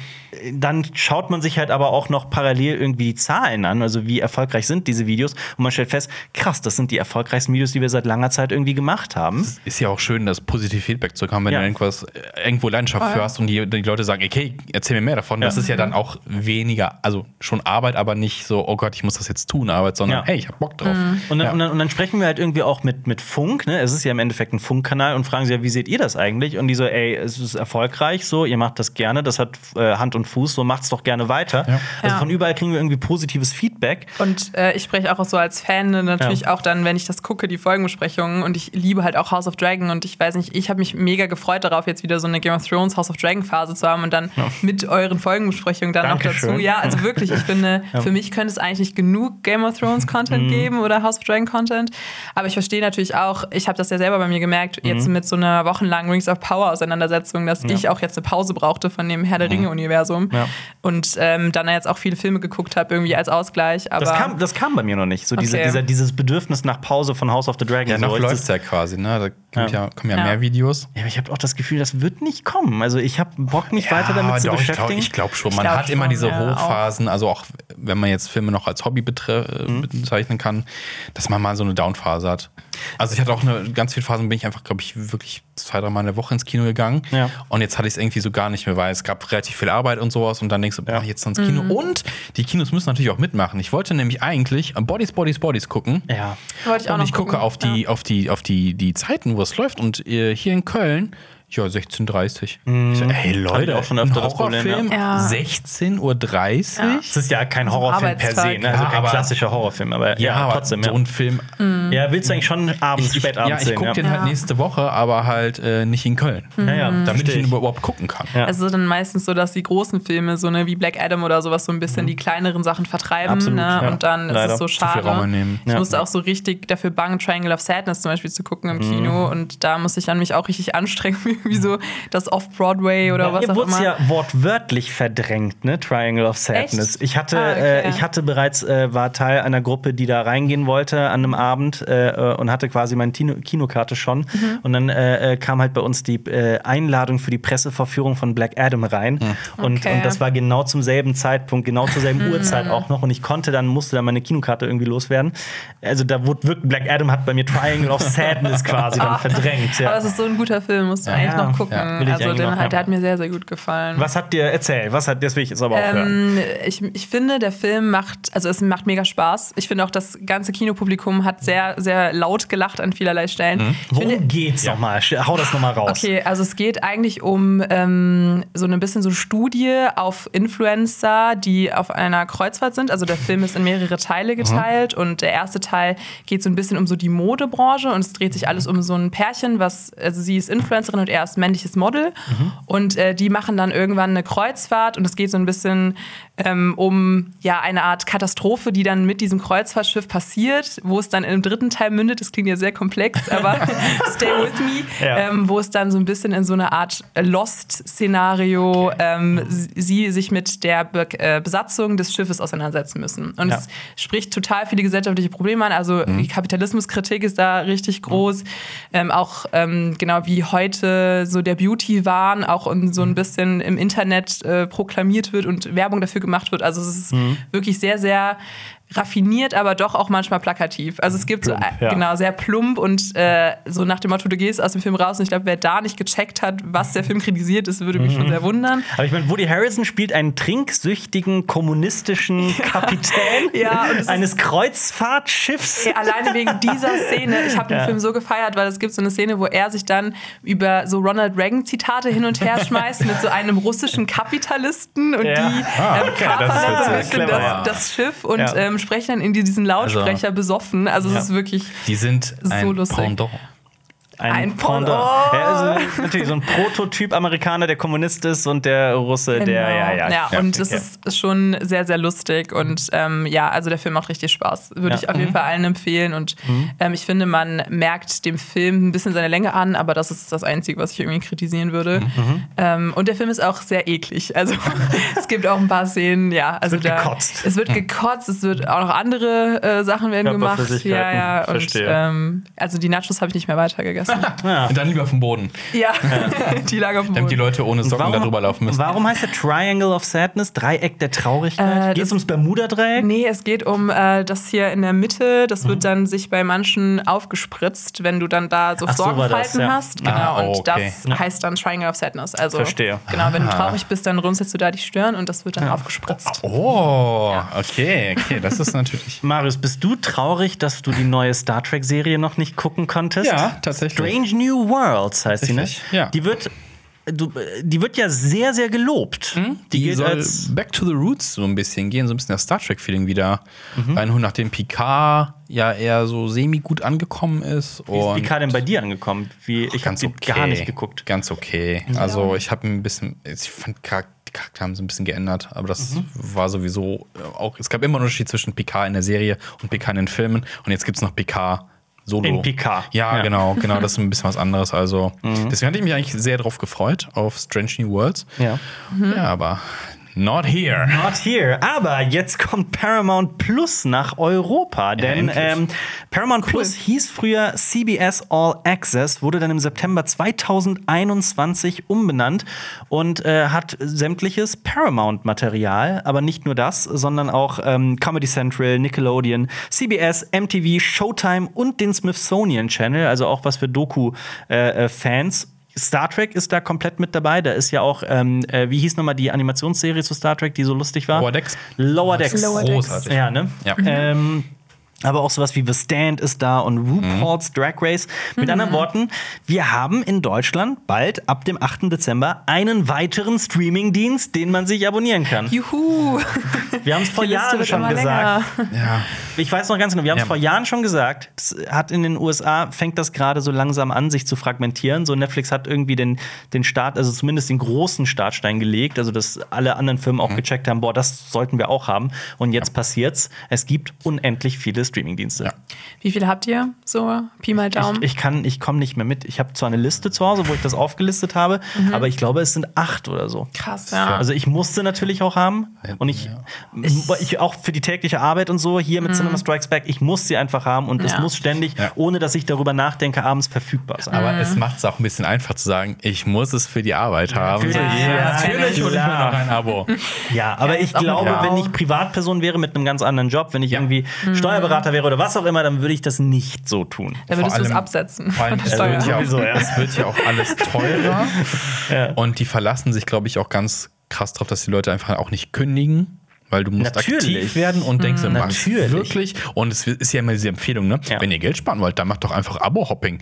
Speaker 1: dann schaut man sich halt aber auch noch parallel irgendwie die Zahlen an, also wie erfolgreich sind diese Videos. Und man stellt fest, krass, das sind die erfolgreichsten Videos, die wir seit langer Zeit irgendwie gemacht haben.
Speaker 2: Ist ja auch schön, das positive Feedback zu haben, wenn
Speaker 1: Ja.
Speaker 2: du irgendwas äh, irgendwo Leidenschaft für hast und die, die Leute sagen, okay, erzähl mir mehr davon. Das
Speaker 1: Ja.
Speaker 2: ist ja dann auch weniger, also schon Arbeit, aber nicht so, oh Gott, ich muss das jetzt tun, Arbeit, sondern
Speaker 1: Ja.
Speaker 2: hey, ich hab Bock drauf.
Speaker 1: Und dann,
Speaker 2: Ja.
Speaker 1: und, dann, und dann sprechen wir halt irgendwie auch mit, mit Funk, ne? Es ist ja im Endeffekt ein Funkkanal und fragen sie ja, wie seht ihr das eigentlich? Und die so, ey, es ist erfolgreich, so, ihr macht das gerne, das hat äh, Hand und Fuß, so macht's doch gerne weiter.
Speaker 2: Ja.
Speaker 1: Also
Speaker 3: Ja.
Speaker 1: von überall kriegen wir irgendwie positives Feedback.
Speaker 3: Und äh, ich spreche auch so als Fan natürlich
Speaker 1: Ja.
Speaker 3: auch dann, wenn ich das gucke, die Folgenbesprechungen. Und ich liebe halt auch House of Dragon. Und ich weiß nicht, ich habe mich mega gefreut darauf, jetzt wieder so eine Game of Thrones House of Dragon Phase zu haben und dann mit euren Folgenbesprechungen dann noch
Speaker 1: Dankeschön.
Speaker 3: dazu. Ja, also wirklich, ich finde, für mich könnte es eigentlich nicht genug Game of Thrones
Speaker 1: Mhm.
Speaker 3: Content geben oder House of Dragon Content. Aber ich verstehe natürlich auch, ich habe das ja selber bei mir gemerkt, jetzt mit so einer wochenlangen Rings of Power Auseinandersetzung, dass ich auch jetzt eine Pause brauchte von dem Herr der Ringe-Universum.
Speaker 1: Ja.
Speaker 3: Und ähm, dann jetzt auch viele Filme geguckt habe, irgendwie als Ausgleich. Aber
Speaker 1: Das kam, das kam bei mir noch nicht. So diese,
Speaker 3: Okay.
Speaker 1: dieser, dieses Bedürfnis nach Pause von House of the Dragon.
Speaker 2: Ja,
Speaker 1: so,
Speaker 2: noch
Speaker 1: ich-
Speaker 2: läuft's ja quasi, ne? Da kommt
Speaker 1: Ja.
Speaker 2: ja. kommen ja,
Speaker 3: Ja.
Speaker 2: mehr Videos.
Speaker 1: Ja, aber ich habe auch das Gefühl, das wird nicht kommen. Also ich habe Bock, mich weiter damit zu
Speaker 2: doch, ich
Speaker 1: beschäftigen.
Speaker 2: glaube glaub schon. Man
Speaker 3: glaub
Speaker 2: hat immer
Speaker 3: schon,
Speaker 2: diese
Speaker 3: ja,
Speaker 2: Hochphasen, also auch wenn man jetzt Filme noch als Hobby betre-
Speaker 1: Mhm.
Speaker 2: bezeichnen kann, dass man mal so eine Downphase hat. Also ich hatte auch eine ganz viele Phasen, bin ich einfach, glaube ich, wirklich zwei, drei Mal in der Woche ins Kino gegangen.
Speaker 1: Ja.
Speaker 2: Und jetzt hatte ich es irgendwie so gar nicht mehr, weil es gab relativ viel Arbeit und sowas und dann denkst du,
Speaker 1: Ja.
Speaker 2: jetzt ins Kino. Und die Kinos müssen natürlich auch mitmachen. Ich wollte nämlich eigentlich Bodies, Bodies, Bodies gucken.
Speaker 1: ja.
Speaker 3: Wollte ich auch
Speaker 2: Und
Speaker 3: noch
Speaker 2: ich gucke
Speaker 3: gucken.
Speaker 2: auf die,
Speaker 3: Ja.
Speaker 2: auf die, auf die, die Zeiten, wo es läuft. Und äh, hier in Köln, ja, 16.30 Ich so, hey Leute,
Speaker 1: auch schon öfter das Problem,
Speaker 2: Horrorfilm,
Speaker 3: ja.
Speaker 2: 16.30 Uhr?
Speaker 1: Es ist ja kein Horrorfilm per se, ne? also
Speaker 2: Ja,
Speaker 1: kein
Speaker 2: aber-
Speaker 1: klassischer Horrorfilm, aber ja,
Speaker 2: aber
Speaker 1: trotzdem.
Speaker 2: so
Speaker 1: Ja.
Speaker 2: ein Film.
Speaker 1: ja, willst du eigentlich schon abends,
Speaker 2: Ich, ich,
Speaker 1: spät abends
Speaker 2: ja, ich
Speaker 1: sehen?
Speaker 2: gucke
Speaker 1: ja.
Speaker 2: den halt
Speaker 3: Ja.
Speaker 2: nächste Woche, aber halt äh, nicht in Köln.
Speaker 1: ja, ja,
Speaker 2: Damit ich ihn überhaupt gucken kann.
Speaker 1: Ja.
Speaker 3: Also dann meistens so, dass die großen Filme, so ne, wie Black Adam oder sowas, so ein bisschen die kleineren Sachen vertreiben.
Speaker 1: Mhm. Absolut,
Speaker 3: ne?
Speaker 1: ja.
Speaker 3: Und dann ist
Speaker 1: Leider.
Speaker 3: es so
Speaker 1: Zu
Speaker 2: viel
Speaker 3: schade. Ich
Speaker 1: Ja.
Speaker 3: musste auch so richtig dafür bangen, Triangle of Sadness zum Beispiel zu gucken im Kino. Und da musste ich dann mich auch richtig anstrengen, wie so das Off-Broadway oder was
Speaker 1: Hier
Speaker 3: auch
Speaker 1: wurde es
Speaker 3: immer.
Speaker 1: ja wortwörtlich verdrängt, ne? Triangle of Sadness.
Speaker 3: Echt?
Speaker 1: Ich hatte,
Speaker 3: Ah, okay.
Speaker 1: äh, ich hatte bereits, äh, war Teil einer Gruppe, die da reingehen wollte an einem Abend äh, äh, und hatte quasi meine Kino Kinokarte schon.
Speaker 3: Mhm.
Speaker 1: Und dann äh, äh, kam halt bei uns die äh, Einladung für die Presseverführung von Black Adam rein. Und,
Speaker 3: Okay. Mhm.
Speaker 1: und das war genau zum selben Zeitpunkt, genau zur selben Uhrzeit auch noch. Und ich konnte dann, musste dann meine Kinokarte irgendwie loswerden. Also da wurde wirklich, Black Adam hat bei mir Triangle of Sadness quasi dann verdrängt. Ja.
Speaker 3: Aber es ist so ein guter Film, musst du eigentlich noch gucken.
Speaker 1: ja,
Speaker 3: also den, hat-
Speaker 1: ja.
Speaker 3: der hat mir sehr, sehr gut gefallen.
Speaker 1: Was hat dir erzählt? Was hat, ich jetzt aber auch hören.
Speaker 3: Ähm, ich, ich finde, der Film macht, also es macht mega Spaß. Ich finde auch, das ganze Kinopublikum hat sehr, sehr laut gelacht an vielerlei Stellen.
Speaker 1: Mhm.
Speaker 3: Ich finde,
Speaker 1: Worum geht's nochmal? Hau das nochmal raus.
Speaker 3: Okay, also es geht eigentlich um ähm, so ein bisschen so eine Studie auf Influencer, die auf einer Kreuzfahrt sind. Also der Film ist in mehrere Teile geteilt und der erste Teil geht so ein bisschen um so die Modebranche und es dreht sich alles um so ein Pärchen, was, also sie ist Influencerin und er ist männliches Model. Und äh, die machen dann irgendwann eine Kreuzfahrt und es geht so ein bisschen ähm, um ja, eine Art Katastrophe, die dann mit diesem Kreuzfahrtschiff passiert, wo es dann im dritten Teil mündet. Das klingt ja sehr komplex, aber stay with me.
Speaker 1: Ja.
Speaker 3: Ähm, wo es dann so ein bisschen in so eine Art Lost-Szenario ähm, sie sich mit der Be äh, Besatzung des Schiffes auseinandersetzen müssen. Und
Speaker 1: Ja.
Speaker 3: es spricht total viele gesellschaftliche Probleme an. Also die Kapitalismuskritik ist da richtig groß. Ähm, auch ähm, genau wie heute so der Beauty-Wahn auch in so ein bisschen im Internet äh, proklamiert wird und Werbung dafür gemacht wird. Also es ist wirklich sehr, sehr raffiniert, aber doch auch manchmal plakativ. Also es gibt
Speaker 1: Plump,
Speaker 3: so, äh,
Speaker 1: ja.
Speaker 3: genau, sehr plump und äh, so nach dem Motto, du gehst aus dem Film raus und ich glaube, wer da nicht gecheckt hat, was der Film kritisiert, das würde mich schon sehr wundern.
Speaker 1: Aber ich meine, Woody Harrison spielt einen trinksüchtigen kommunistischen Kapitän
Speaker 3: Ja, ist-
Speaker 1: eines Kreuzfahrtschiffs.
Speaker 3: Ey, alleine wegen dieser Szene, ich habe den
Speaker 1: Ja.
Speaker 3: Film so gefeiert, weil es gibt so eine Szene, wo er sich dann über so Ronald Reagan-Zitate hin und her schmeißt mit so einem russischen Kapitalisten und
Speaker 1: Ja.
Speaker 3: die
Speaker 2: Ah,
Speaker 3: ähm,
Speaker 2: okay,
Speaker 3: kapern
Speaker 2: das ist
Speaker 3: dann so ein bisschen das,
Speaker 1: ja.
Speaker 3: das Schiff und
Speaker 1: Ja.
Speaker 3: ähm, sprechen dann in diesen Lautsprecher besoffen. Also es
Speaker 1: Ja.
Speaker 3: ist wirklich
Speaker 2: Die sind
Speaker 3: So
Speaker 2: ein
Speaker 3: lustig.
Speaker 2: Pendant.
Speaker 3: Ein
Speaker 1: Pendant.
Speaker 3: Pendant.
Speaker 1: Ja, also natürlich so ein Prototyp Amerikaner, der Kommunist ist und der Russe, der, ja, ja.
Speaker 3: Genau. und es
Speaker 1: okay.
Speaker 3: ist schon sehr, sehr lustig und ähm, ja, also der Film macht richtig Spaß. Würde
Speaker 1: Ja.
Speaker 3: ich auf jeden Fall allen empfehlen und ähm, ich finde, man merkt dem Film ein bisschen seine Länge an, aber das ist das Einzige, was ich irgendwie kritisieren würde. Ähm, und der Film ist auch sehr eklig. Also es gibt auch ein paar Szenen, ja, also
Speaker 1: wird
Speaker 3: da,
Speaker 1: gekotzt.
Speaker 3: es wird gekotzt, es wird auch noch andere äh, Sachen werden gemacht. Ja, ja. Und ähm, also die Nachos habe ich nicht mehr weitergegessen.
Speaker 2: Und dann lieber vom Boden,
Speaker 3: ja, die lagen auf dem
Speaker 2: damit die
Speaker 3: Boden.
Speaker 2: Leute ohne Socken darüber laufen müssen.
Speaker 1: warum heißt der Triangle of Sadness? Dreieck der Traurigkeit?
Speaker 3: Äh,
Speaker 1: Geht es
Speaker 3: das-
Speaker 1: ums Bermuda-Dreieck?
Speaker 3: Nee, es geht um äh, das hier in der Mitte. Das
Speaker 1: Mhm.
Speaker 3: wird dann sich bei manchen aufgespritzt, wenn du dann da so
Speaker 1: Ach, so war
Speaker 3: Sorgenfalten
Speaker 1: das, ja.
Speaker 3: hast. Genau,
Speaker 2: Ah,
Speaker 3: und
Speaker 2: okay.
Speaker 3: das heißt dann Triangle of Sadness. Also,
Speaker 1: Verstehe.
Speaker 3: Genau, wenn du
Speaker 2: Ah.
Speaker 3: traurig bist, dann runzelst du da die Stirn und das wird dann aufgespritzt.
Speaker 2: Oh, okay, okay, das ist natürlich.
Speaker 1: Marius, bist du traurig, dass du die neue Star Trek-Serie noch nicht gucken konntest?
Speaker 2: Ja, tatsächlich.
Speaker 1: Strange New Worlds heißt sie, ne?
Speaker 2: Ja.
Speaker 1: Die wird, du, die wird ja sehr, sehr gelobt.
Speaker 2: Die,
Speaker 1: gilt
Speaker 2: soll
Speaker 1: als
Speaker 2: Back to the Roots so ein bisschen gehen, so ein bisschen das Star Trek-Feeling wieder
Speaker 1: Mhm.
Speaker 2: reinholen, nachdem Picard ja eher so semi-gut angekommen ist.
Speaker 1: Wie ist Picard denn bei dir angekommen? Wie, ich habe
Speaker 2: ganz
Speaker 1: sie
Speaker 2: okay.
Speaker 1: gar nicht geguckt.
Speaker 2: Ganz okay. Also ich habe ein bisschen, ich fand die Charaktere haben so ein bisschen geändert, aber das
Speaker 1: Mhm.
Speaker 2: war sowieso auch, es gab immer einen Unterschied zwischen Picard in der Serie und Picard in den Filmen und jetzt gibt es noch Picard Solo.
Speaker 1: In Picard.
Speaker 2: Ja,
Speaker 1: Ja. Mhm.
Speaker 2: genau, genau, das ist ein bisschen was anderes. Also deswegen hatte ich mich eigentlich sehr drauf gefreut, auf Strange New Worlds.
Speaker 1: Ja.
Speaker 2: Ja, aber not here.
Speaker 1: Not here. Aber jetzt kommt Paramount Plus nach Europa. Denn
Speaker 2: endlich.
Speaker 1: ähm, Paramount Plus hieß früher CBS All Access, wurde dann im September 2021 umbenannt und äh, hat sämtliches Paramount-Material. Aber nicht nur das, sondern auch ähm, Comedy Central, Nickelodeon, CBS, MTV, Showtime und den Smithsonian Channel. Also auch was für Doku-Fans. Star Trek ist da komplett mit dabei. Da ist ja auch, ähm, äh, wie hieß nochmal die Animationsserie zu Star Trek, die so lustig war?
Speaker 2: Lower Decks.
Speaker 1: Lower Decks.
Speaker 3: Lower Decks.
Speaker 2: Großartig.
Speaker 1: Ja, ne?
Speaker 2: Ja.
Speaker 1: Ähm, aber auch sowas wie The Stand ist da und RuPaul's Drag Race. Mit anderen Worten, wir haben in Deutschland bald ab dem 8. Dezember einen weiteren Streaming-Dienst, den man sich abonnieren kann.
Speaker 3: Juhu!
Speaker 1: Wir haben es vor Jahren schon gesagt.
Speaker 2: Ja.
Speaker 1: Ich weiß noch ganz genau, wir haben es
Speaker 2: Ja.
Speaker 1: vor Jahren schon gesagt. Es hat in den USA fängt das gerade so langsam an, sich zu fragmentieren. So Netflix hat irgendwie den, den Start, also zumindest den großen Startstein gelegt, also dass alle anderen Firmen
Speaker 2: Mhm.
Speaker 1: auch gecheckt haben, boah, das sollten wir auch haben. Und jetzt passiert's. Es gibt unendlich viele Streamingdienste.
Speaker 2: Ja.
Speaker 3: Wie viele habt ihr? So, Pi mal Daumen.
Speaker 1: Ich, ich kann, ich komme nicht mehr mit. Ich habe zwar eine Liste zu Hause, wo ich das aufgelistet habe,
Speaker 3: Mhm.
Speaker 1: aber ich glaube, es sind acht oder so.
Speaker 3: Krass, ja.
Speaker 1: Also ich musste natürlich auch haben und ich, ich auch für die tägliche Arbeit und so hier mit Cinema Strikes Back, ich muss sie einfach haben und es
Speaker 3: Mhm. Ja.
Speaker 1: muss ständig,
Speaker 2: Ja.
Speaker 1: ohne dass ich darüber nachdenke, abends verfügbar sein.
Speaker 2: Aber es macht es auch ein bisschen einfach zu sagen, ich muss es für die Arbeit haben.
Speaker 1: Natürlich,
Speaker 3: ja,
Speaker 2: natürlich hole ich mir noch ein Abo.
Speaker 1: Ja, aber ich glaube, wenn ich Privatperson wäre mit einem ganz anderen Job, wenn ich irgendwie Steuerberater wäre oder was auch immer, dann würde ich das nicht so tun.
Speaker 3: da würdest du es absetzen.
Speaker 2: Vor allem, es wird, ja. auch, es wird ja auch alles teurer.
Speaker 1: Ja.
Speaker 2: Und die verlassen sich, glaube ich, auch ganz krass drauf, dass die Leute einfach auch nicht kündigen. Weil du musst
Speaker 1: Natürlich.
Speaker 2: aktiv werden und denkst, mhm.
Speaker 1: Natürlich.
Speaker 2: wirklich. Und es ist ja immer diese Empfehlung, ne?
Speaker 1: Ja.
Speaker 2: Wenn ihr Geld sparen wollt, dann macht doch einfach Abo-Hopping.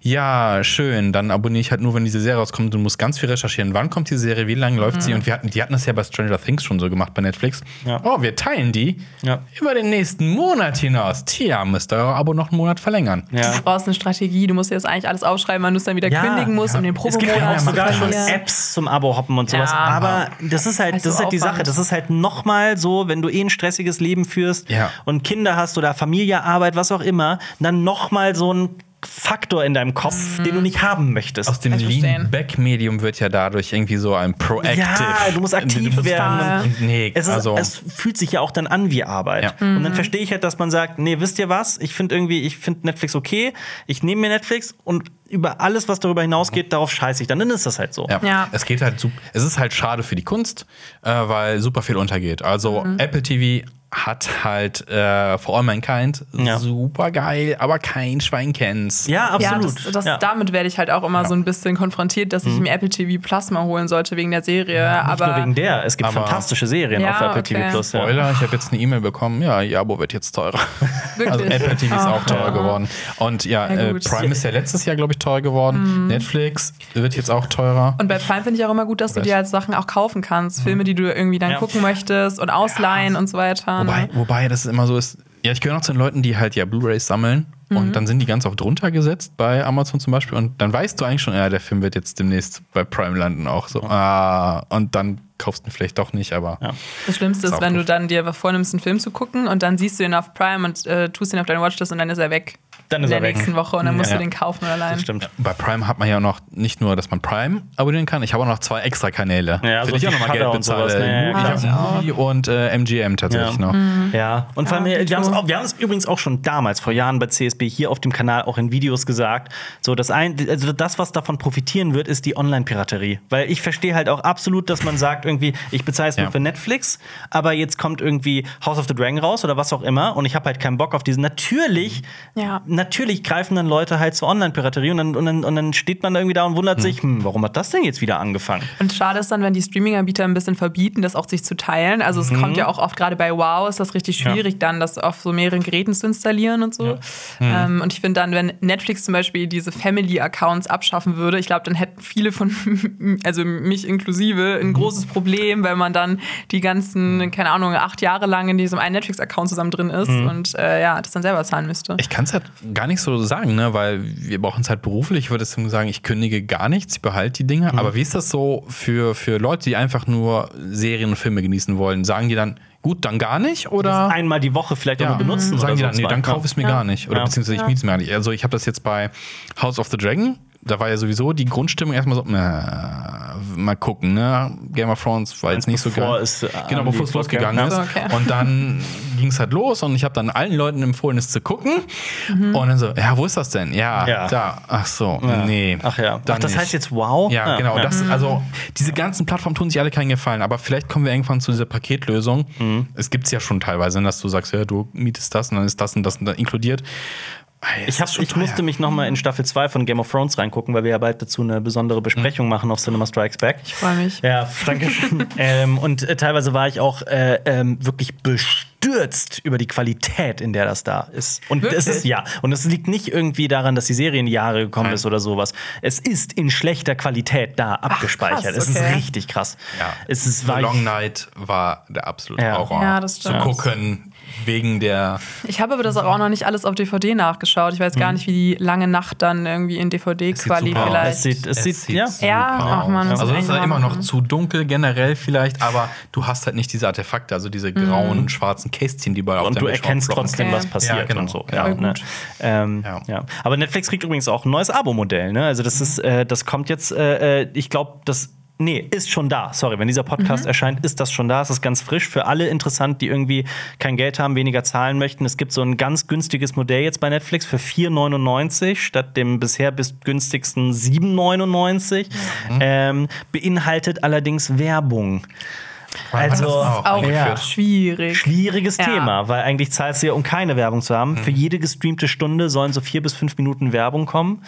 Speaker 2: Ja, schön. Dann abonniere ich halt nur, wenn diese Serie rauskommt. Du musst ganz viel recherchieren. Wann kommt die Serie? Wie lange läuft sie? Und wir hatten, die hatten das ja bei Stranger Things schon so gemacht bei Netflix.
Speaker 1: Ja.
Speaker 2: Oh, wir teilen die
Speaker 1: Ja.
Speaker 2: über den nächsten Monat hinaus. Tja, müsst ihr euer Abo noch einen Monat verlängern.
Speaker 1: Ja.
Speaker 3: Du brauchst eine Strategie, du musst dir das eigentlich alles aufschreiben, weil du es dann wieder
Speaker 1: Ja,
Speaker 3: kündigen musst,
Speaker 2: ja.
Speaker 3: um den
Speaker 1: Es gibt ja
Speaker 3: Probemonat zu
Speaker 1: sogar schon. Apps zum Abo-Hoppen und sowas.
Speaker 3: Ja.
Speaker 1: aber das ist halt,
Speaker 3: Also
Speaker 1: das ist halt die. Sache. Das ist halt nochmal so, wenn du eh ein stressiges Leben führst
Speaker 2: Ja.
Speaker 1: und Kinder hast oder Familie, Arbeit, was auch immer, dann nochmal so ein Faktor in deinem Kopf, den du nicht haben möchtest.
Speaker 2: Aus dem. Lean-Back-Medium wird ja dadurch irgendwie so ein Proactive.
Speaker 1: Ja, du musst aktiv werden.
Speaker 2: Nee,
Speaker 1: es, ist,
Speaker 2: also.
Speaker 1: es fühlt sich ja auch dann an wie Arbeit.
Speaker 2: Ja.
Speaker 1: Und
Speaker 3: Mhm.
Speaker 1: dann verstehe ich halt, dass man sagt, nee, wisst ihr was? Ich finde irgendwie, ich finde Netflix okay. Ich nehme mir Netflix und über alles, was darüber hinausgeht, darauf scheiße ich. Dann, dann ist das halt so.
Speaker 2: Ja.
Speaker 3: Ja.
Speaker 2: Es geht halt, es ist halt schade für die Kunst, äh, weil super viel untergeht. Also
Speaker 3: Mhm.
Speaker 2: Apple TV hat halt äh, For All Mankind
Speaker 1: Ja.
Speaker 2: super geil, aber kein Schwein kennt's.
Speaker 1: Ja,
Speaker 3: Ja,
Speaker 1: absolut.
Speaker 3: das, das,
Speaker 1: Ja.
Speaker 3: damit werde ich halt auch immer
Speaker 2: Ja.
Speaker 3: so ein bisschen konfrontiert, dass ich mir Apple TV Plus mal holen sollte wegen der Serie.
Speaker 1: Nicht
Speaker 3: aber
Speaker 1: nur wegen der. Es gibt
Speaker 2: Aber-
Speaker 1: fantastische Serien
Speaker 3: Ja,
Speaker 1: auf Apple
Speaker 3: okay.
Speaker 1: TV Plus. Ja.
Speaker 2: Spoiler, ich habe jetzt eine E-Mail bekommen, ja, ihr Abo wird jetzt teurer.
Speaker 3: Wirklich?
Speaker 2: Also Apple TV ist
Speaker 3: Ah.
Speaker 2: auch teurer geworden. Und ja,
Speaker 3: Ja,
Speaker 2: äh. Prime ist ja letztes Jahr, glaube ich, teuer geworden. Netflix wird jetzt auch teurer.
Speaker 3: Und bei Prime finde ich auch immer gut, dass du
Speaker 2: Was?
Speaker 3: dir halt Sachen auch kaufen kannst. Filme, die du irgendwie dann
Speaker 1: Ja.
Speaker 3: gucken möchtest und ausleihen und so weiter.
Speaker 2: Wobei, wobei das immer so ist. Ja, ich gehöre noch zu den Leuten, die halt ja Blu-Rays sammeln
Speaker 3: Mhm.
Speaker 2: und dann sind die ganz oft drunter gesetzt bei Amazon zum Beispiel und dann weißt du eigentlich schon, ja, der Film wird jetzt demnächst bei Prime landen auch so. Ah, und dann kaufst du ihn vielleicht doch nicht, aber
Speaker 1: Ja.
Speaker 3: Das Schlimmste
Speaker 2: Ist
Speaker 3: wenn du dann dir vornimmst, einen Film zu gucken und dann siehst du ihn auf Prime und äh, tust ihn auf deine Watchlist und dann ist er weg.
Speaker 1: Dann ist
Speaker 3: in
Speaker 1: er
Speaker 3: der
Speaker 1: weg.
Speaker 3: nächsten Woche und dann musst
Speaker 1: Ja.
Speaker 3: du den kaufen allein.
Speaker 1: Das stimmt.
Speaker 2: bei Prime hat man ja noch nicht nur, dass man Prime abonnieren kann, ich habe auch noch zwei extra Kanäle.
Speaker 1: Ja,
Speaker 2: für
Speaker 1: so
Speaker 2: die ich auch nochmal Geld
Speaker 1: Shudder und sowas,
Speaker 2: bezahle.
Speaker 1: ne?
Speaker 2: Movie,
Speaker 1: Ja,
Speaker 2: ich
Speaker 3: ich
Speaker 2: hab
Speaker 3: auch.
Speaker 2: Movie und äh, MGM tatsächlich
Speaker 1: Ja.
Speaker 2: noch.
Speaker 1: Ja, und vor allem,
Speaker 3: Ja,
Speaker 1: wir
Speaker 3: Dito.
Speaker 1: haben es auch- wir haben es übrigens auch schon damals, vor Jahren bei CSB, hier auf dem Kanal auch in Videos gesagt. So, das, ein, also das, was davon profitieren wird, ist die Online-Piraterie. Weil ich verstehe halt auch absolut, dass man sagt, irgendwie, ich bezahle es nur für Netflix, aber jetzt kommt irgendwie House of the Dragon raus oder was auch immer und ich habe halt keinen Bock auf diesen. Natürlich,
Speaker 3: Ja.
Speaker 1: Natürlich greifen dann Leute halt zur Online-Piraterie und dann, und, dann, und dann steht man da irgendwie da und wundert sich, hm, warum hat das denn jetzt wieder angefangen?
Speaker 3: Und schade ist dann, wenn die Streaming-Anbieter ein bisschen verbieten, das auch sich zu teilen. Also es kommt ja auch oft gerade bei Wow ist das richtig schwierig, dann das auf so mehreren Geräten zu installieren und so. Ähm, und ich finde dann, wenn Netflix zum Beispiel diese Family-Accounts abschaffen würde, ich glaube, dann hätten viele von, also mich inklusive, ein großes Problem, weil man dann die ganzen, keine Ahnung, acht Jahre lang in diesem einen Netflix-Account zusammen drin ist und äh, ja, das dann selber zahlen müsste.
Speaker 2: Ich kann es halt gar nicht so sagen, ne? weil wir brauchen es halt beruflich. Ich würde sagen, ich kündige gar nichts, ich behalte die Dinge. Aber wie ist das so für, für Leute, die einfach nur Serien und Filme genießen wollen? Sagen die dann, gut, dann gar nicht? Oder
Speaker 1: Einmal die Woche vielleicht auch
Speaker 2: ja,
Speaker 1: nur benutzen
Speaker 2: sagen
Speaker 1: oder
Speaker 2: die dann, nee, dann kauf es mir gar nicht. Oder
Speaker 1: Ja.
Speaker 2: beziehungsweise ich miete es mir gar nicht. Also ich habe das jetzt bei House of the Dragon. Da war ja sowieso die Grundstimmung erstmal so, na, mal gucken, ne? Game of Thrones war jetzt nicht so geil.
Speaker 1: es, äh,
Speaker 2: genau, bevor es losgegangen ist.
Speaker 3: Okay.
Speaker 2: Und dann ging es halt los und ich habe dann allen Leuten empfohlen, es zu gucken.
Speaker 3: Mhm.
Speaker 2: Und dann so, ja, wo ist das denn? Ja,
Speaker 1: Ja.
Speaker 2: da. Ach so,
Speaker 1: Ja.
Speaker 2: nee.
Speaker 1: Ach ja.
Speaker 2: dann
Speaker 1: Ach, das
Speaker 2: nicht.
Speaker 1: heißt jetzt wow?
Speaker 2: Ja,
Speaker 1: Ah,
Speaker 2: genau.
Speaker 1: ja.
Speaker 2: Das, also, diese ganzen Plattformen tun sich alle keinen Gefallen, aber vielleicht kommen wir irgendwann zu dieser Paketlösung.
Speaker 1: Mhm.
Speaker 2: Es gibt es ja schon teilweise, dass du sagst, ja, du mietest das und dann ist das und das und das inkludiert. Es
Speaker 1: Ich, hab, ich musste mich noch mal in Staffel 2 von Game of Thrones reingucken, weil wir ja bald dazu eine besondere Besprechung machen auf Cinema Strikes Back.
Speaker 3: Ich freue mich.
Speaker 1: Ja, danke schön. ähm, und äh, teilweise war ich auch äh, ähm, wirklich bestürzt über die Qualität, in der das da ist. Und
Speaker 3: Wirklich?
Speaker 1: es ist ja, und es liegt nicht irgendwie daran, dass die Serie in die Jahre gekommen
Speaker 2: Nein.
Speaker 1: ist oder sowas. Es ist in schlechter Qualität da abgespeichert.
Speaker 3: krass,
Speaker 1: es ist
Speaker 3: okay.
Speaker 1: richtig krass.
Speaker 2: Ja.
Speaker 1: Es ist
Speaker 2: Long Night war der absolute
Speaker 1: Ja.
Speaker 2: Horror.
Speaker 3: Ja, das
Speaker 2: Zu
Speaker 3: stimmt.
Speaker 2: gucken wegen der.
Speaker 3: Ich habe aber das auch noch nicht alles auf DVD nachgeschaut. Ich weiß gar nicht, wie die lange Nacht dann irgendwie in DVD-Quali
Speaker 2: super aus.
Speaker 3: vielleicht.
Speaker 1: es sieht, es sieht, ja.
Speaker 2: super
Speaker 3: Ja, ach man,
Speaker 2: Also es ist ja immer noch
Speaker 3: machen.
Speaker 2: zu dunkel generell vielleicht, aber du hast halt nicht diese Artefakte, also diese grauen, schwarzen Kästchen, die bei auf
Speaker 1: und
Speaker 2: der
Speaker 1: du erkennst trotzdem,
Speaker 3: Okay.
Speaker 1: was passiert
Speaker 2: Ja, genau.
Speaker 1: und so.
Speaker 2: Ja.
Speaker 1: Ja, ne? ähm,
Speaker 2: Ja.
Speaker 1: ja. Aber Netflix kriegt übrigens auch ein neues Abo-Modell. Ne? Also das ist, äh, das kommt jetzt, äh, äh, ich glaube, das Nee, ist schon da. Sorry, wenn dieser Podcast erscheint, ist das schon da. Es ist ganz frisch für alle interessant, die irgendwie kein Geld haben, weniger zahlen möchten. Es gibt so ein ganz günstiges Modell jetzt bei Netflix für 4,99 statt dem bisher bis günstigsten 7,99. Ähm, beinhaltet allerdings Werbung. Also
Speaker 2: auch
Speaker 3: Auch
Speaker 1: ja.
Speaker 3: schwierig.
Speaker 1: schwieriges
Speaker 3: Ja.
Speaker 1: Thema, weil eigentlich zahlst du ja, um keine Werbung zu haben. Für jede gestreamte Stunde sollen so vier bis fünf Minuten Werbung kommen.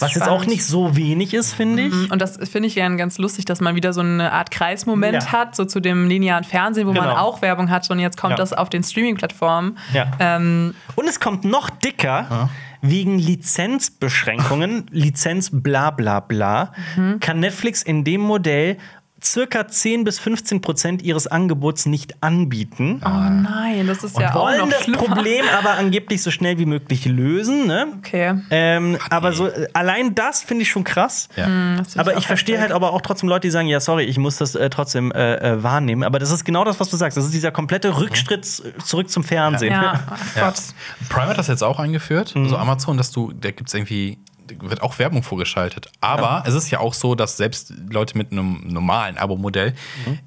Speaker 1: Was jetzt auch
Speaker 3: spannend.
Speaker 1: nicht so wenig ist, finde ich.
Speaker 3: Und das finde ich ja ganz lustig, dass man wieder so eine Art Kreismoment
Speaker 1: Ja.
Speaker 3: hat, so zu dem linearen Fernsehen, wo man
Speaker 1: Genau.
Speaker 3: auch Werbung hat und jetzt kommt
Speaker 1: Ja.
Speaker 3: das auf den Streaming-Plattformen.
Speaker 1: Ja.
Speaker 3: Ähm,
Speaker 1: Und es kommt noch dicker. Wegen Lizenzbeschränkungen, Lizenz bla bla bla, kann Netflix in dem Modell circa 10 bis 15 Prozent ihres Angebots nicht anbieten.
Speaker 3: oh nein, das ist ja auch
Speaker 1: wollen
Speaker 3: noch
Speaker 1: das
Speaker 3: schlimmer.
Speaker 1: Problem aber angeblich so schnell wie möglich lösen. Ne?
Speaker 3: Okay.
Speaker 1: Ähm, aber so äh, allein das finde ich schon krass.
Speaker 2: Ja.
Speaker 3: Find
Speaker 1: Aber ich verstehe halt aber auch trotzdem Leute, die sagen, ja, sorry, ich muss das äh, trotzdem äh, äh, wahrnehmen. Aber das ist genau das, was du sagst. Das ist dieser komplette Rückschritt zurück zum Fernsehen.
Speaker 3: Ja,
Speaker 2: Ja.
Speaker 3: Gott.
Speaker 2: Prime hat das jetzt auch eingeführt,
Speaker 1: Mhm.
Speaker 2: also Amazon, dass du, da gibt es irgendwie, wird auch Werbung vorgeschaltet. Aber es ist ja auch so, dass selbst Leute mit einem normalen Abo-Modell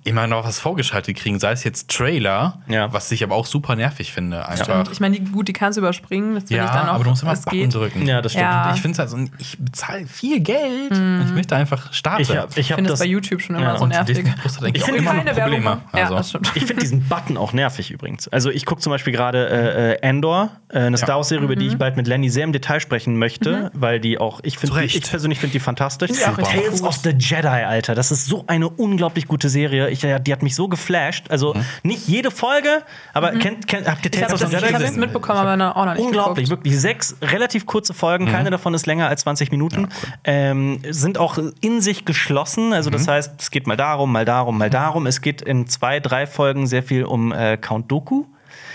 Speaker 2: immer noch was vorgeschaltet kriegen, sei es jetzt Trailer,
Speaker 1: Mhm. Ja.
Speaker 2: was ich aber auch super nervig finde. Einfach.
Speaker 3: Ich meine, die, gut, die kannst du überspringen. Das finde
Speaker 2: Ja,
Speaker 3: ich dann auch,
Speaker 2: aber du musst immer Button
Speaker 3: geht.
Speaker 2: drücken.
Speaker 1: Ja, das stimmt.
Speaker 3: Ja.
Speaker 2: Ich finde es also, ich bezahle viel Geld und ich möchte einfach starten.
Speaker 1: Ich, hab- ich
Speaker 3: finde
Speaker 1: das.
Speaker 3: bei YouTube schon immer
Speaker 1: Ja,
Speaker 3: so nervig.
Speaker 1: Ich finde
Speaker 3: keine
Speaker 2: Probleme.
Speaker 3: Werbung. Ja,
Speaker 2: Also.
Speaker 1: Ich finde diesen Button auch nervig übrigens. Also ich gucke zum Beispiel gerade äh, äh, Andor, äh, eine Star Wars-Serie, über die
Speaker 3: Mhm.
Speaker 1: ich bald mit Lenny sehr im Detail sprechen möchte, weil die auch, ich
Speaker 2: Recht.
Speaker 1: ich persönlich finde die fantastisch.
Speaker 3: Ich auch
Speaker 2: Super.
Speaker 1: Tales of the Jedi, Alter, das ist so eine unglaublich gute Serie. Ich, die hat mich so geflasht. Also nicht jede Folge, aber kennt, kennt, habt ihr
Speaker 3: Mhm. Ich
Speaker 1: Tales
Speaker 3: habe
Speaker 1: of
Speaker 3: das
Speaker 1: the
Speaker 3: ich
Speaker 1: Jedi
Speaker 3: hab das
Speaker 1: gesehen?
Speaker 3: mitbekommen, aber noch- auch noch nicht
Speaker 1: Unglaublich,
Speaker 3: geguckt.
Speaker 1: wirklich. Sechs relativ kurze Folgen,
Speaker 2: Mhm.
Speaker 1: keine davon ist länger als 20 Minuten. ähm, sind auch in sich geschlossen. Also,
Speaker 2: Mhm.
Speaker 1: das heißt, es geht mal darum, mal darum, mal darum. Es geht in zwei, drei Folgen sehr viel um äh, Count Doku.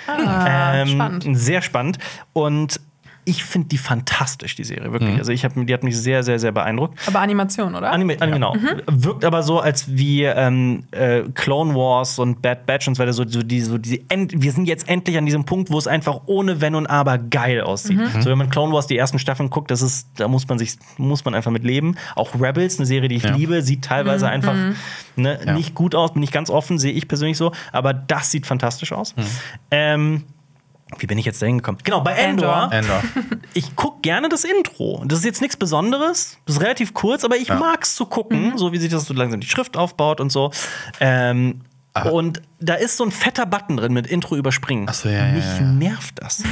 Speaker 3: Ah,
Speaker 1: Ähm,
Speaker 3: spannend.
Speaker 1: Sehr spannend. Und ich finde die fantastisch, die Serie,
Speaker 2: Mhm.
Speaker 1: wirklich. Also, ich hab, die hat mich sehr, sehr, sehr beeindruckt.
Speaker 3: Aber Animation, oder?
Speaker 1: Anime, Anime, genau.
Speaker 3: Mhm.
Speaker 1: Wirkt aber so, als wie ähm, äh, Clone Wars und Bad Batch und so weiter. So, so die, so die end wir sind jetzt endlich an diesem Punkt, wo es einfach ohne Wenn und Aber geil aussieht.
Speaker 3: Mhm.
Speaker 1: So, wenn man Clone Wars die ersten Staffeln guckt, das ist, da muss man sich, muss man einfach mit leben. Auch Rebels, eine Serie, die ich
Speaker 2: Ja.
Speaker 1: liebe, sieht teilweise
Speaker 3: Mhm.
Speaker 1: einfach ne,
Speaker 2: Ja.
Speaker 1: nicht gut aus, bin ich ganz offen, sehe ich persönlich so. Aber das sieht fantastisch aus. Ähm, wie bin ich jetzt da hingekommen? Genau, bei Endor.
Speaker 2: Endor.
Speaker 1: Ich gucke gerne das Intro. Das ist jetzt nichts Besonderes. Das ist relativ kurz, aber ich
Speaker 2: Ja.
Speaker 1: mag's zu gucken, so wie sich das so langsam die Schrift aufbaut und so. Ähm, und da ist so ein fetter Button drin mit Intro überspringen.
Speaker 2: Ach so, ja, ja,
Speaker 1: Mich
Speaker 2: ja.
Speaker 1: nervt das.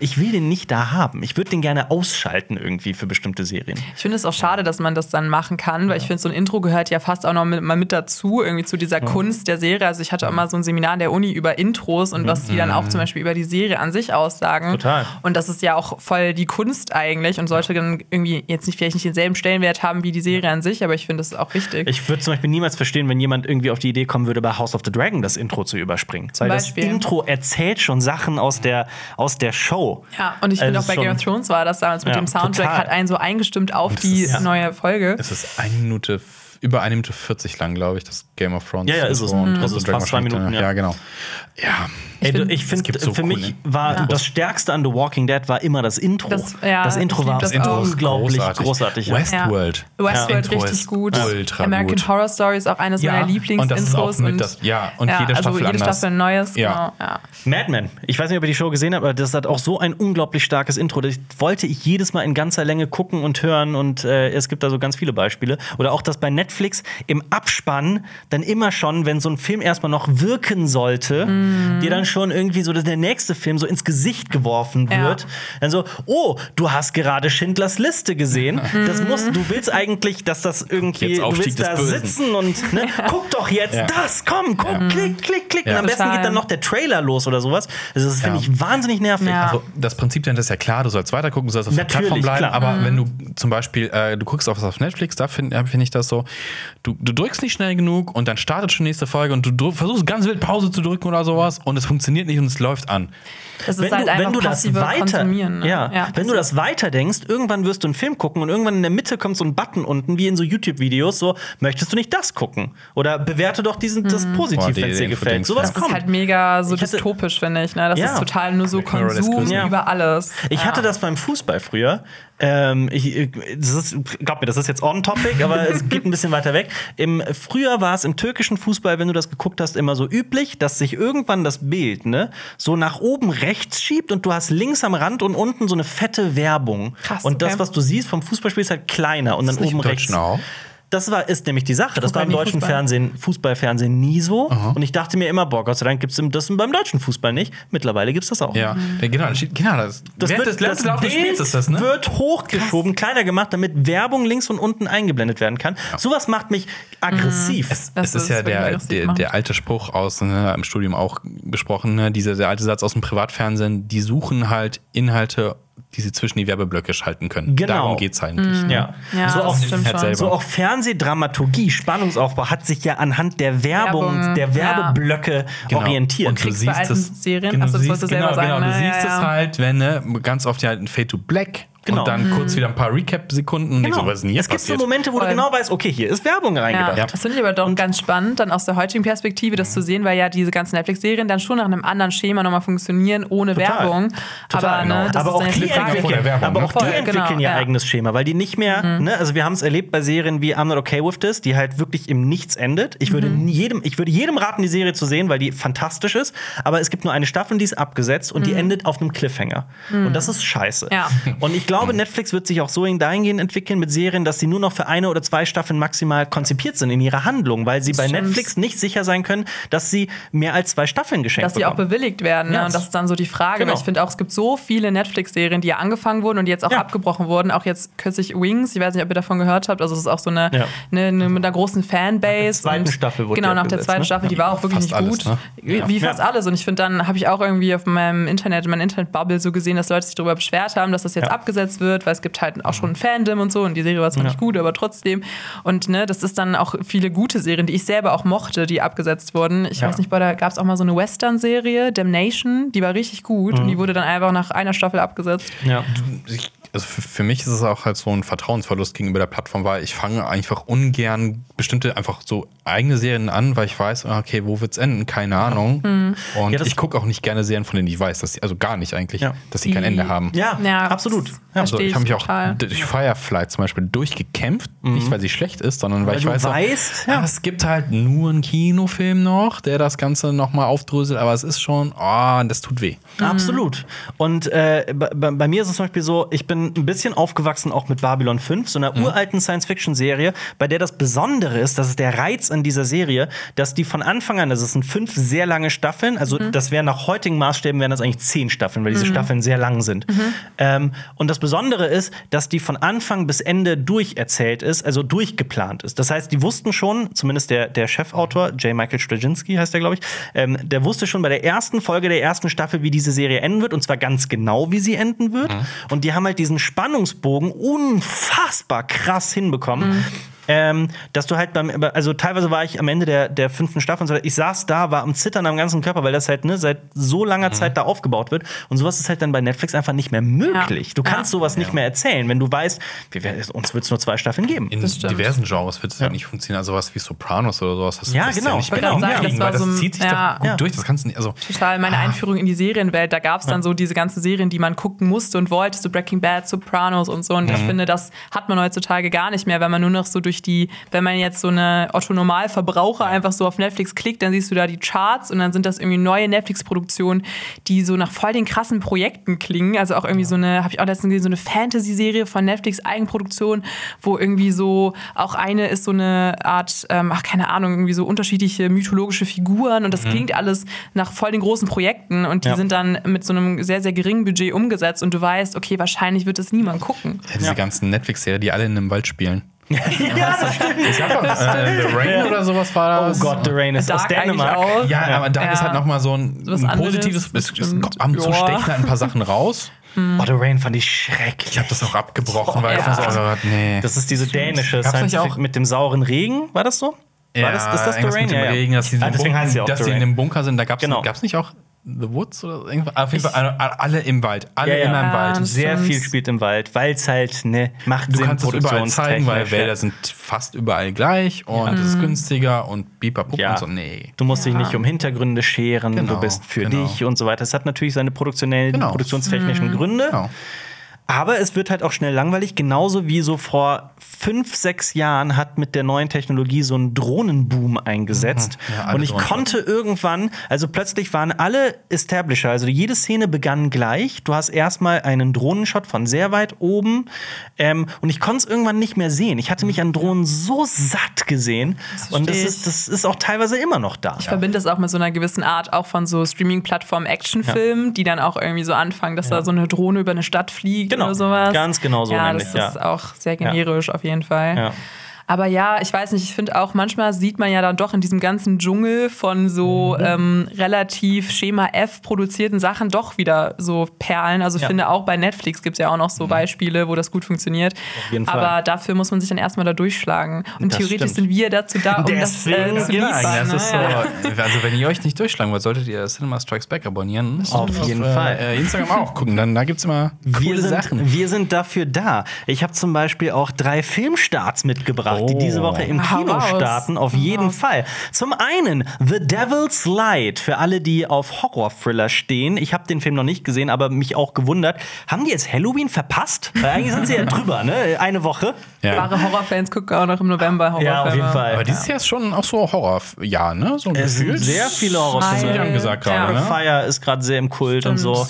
Speaker 1: Ich will den nicht da haben. Ich würde den gerne ausschalten irgendwie für bestimmte Serien.
Speaker 3: Ich finde es auch schade, dass man das dann machen kann, weil ich finde, so ein Intro gehört ja fast auch noch mit, mal mit dazu, irgendwie zu dieser Kunst der Serie. Also ich hatte auch mal so ein Seminar an der Uni über Intros und was die dann auch zum Beispiel über die Serie an sich aussagen.
Speaker 1: Total.
Speaker 3: Und das ist ja auch voll die Kunst eigentlich und sollte dann irgendwie jetzt nicht vielleicht nicht denselben Stellenwert haben wie die Serie an sich, aber ich finde das ist auch wichtig.
Speaker 1: Ich würde zum Beispiel niemals verstehen, wenn jemand irgendwie auf die Idee kommen würde, bei House of the Dragon das Intro zu überspringen. Weil das. Intro erzählt schon Sachen aus der, aus der Show.
Speaker 3: Ja, und ich finde
Speaker 1: Also
Speaker 3: auch bei Game of Thrones war das damals mit
Speaker 1: Ja,
Speaker 3: dem Soundtrack
Speaker 1: total.
Speaker 3: hat einen so eingestimmt auf die neue Folge.
Speaker 2: Es ist eine Minute, über eine Minute 40 lang, glaube ich, das Game of Thrones.
Speaker 1: Ja, ja, ist es.
Speaker 2: Und
Speaker 1: Mhm. Das ist
Speaker 2: Dragon
Speaker 1: fast zwei Minuten, ja.
Speaker 2: Ja, genau. Ja.
Speaker 3: Find,
Speaker 1: ich finde,
Speaker 2: gibt so
Speaker 1: für mich war
Speaker 3: Ja.
Speaker 1: das Stärkste an The Walking Dead war immer das Intro.
Speaker 3: Das- ja,
Speaker 1: das Intro war
Speaker 3: das auch.
Speaker 1: unglaublich großartig. ja.
Speaker 2: Westworld.
Speaker 3: Ja. Westworld
Speaker 2: Intro
Speaker 3: richtig gut.
Speaker 2: Ultra
Speaker 3: American
Speaker 2: gut.
Speaker 3: Horror Story ist auch eines meiner
Speaker 2: Und das ist
Speaker 3: Lieblingsintros.
Speaker 2: auch mit das, ja, und jede Staffel
Speaker 3: also jede. Staffel ein neues.
Speaker 2: Ja.
Speaker 3: Genau, ja.
Speaker 1: Mad Men. Ich weiß nicht, ob ihr die Show gesehen habt, aber das hat auch so ein unglaublich starkes Intro. Das wollte ich jedes Mal in ganzer Länge gucken und hören und äh, es gibt da so ganz viele Beispiele. Oder auch, dass bei Netflix im Abspann dann immer schon, wenn so ein Film erstmal noch wirken sollte,
Speaker 3: Mhm.
Speaker 1: dir dann schon irgendwie so dass der nächste Film so ins Gesicht geworfen
Speaker 3: Ja.
Speaker 1: wird. Dann so, oh, du hast gerade Schindlers Liste gesehen. Das
Speaker 3: Mhm.
Speaker 1: musst, du willst eigentlich, dass das irgendwie,
Speaker 2: Jetzt
Speaker 1: du willst da
Speaker 2: Bösen.
Speaker 1: sitzen und ne, guck doch jetzt
Speaker 2: Ja.
Speaker 1: das, komm, guck, klick, klick, klick.
Speaker 2: Ja.
Speaker 1: Und am besten geht dann noch der Trailer los oder sowas. Also das finde
Speaker 2: Ja.
Speaker 1: ich wahnsinnig nervig.
Speaker 3: Ja.
Speaker 2: Also das Prinzip dahinter ist ja klar, du sollst weitergucken, du sollst auf der
Speaker 1: Natürlich,
Speaker 2: Plattform bleiben,
Speaker 1: klar.
Speaker 2: aber wenn du zum Beispiel, äh, du guckst auf was auf Netflix, da finde find ich das so, du, du drückst nicht schnell genug und dann startet schon nächste Folge und du drück, versuchst ganz wild Pause zu drücken oder sowas und es funktioniert nicht und es läuft an.
Speaker 3: Das ist
Speaker 1: Wenn,
Speaker 3: halt
Speaker 1: du,
Speaker 3: einfach
Speaker 1: wenn du das weiter.
Speaker 3: Ne?
Speaker 1: ja, wenn du das weiter denkst, irgendwann wirst du einen Film gucken und irgendwann in der Mitte kommt so ein Button unten, wie in so YouTube-Videos, so, möchtest du nicht das gucken? Oder bewerte doch diesen, das positiv, wenn es dir gefällt. Sowas
Speaker 2: ja.
Speaker 3: das ist
Speaker 1: kommt.
Speaker 3: halt mega so
Speaker 1: hatte-
Speaker 3: dystopisch, finde ich. Ne? Das
Speaker 1: Ja.
Speaker 3: ist total nur so Konsum.
Speaker 1: Ja.
Speaker 3: über alles.
Speaker 1: Ich
Speaker 3: ja.
Speaker 1: hatte das beim Fußball früher. Ähm, ich, das ist, glaub mir, das ist jetzt on topic, aber es geht ein bisschen weiter weg. Im, früher war es im türkischen Fußball, wenn du das geguckt hast, immer so üblich, dass sich irgendwann das Bild ne, so nach oben rechts schiebt und du hast links am Rand und unten so eine fette Werbung.
Speaker 3: Krass,
Speaker 1: und das,
Speaker 3: okay.
Speaker 1: was du siehst vom Fußballspiel, ist halt kleiner und dann oben rechts.
Speaker 2: Auch?
Speaker 1: Das war, ist nämlich die Sache. Das war im deutschen
Speaker 3: Fußball.
Speaker 1: Fernsehen, Fußballfernsehen nie so. Und ich dachte mir immer, boah, Gott sei Dank gibt es das beim deutschen Fußball nicht. Mittlerweile gibt es das auch.
Speaker 2: Ja, ja, genau, das genau das.
Speaker 1: Das wird,
Speaker 2: des
Speaker 1: das
Speaker 2: laufenden
Speaker 1: Bild
Speaker 2: Spiels ist das, ne?
Speaker 1: wird hochgeschoben, kleiner gemacht, damit Werbung links und unten eingeblendet werden kann. Sowas macht mich aggressiv.
Speaker 2: Es,
Speaker 3: Das
Speaker 2: es ist
Speaker 3: ist
Speaker 2: ja der, der, der alte Spruch aus ne, im Studium auch besprochen, ne, dieser der alte Satz aus dem Privatfernsehen, die suchen halt Inhalte, die sie zwischen die Werbeblöcke schalten können.
Speaker 1: Genau.
Speaker 2: Darum geht es eigentlich.
Speaker 1: ja.
Speaker 3: Ja,
Speaker 1: so, auch,
Speaker 2: Halt
Speaker 1: so auch Fernsehdramaturgie, Spannungsaufbau hat sich ja anhand der Werbung,
Speaker 3: Werbung,
Speaker 1: der
Speaker 3: ja.
Speaker 1: Werbeblöcke
Speaker 2: Genau.
Speaker 1: orientiert.
Speaker 2: Und du
Speaker 3: bei
Speaker 2: siehst
Speaker 3: alten
Speaker 2: es.
Speaker 3: Serien?
Speaker 2: Genau,
Speaker 3: Ach so,
Speaker 2: du siehst, genau,
Speaker 3: sagen,
Speaker 2: genau, du siehst es halt, wenn ne, ganz oft ja ein Fade to Black
Speaker 1: Genau.
Speaker 2: und dann kurz wieder ein paar Recap-Sekunden. und
Speaker 1: Genau.
Speaker 2: So, was denn hier
Speaker 1: es gibt so
Speaker 2: passiert?
Speaker 1: Momente, wo du genau weißt, okay, hier ist Werbung reingedacht.
Speaker 3: Ja, das finde ich aber doch ganz spannend, dann aus der heutigen Perspektive das zu sehen, weil ja diese ganzen Netflix-Serien dann schon nach einem anderen Schema nochmal funktionieren, ohne
Speaker 1: Total.
Speaker 3: Werbung.
Speaker 1: Total,
Speaker 3: aber ne,
Speaker 1: genau.
Speaker 3: das
Speaker 1: aber
Speaker 3: ist
Speaker 1: auch die entwickeln,
Speaker 2: Werbung,
Speaker 1: aber
Speaker 2: ne?
Speaker 1: auch die entwickeln
Speaker 3: genau,
Speaker 1: ihr
Speaker 3: ja.
Speaker 1: eigenes Schema, weil die nicht mehr, ne, also wir haben es erlebt bei Serien wie I'm Not Okay With This, die halt wirklich im Nichts endet. Ich würde jedem, ich würde jedem raten, die Serie zu sehen, weil die fantastisch ist, aber es gibt nur eine Staffel, die ist abgesetzt und die endet auf einem Cliffhanger. Und das ist scheiße.
Speaker 3: Ja.
Speaker 1: Und ich glaube, Netflix wird sich auch so dahingehend entwickeln mit Serien, dass sie nur noch für eine oder zwei Staffeln maximal konzipiert sind in ihrer Handlung, weil sie bei. Netflix nicht sicher sein können, dass sie mehr als zwei Staffeln geschenkt
Speaker 3: dass die auch
Speaker 1: bekommen.
Speaker 3: bewilligt werden. Ne?
Speaker 1: Ja,
Speaker 3: und das ist dann so die Frage.
Speaker 1: genau.
Speaker 3: Ich finde auch, es gibt so viele Netflix-Serien, die ja angefangen wurden und jetzt auch
Speaker 1: Ja.
Speaker 3: abgebrochen wurden. Auch jetzt kürzlich Wings, ich weiß nicht, ob ihr davon gehört habt. Also es ist auch so eine,
Speaker 1: Ja.
Speaker 3: eine, eine mit einer großen Fanbase.
Speaker 1: zweiten
Speaker 3: und
Speaker 1: Staffel wurde
Speaker 3: Genau, nach der
Speaker 1: abgesetzt,
Speaker 3: zweiten
Speaker 1: ne?
Speaker 3: Staffel, die war auch wirklich nicht
Speaker 2: alles,
Speaker 3: gut.
Speaker 2: ne?
Speaker 3: Wie fast alles. Und ich finde, dann habe ich auch irgendwie auf meinem Internet, in meiner Internetbubble so gesehen, dass Leute sich darüber beschwert haben, dass das jetzt
Speaker 1: Ja.
Speaker 3: Abgesetzt wird, weil es gibt halt auch schon ein Fandom und so und die Serie war zwar nicht gut, aber trotzdem. Und ne, das ist dann auch viele gute Serien, die ich selber auch mochte, die abgesetzt wurden. Ich
Speaker 1: Ja.
Speaker 3: weiß nicht, bei da gab es auch mal so eine Western-Serie, Damnation, die war richtig gut und die wurde dann einfach nach einer Staffel abgesetzt.
Speaker 1: Ja.
Speaker 2: ich, also für, für mich ist es auch halt so ein Vertrauensverlust gegenüber der Plattform, weil ich fange einfach ungern bestimmte einfach so eigene Serien an, weil ich weiß, ah, okay, wo wird's enden? Keine Ahnung. Und
Speaker 1: Ja,
Speaker 2: ich gucke auch nicht gerne Serien, von denen ich weiß, dass sie, also gar nicht eigentlich,
Speaker 1: Ja.
Speaker 2: dass sie kein Ende haben.
Speaker 1: Ja,
Speaker 3: Ja,
Speaker 1: absolut.
Speaker 2: Also ich habe mich auch
Speaker 3: total.
Speaker 2: durch Firefly zum Beispiel durchgekämpft, nicht weil sie schlecht ist, sondern weil,
Speaker 1: Weil
Speaker 2: ich
Speaker 1: du
Speaker 2: weiß, auch,
Speaker 1: weißt,
Speaker 2: ja.
Speaker 1: ja.
Speaker 2: es gibt halt nur einen Kinofilm noch, der das Ganze nochmal aufdröselt, aber es ist schon, oh, das tut weh.
Speaker 1: Absolut. Und äh, bei bei mir ist es zum Beispiel so, ich bin ein bisschen aufgewachsen auch mit Babylon 5, so einer uralten Science-Fiction-Serie, bei der das Besondere ist, das ist der Reiz an dieser Serie, dass die von Anfang an, das sind fünf sehr lange Staffeln, also das wären nach heutigen Maßstäben wären das eigentlich zehn Staffeln, weil diese Staffeln sehr lang sind. Ähm, und das Besondere ist, dass die von Anfang bis Ende durcherzählt ist, also durchgeplant ist. Das heißt, die wussten schon, zumindest der, der Chefautor, J. Michael Straczynski heißt der, glaube ich, ähm, der wusste schon bei der ersten Folge der ersten Staffel, wie diese Serie enden wird, und zwar ganz genau, wie sie enden wird. Und die haben halt diesen Spannungsbogen unfassbar krass hinbekommen. Ähm, dass du halt beim, also teilweise war ich am Ende der, der fünften Staffel und so, ich saß da, war am Zittern am ganzen Körper, weil das halt ne, seit so langer Zeit da aufgebaut wird. Und sowas ist halt dann bei Netflix einfach nicht mehr möglich.
Speaker 3: Ja.
Speaker 1: Du kannst
Speaker 3: Ja.
Speaker 1: sowas nicht mehr erzählen, wenn du weißt, wir, werden- uns wird es nur zwei Staffeln geben.
Speaker 2: In
Speaker 3: Das
Speaker 2: diversen Genres wird es halt nicht funktionieren. Also was wie Sopranos oder sowas. Das,
Speaker 1: Ja,
Speaker 2: das
Speaker 1: genau,
Speaker 2: nicht
Speaker 1: genau.
Speaker 3: gerade
Speaker 2: hinkriegen,
Speaker 3: sagen,
Speaker 2: weil
Speaker 3: das war
Speaker 2: das
Speaker 3: so
Speaker 2: zieht sich
Speaker 3: ja.
Speaker 2: doch gut
Speaker 1: Ja.
Speaker 2: durch. Das kannst du nicht, also
Speaker 3: Total. Meine Einführung in die Serienwelt, da gab es dann so diese ganzen Serien, die man gucken musste und wollte, so Breaking Bad, Sopranos und so. Und ich finde, das hat man heutzutage gar nicht mehr, wenn man nur noch so durch die, wenn man jetzt so eine Otto-Normalverbraucher einfach so auf Netflix klickt, dann siehst du da die Charts und dann sind das irgendwie neue Netflix-Produktionen, die so nach voll den krassen Projekten klingen. Also auch irgendwie so eine, habe ich auch letztens gesehen, so eine Fantasy-Serie von Netflix Eigenproduktion, wo irgendwie so, auch eine ist so eine Art, ähm, ach keine Ahnung, irgendwie so unterschiedliche mythologische Figuren und das klingt alles nach voll den großen Projekten und die
Speaker 1: Ja.
Speaker 3: sind dann mit so einem sehr, sehr geringen Budget umgesetzt und du weißt, okay, wahrscheinlich wird es niemand gucken.
Speaker 2: ja, diese ganzen Netflix-Serien, die alle in einem Wald spielen.
Speaker 1: Ja, das stimmt.
Speaker 2: Es gab doch äh, The Rain oder sowas war
Speaker 1: Oh
Speaker 2: das.
Speaker 1: Gott, The Rain ist aus
Speaker 3: Dark eigentlich
Speaker 1: Dänemark.
Speaker 2: Ja, aber da
Speaker 3: Ja.
Speaker 2: ist halt nochmal so ein, ein positives.
Speaker 3: das
Speaker 2: Es, es und zu
Speaker 3: Ja.
Speaker 2: stechen halt ein paar Sachen raus.
Speaker 1: Oh, The Rain fand ich schrecklich.
Speaker 2: Ich habe das auch abgebrochen, weil ich
Speaker 3: Ja.
Speaker 2: mir so, oh, nee.
Speaker 1: Das ist diese dänische
Speaker 2: Gab's
Speaker 1: Science
Speaker 2: auch-
Speaker 1: mit dem sauren Regen, war das so? War das, ist das The Rain?
Speaker 2: Mit dem
Speaker 1: Ja, ja.
Speaker 2: Regen, dass die,
Speaker 1: Ah, deswegen heißt sie auch
Speaker 2: dass die in
Speaker 1: Rain.
Speaker 2: dem Bunker sind. Da gab es
Speaker 1: Genau.
Speaker 2: nicht auch The Woods oder irgendwas? Auf jeden Fall alle, im Wald. Alle
Speaker 1: Ja, ja.
Speaker 2: immer im
Speaker 3: Ja,
Speaker 2: Wald.
Speaker 3: das
Speaker 1: Sehr viel spielt im Wald, weil es halt, ne, macht
Speaker 2: Du
Speaker 1: Sinn,
Speaker 2: kannst es überall zeigen, weil. Wälder sind fast überall gleich und es ist günstiger und bipapup
Speaker 1: Ja.
Speaker 2: und so. Nee.
Speaker 1: Du musst dich
Speaker 3: Ja.
Speaker 1: nicht um Hintergründe scheren,
Speaker 2: Genau,
Speaker 1: du bist für
Speaker 2: genau.
Speaker 1: dich und so weiter. Es hat natürlich seine produktionellen,
Speaker 2: Genau.
Speaker 1: produktionstechnischen Gründe.
Speaker 2: Genau.
Speaker 1: Aber es wird halt auch schnell langweilig, genauso wie so vor fünf, sechs Jahren hat mit der neuen Technologie so ein Drohnenboom eingesetzt.
Speaker 2: Mhm. Ja,
Speaker 1: und ich
Speaker 2: Drohnen.
Speaker 1: konnte irgendwann, also plötzlich waren alle Establisher, also jede Szene begann gleich. Du hast erstmal einen Drohnenshot von sehr weit oben ähm, und ich konnte es irgendwann nicht mehr sehen. Ich hatte mich an Drohnen so satt gesehen und das ist, das ist auch teilweise immer noch da.
Speaker 3: Ich verbinde das auch mit so einer gewissen Art auch von so Streaming-Plattformen Actionfilmen, die dann auch irgendwie so anfangen, dass da so eine Drohne über eine Stadt fliegt
Speaker 1: Genau,
Speaker 3: oder sowas.
Speaker 1: ganz genau so
Speaker 3: Ja,
Speaker 1: nämlich,
Speaker 3: das ist
Speaker 1: ja.
Speaker 3: auch sehr generisch auf jeden Fall.
Speaker 1: Ja.
Speaker 3: Aber ja, ich weiß nicht, ich finde auch, manchmal sieht man ja dann doch in diesem ganzen Dschungel von so
Speaker 1: Mhm.
Speaker 3: ähm, relativ Schema F produzierten Sachen doch wieder so Perlen. Also ich
Speaker 1: Ja.
Speaker 3: finde auch bei Netflix gibt es ja auch noch so Beispiele, wo das gut funktioniert.
Speaker 1: jeden Fall.
Speaker 3: Aber dafür muss man sich dann erstmal da durchschlagen. Und
Speaker 1: Das
Speaker 3: theoretisch
Speaker 1: stimmt.
Speaker 3: sind wir dazu da, um
Speaker 1: Deswegen
Speaker 3: das äh, zu
Speaker 1: genau,
Speaker 3: liefern.
Speaker 2: Das
Speaker 3: ne?
Speaker 2: ist so, also wenn ihr euch nicht durchschlagen wollt, solltet ihr Cinema Strikes Back abonnieren.
Speaker 1: Auf jeden
Speaker 2: äh,
Speaker 1: Fall.
Speaker 2: Äh, Instagram auch gucken, dann da gibt's immer coole
Speaker 1: Wir sind,
Speaker 2: Sachen.
Speaker 1: wir sind dafür da. Ich habe zum Beispiel auch drei Filmstarts mitgebracht, die
Speaker 2: Oh.
Speaker 1: diese Woche im
Speaker 3: Hau
Speaker 1: Kino starten. Auf
Speaker 3: Hau
Speaker 1: jeden. Fall. Zum einen The Devil's Light für alle, die auf Horror-Thriller stehen. Ich habe den Film noch nicht gesehen, aber mich auch gewundert. Haben die jetzt Halloween verpasst? Weil eigentlich sind sie ja drüber, ne? Eine Woche.
Speaker 2: Ja.
Speaker 3: Wahre Horrorfans gucken auch noch im November Horrorfilme.
Speaker 1: Ja, auf jeden Fall.
Speaker 2: Aber dieses Jahr ist schon auch so Horror-Jahr, ne? So ein
Speaker 1: Es
Speaker 2: Gefühl.
Speaker 1: sehr viele Horrorfilme.
Speaker 2: Gerade,
Speaker 3: Ja.
Speaker 2: ne?
Speaker 1: Fire ist gerade sehr im Kult und so.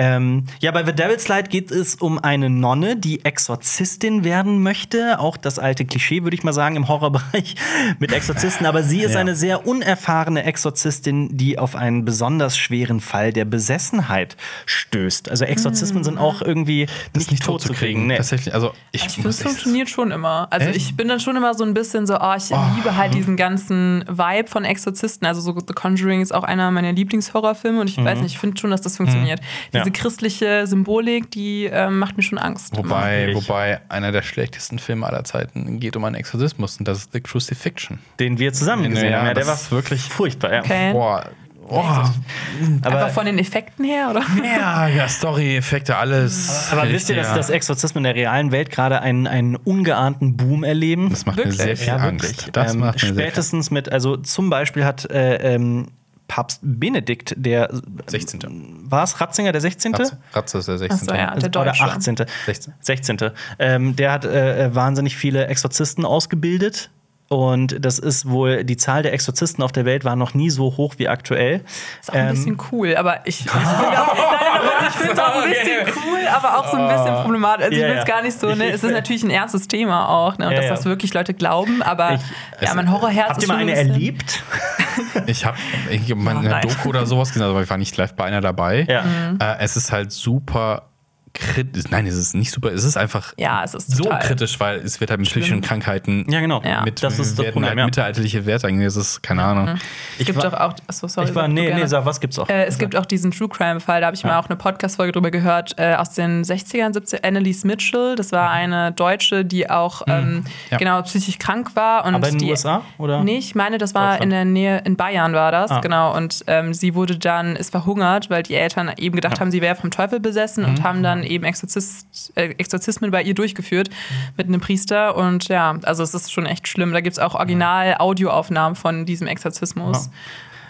Speaker 1: Ähm, ja, bei The Devil's Light geht es um eine Nonne, die Exorzistin werden möchte. Auch das alte Klischee, würde ich mal sagen, im Horrorbereich mit Exorzisten. Aber sie ist
Speaker 2: Ja.
Speaker 1: eine sehr unerfahrene Exorzistin, die auf einen besonders schweren Fall der Besessenheit stößt. Also Exorzismen sind auch irgendwie
Speaker 2: Das
Speaker 1: nicht, tot zu kriegen. Nee.
Speaker 2: Tatsächlich, also ich,
Speaker 3: Ich finde, es funktioniert schon immer. Also
Speaker 2: Echt?
Speaker 3: ich bin dann schon immer so ein bisschen so, oh, ich liebe halt diesen ganzen Vibe von Exorzisten. Also so The Conjuring ist auch einer meiner Lieblingshorrorfilme und ich weiß nicht, ich finde schon, dass das funktioniert.
Speaker 1: Ja.
Speaker 3: Diese christliche Symbolik, die ähm, macht mir schon Angst.
Speaker 2: Wobei, wobei einer der schlechtesten Filme aller Zeiten geht um einen Exorzismus und das ist The Crucifixion.
Speaker 1: Den wir zusammen gesehen
Speaker 2: Ja,
Speaker 1: haben. Ja, der war
Speaker 2: wirklich-
Speaker 1: furchtbar. Ja.
Speaker 3: Okay.
Speaker 2: Boah, oh,
Speaker 3: Einfach von den Effekten her, oder?
Speaker 2: ja, ja, Story-Effekte, alles.
Speaker 1: Aber wisst ihr, dass das Exorzismen in der realen Welt gerade einen, einen ungeahnten Boom erleben?
Speaker 2: Das macht
Speaker 3: Wirklich?
Speaker 2: mir sehr viel
Speaker 1: Ja,
Speaker 2: Angst.
Speaker 1: wirklich.
Speaker 2: Das
Speaker 1: ähm,
Speaker 2: macht mir sehr viel
Speaker 1: spätestens mit, also zum Beispiel hat äh, ähm, Papst Benedikt, der
Speaker 2: 16.
Speaker 1: war es Ratzinger, der 16.
Speaker 2: Ratze, Ratze ist der 16.
Speaker 3: Achso, ja, der
Speaker 1: Oder
Speaker 3: Deutsche.
Speaker 1: 18.
Speaker 2: 16.
Speaker 1: 16. Ähm, der hat äh, wahnsinnig viele Exorzisten ausgebildet. Und das ist wohl, die Zahl der Exorzisten auf der Welt war noch nie so hoch wie aktuell.
Speaker 3: Ist auch ein
Speaker 1: Ähm,
Speaker 3: bisschen cool, aber ich, ich finde ich es auch ein bisschen cool, aber auch so ein bisschen problematisch. Also ich will es gar nicht so, ne? Es ist natürlich ein ernstes Thema auch, ne? Und dass das wirklich Leute glauben, aber ja, mein Horrorherz
Speaker 1: Habt
Speaker 3: ist
Speaker 1: ihr mal eine erlebt?
Speaker 2: Ich habe ich hab mal
Speaker 3: Oh,
Speaker 2: eine
Speaker 3: nein.
Speaker 2: Doku oder sowas gesehen, aber ich war nicht live bei einer dabei.
Speaker 1: Ja.
Speaker 2: Äh, es ist halt super kritisch. Nein, es ist nicht super. Es ist einfach
Speaker 3: Ja, es ist
Speaker 2: so kritisch, weil es wird halt mit psychischen Krankheiten
Speaker 1: Ja, genau.
Speaker 3: Ja.
Speaker 2: mit
Speaker 1: das ist das
Speaker 2: werden
Speaker 1: Problem.
Speaker 2: halt
Speaker 1: Ja.
Speaker 2: mittelalterliche Werte eigentlich. Das ist keine Ahnung.
Speaker 3: Es gibt
Speaker 1: war-
Speaker 3: doch auch, achso, sorry.
Speaker 1: Ich war,
Speaker 3: sag
Speaker 1: nee, nee, sag, was gibt's auch?
Speaker 3: Äh, es gibt auch diesen True Crime-Fall, da habe ich mal auch eine Podcast-Folge drüber gehört, äh, aus den 60ern, 70ern. Annalise Mitchell, das war eine Deutsche, die auch ähm,
Speaker 2: Ja.
Speaker 3: genau psychisch krank war. Und
Speaker 1: Aber in den
Speaker 3: die,
Speaker 1: USA? Oder?
Speaker 3: Nee, ich meine, das war in der Nähe, in Bayern war das,
Speaker 1: Ah.
Speaker 3: genau. Und ähm, sie wurde dann, ist verhungert, weil die Eltern eben gedacht haben, sie wäre vom Teufel besessen
Speaker 1: Mhm.
Speaker 3: und haben dann eben Exorzist, äh, Exorzismen bei ihr durchgeführt mit einem Priester. Und ja, also es ist schon echt schlimm. Da gibt es auch Original-Audioaufnahmen von diesem Exorzismus.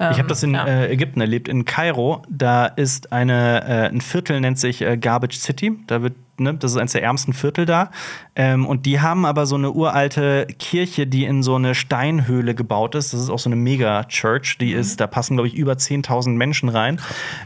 Speaker 1: Ich habe das in
Speaker 3: ja.
Speaker 1: äh, Ägypten erlebt, in Kairo. Da ist eine, äh, ein Viertel, nennt sich äh, Garbage City. Da wird, ne, das ist eines der ärmsten Viertel da. Ähm, und die haben aber so eine uralte Kirche, die in so eine Steinhöhle gebaut ist. Das ist auch so eine Mega-Church. Die ist, da passen, glaube ich, über 10.000 Menschen rein.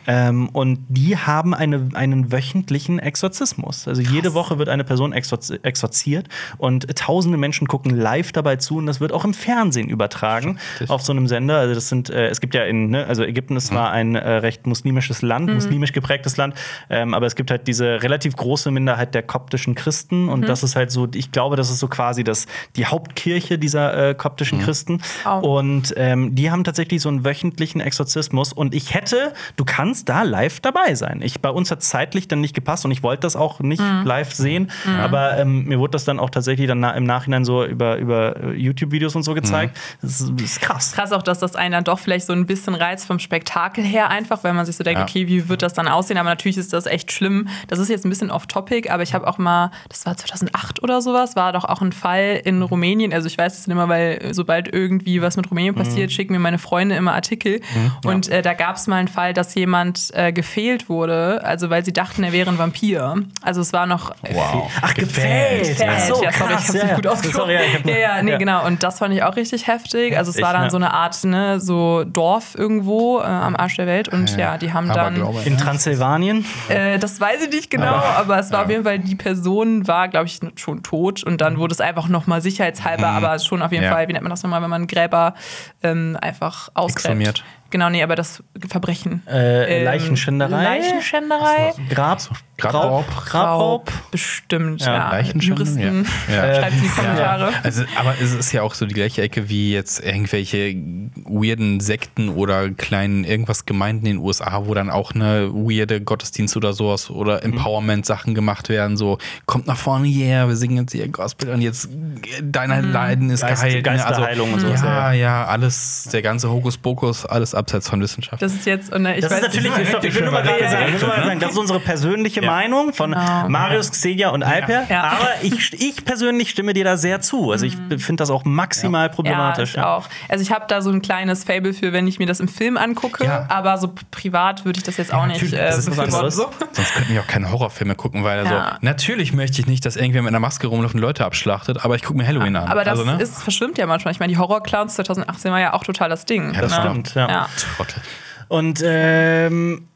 Speaker 1: Ähm, und die haben eine, einen wöchentlichen Exorzismus. Also jede Woche wird eine Person exorzi exorziert und tausende Menschen gucken live dabei zu. Und das wird auch im Fernsehen übertragen auf so einem Sender. Also das sind, äh, es gibt ja in, ne, also Ägypten ist zwar ein äh, recht muslimisches Land, muslimisch geprägtes Land, ähm, aber es gibt halt diese relativ große Minderheit der koptischen Christen und das ist halt so, ich glaube, das ist so quasi das, die Hauptkirche dieser äh, koptischen Christen.
Speaker 3: Oh.
Speaker 1: Und ähm, die haben tatsächlich so einen wöchentlichen Exorzismus und ich hätte, du kannst da live dabei sein. Ich, bei uns hat zeitlich dann nicht gepasst und ich wollte das auch nicht live sehen, aber ähm, mir wurde das dann auch tatsächlich dann na, im Nachhinein so über, über äh, YouTube-Videos und so gezeigt. Das, ist, das ist krass.
Speaker 3: Krass auch, dass das einen dann doch vielleicht so ein bisschen reizt vom Spektakel her einfach, weil man sich so denkt,
Speaker 2: Ja.
Speaker 3: okay, wie wird das dann aussehen? Aber natürlich ist das echt schlimm. Das ist jetzt ein bisschen off-topic, aber ich habe auch mal, das war 2008 2008 oder sowas war doch auch ein Fall in Rumänien. Also ich weiß es nicht immer, weil äh, sobald irgendwie was mit Rumänien passiert,
Speaker 1: Mhm.
Speaker 3: schicken mir meine Freunde immer Artikel. Und äh, da gab es mal einen Fall, dass jemand äh, gefehlt wurde, also weil sie dachten, er wäre ein Vampir. Also es war noch
Speaker 2: Wow.
Speaker 1: Ach, gefällt.
Speaker 3: Gefällt.
Speaker 1: Ach so,
Speaker 3: ja, sorry,
Speaker 1: krass,
Speaker 3: ich hab's
Speaker 1: ja,
Speaker 3: nicht
Speaker 1: ja.
Speaker 3: gut ausgesprochen.
Speaker 1: Sorry, ja, ich
Speaker 3: ja, ja, nee,
Speaker 1: ja.
Speaker 3: genau. Und das fand ich auch richtig heftig. Also es
Speaker 1: Heftig,
Speaker 3: war dann
Speaker 1: ja.
Speaker 3: so eine Art, ne, so Dorf irgendwo äh, am Arsch der Welt. Und ja, die haben
Speaker 2: Aber
Speaker 3: dann.
Speaker 2: glaube ich.
Speaker 1: In Transsilvanien?
Speaker 3: Äh, das weiß ich nicht genau, aber, es war auf jeden Fall, die Person war, glaube ich, schon tot und dann wurde es einfach nochmal sicherheitshalber, aber schon auf jeden
Speaker 2: Ja.
Speaker 3: Fall, wie nennt man das nochmal, wenn man Gräber ähm, einfach ausgräbt.
Speaker 2: Exhumiert.
Speaker 3: Genau, nee, aber das Verbrechen.
Speaker 1: Äh,
Speaker 3: Ähm,
Speaker 1: Leichenschänderei?
Speaker 3: Leichenschänderei.
Speaker 1: Grab,
Speaker 2: Grabraub.
Speaker 1: Grabraub.
Speaker 3: Bestimmt,
Speaker 1: Ja,
Speaker 3: ja.
Speaker 2: Leichenschändung,
Speaker 3: Juristen,
Speaker 2: ja. Ja.
Speaker 3: schreibt in die Kommentare.
Speaker 2: Also, aber es ist ja auch so die gleiche Ecke wie jetzt irgendwelche weirden Sekten oder kleinen irgendwas Gemeinden in den USA, wo dann auch eine weirde Gottesdienst oder sowas oder Empowerment-Sachen gemacht werden. So, kommt nach vorne, yeah, wir singen jetzt hier Gospel und jetzt deiner Leiden ist
Speaker 1: Geist-
Speaker 2: geheilt. ne?
Speaker 1: Geisterheilung und sowas,
Speaker 2: Ja,
Speaker 1: ja.
Speaker 2: ja, alles, der ganze Hokuspokus, alles abseits von Wissenschaft.
Speaker 3: Das ist jetzt, und äh, ich
Speaker 1: Das
Speaker 3: weiß
Speaker 1: ist natürlich, ich, ich will nur mal gerade sagen, ich will nur mal
Speaker 2: ne?
Speaker 1: sagen, das ist unsere persönliche Meinung von
Speaker 3: Genau.
Speaker 1: Marius, Xenia und Alper.
Speaker 3: Ja.
Speaker 1: Aber ich, ich persönlich stimme dir da sehr zu. Also ich finde das auch maximal problematisch.
Speaker 3: Ja, ich auch. Also ich habe da so ein kleines Fable für, wenn ich mir das im Film angucke,
Speaker 2: Ja.
Speaker 3: aber so privat würde ich das jetzt auch nicht
Speaker 2: natürlich,
Speaker 3: äh,
Speaker 2: das ist was.
Speaker 3: So.
Speaker 2: Sonst könnten wir auch keine Horrorfilme gucken, weil also
Speaker 3: Ja.
Speaker 2: natürlich möchte ich nicht, dass irgendwer mit einer Maske rumläuft und Leute abschlachtet, aber ich gucke mir Halloween an.
Speaker 3: Aber das
Speaker 2: also, ne?
Speaker 3: ist, verschwimmt ja manchmal. Ich meine, die Horror-Clowns 2018 war ja auch total das Ding.
Speaker 2: das
Speaker 3: ne?
Speaker 1: stimmt, ja.
Speaker 3: ja.
Speaker 2: Trottel.
Speaker 1: Und ähm,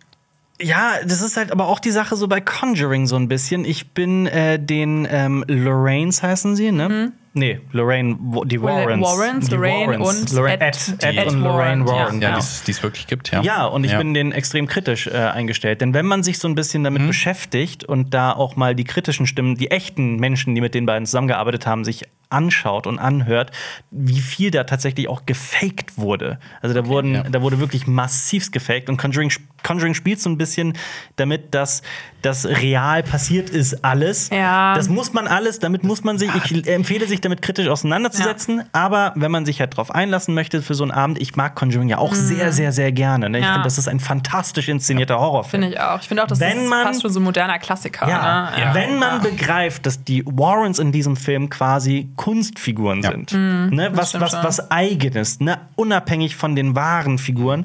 Speaker 1: ja, das ist halt aber auch die Sache so bei Conjuring so ein bisschen. Ich bin äh, den ähm, Lorraines heißen sie, ne? Nee, Lorraine, die Warrens.
Speaker 3: Warrens,
Speaker 1: die
Speaker 3: Lorraine und
Speaker 1: Lorraine,
Speaker 3: Ed-
Speaker 1: Ed, Ed,
Speaker 3: Ed
Speaker 1: und Lorraine
Speaker 3: Warren, ja.
Speaker 1: Warren.
Speaker 2: Ja, die es- wirklich gibt, ja.
Speaker 1: Ja, und ich
Speaker 2: Ja.
Speaker 1: bin denen extrem kritisch äh, eingestellt. Denn wenn man sich so ein bisschen damit
Speaker 2: Mhm.
Speaker 1: beschäftigt und da auch mal die kritischen Stimmen, die echten Menschen, die mit den beiden zusammengearbeitet haben, sich anschaut und anhört, wie viel da tatsächlich auch gefaked wurde. Also da wurden,
Speaker 2: Ja.
Speaker 1: da wurde wirklich massivst gefaked und Conjuring, Conjuring spielt so ein bisschen damit, dass das real passiert ist alles.
Speaker 3: Ja.
Speaker 1: Das muss man alles, damit muss man sich, ich empfehle sich damit kritisch auseinanderzusetzen, aber wenn man sich halt drauf einlassen möchte für so einen Abend, ich mag Conjuring ja auch sehr, sehr, sehr gerne. Ne? Ich
Speaker 3: Mhm. Ja.
Speaker 1: finde, das ist ein fantastisch inszenierter Horrorfilm.
Speaker 3: Finde ich auch. Ich finde auch, das
Speaker 1: Wenn
Speaker 3: ist
Speaker 1: man-
Speaker 3: fast schon so ein moderner Klassiker.
Speaker 1: Ja,
Speaker 3: ne?
Speaker 1: wenn man begreift, dass die Warrens in diesem Film quasi Kunstfiguren
Speaker 2: Ja.
Speaker 1: sind, ne, was, was, was eigenes, ne, unabhängig von den wahren Figuren.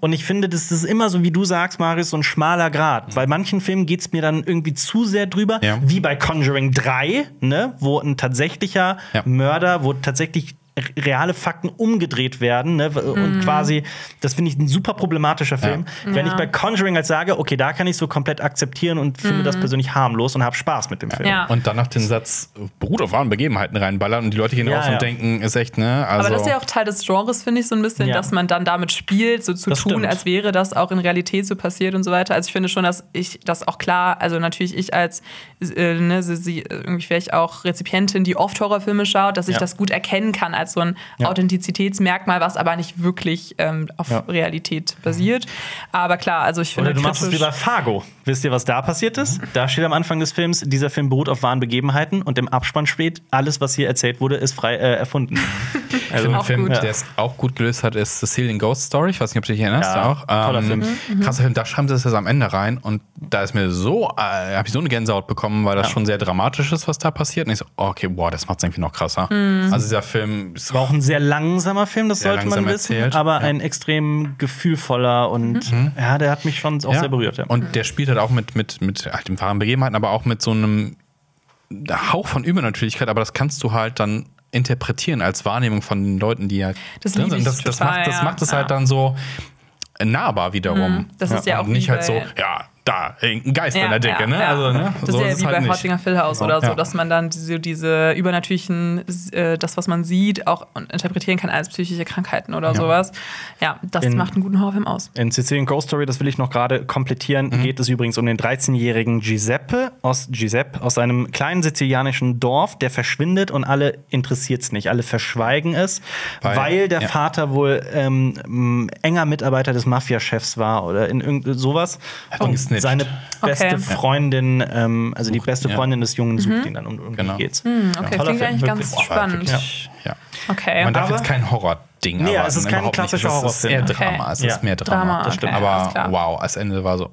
Speaker 1: Und ich finde, das ist immer so, wie du sagst, Marius, so ein schmaler Grad. Bei manchen Filmen geht es mir dann irgendwie zu sehr drüber,
Speaker 2: Ja.
Speaker 1: wie bei Conjuring 3, ne, wo ein tatsächlicher
Speaker 2: Ja.
Speaker 1: Mörder, wo tatsächlich reale Fakten umgedreht werden ne? und quasi, das finde ich ein super problematischer Film. Wenn ich bei Conjuring halt sage, okay, da kann ich so komplett akzeptieren und finde das persönlich harmlos und habe Spaß mit dem Film.
Speaker 3: Ja.
Speaker 2: Und dann noch den Satz, beruht auf wahren Begebenheiten reinballern und die Leute gehen
Speaker 1: Ja,
Speaker 2: raus
Speaker 1: ja.
Speaker 2: und denken, ist echt, ne? Also,
Speaker 3: Aber das ist ja auch Teil des Genres, finde ich, so ein bisschen,
Speaker 1: Ja.
Speaker 3: dass man dann damit spielt, so zu
Speaker 1: Das
Speaker 3: tun,
Speaker 1: stimmt.
Speaker 3: als wäre das auch in Realität so passiert und so weiter. Also ich finde schon, dass ich das auch klar, also natürlich ich als äh, ne, sie, sie, irgendwie vielleicht auch Rezipientin, die oft Horrorfilme schaut, dass ich
Speaker 1: Ja.
Speaker 3: das gut erkennen kann als so ein
Speaker 1: Ja.
Speaker 3: Authentizitätsmerkmal, was aber nicht wirklich ähm, auf
Speaker 1: Ja.
Speaker 3: Realität basiert. Aber klar, also ich finde
Speaker 1: Oder du machst es wie bei Fargo. Wisst ihr, was da passiert ist? Da steht am Anfang des Films, dieser Film beruht auf wahren Begebenheiten und im Abspann steht, alles, was hier erzählt wurde, ist frei äh, erfunden. Also,
Speaker 2: ein Film,
Speaker 3: gut.
Speaker 2: der es auch gut gelöst hat, ist Sicilian Ghost Story. Ich weiß nicht, ob du dich erinnerst.
Speaker 1: Ja,
Speaker 2: auch. Ähm,
Speaker 1: toller Film.
Speaker 2: Krasser Film. Da schreiben sie das jetzt am Ende rein und da ist mir so, äh, habe ich so eine Gänsehaut bekommen, weil das
Speaker 1: Ja.
Speaker 2: schon sehr dramatisch ist, was da passiert. Und ich so, okay, boah, das macht es irgendwie noch krasser. Also dieser Film ist
Speaker 1: war auch ein sehr langsamer Film, das
Speaker 2: Sehr
Speaker 1: sollte man wissen,
Speaker 2: erzählt,
Speaker 1: aber
Speaker 2: ja.
Speaker 1: ein extrem gefühlvoller und ja, der hat mich schon auch sehr berührt. Ja.
Speaker 2: Und der spielt halt auch mit, mit, mit halt den wahren Begebenheiten, aber auch mit so einem Hauch von Übernatürlichkeit, aber das kannst du halt dann interpretieren als Wahrnehmung von den Leuten, die halt
Speaker 3: Das
Speaker 2: drin
Speaker 3: liebe
Speaker 2: sind.
Speaker 3: ich
Speaker 2: Das, das,
Speaker 3: total,
Speaker 2: macht, das
Speaker 3: ja.
Speaker 2: macht es
Speaker 3: Ja.
Speaker 2: halt dann so nahbar wiederum.
Speaker 3: Das ist ja auch
Speaker 2: Und nicht halt so, ja, da, ein Geist in der Decke, ne?
Speaker 3: Ja.
Speaker 2: Also, ne?
Speaker 3: Das
Speaker 2: so
Speaker 3: ist ja wie
Speaker 2: halt
Speaker 3: bei
Speaker 2: nicht.
Speaker 3: Hottinger Philhouse oder so,
Speaker 2: Ja.
Speaker 3: dass man dann diese, diese übernatürlichen, äh, das, was man sieht, auch interpretieren kann als psychische Krankheiten oder sowas. Ja, das
Speaker 1: In-
Speaker 3: macht einen guten Horrorfilm aus.
Speaker 1: In Sicilian Ghost Story, das will ich noch gerade komplettieren,
Speaker 2: Mhm.
Speaker 1: geht es übrigens um den 13-jährigen Giuseppe aus, Giuseppe aus einem kleinen sizilianischen Dorf, der verschwindet und alle interessiert es nicht. Alle verschweigen es, weil,
Speaker 2: Weil-
Speaker 1: der
Speaker 2: ja.
Speaker 1: Vater wohl ähm, enger Mitarbeiter des Mafiachefs war oder in irgend sowas.
Speaker 2: Hat ihn gesnitcht.
Speaker 1: seine beste
Speaker 3: Okay.
Speaker 1: Freundin, ähm, also die beste
Speaker 2: ja.
Speaker 1: Freundin des Jungen sucht ihn dann und irgendwie
Speaker 2: Genau.
Speaker 1: geht's.
Speaker 3: Okay,
Speaker 1: Toller
Speaker 3: klingt
Speaker 1: Film,
Speaker 3: eigentlich ganz.
Speaker 2: Boah,
Speaker 3: spannend.
Speaker 2: wirklich- Ja.
Speaker 3: Okay.
Speaker 2: Man darf
Speaker 1: Aber-
Speaker 2: jetzt kein Horror-Ding
Speaker 1: Nee,
Speaker 2: erwarten,
Speaker 1: es ist kein klassischer
Speaker 2: Es ist eher
Speaker 1: Horrorfilm.
Speaker 2: Drama. Es
Speaker 1: Okay.
Speaker 2: ist mehr Drama.
Speaker 3: Drama,
Speaker 2: das stimmt.
Speaker 3: okay,
Speaker 2: Aber wow, das Ende war so.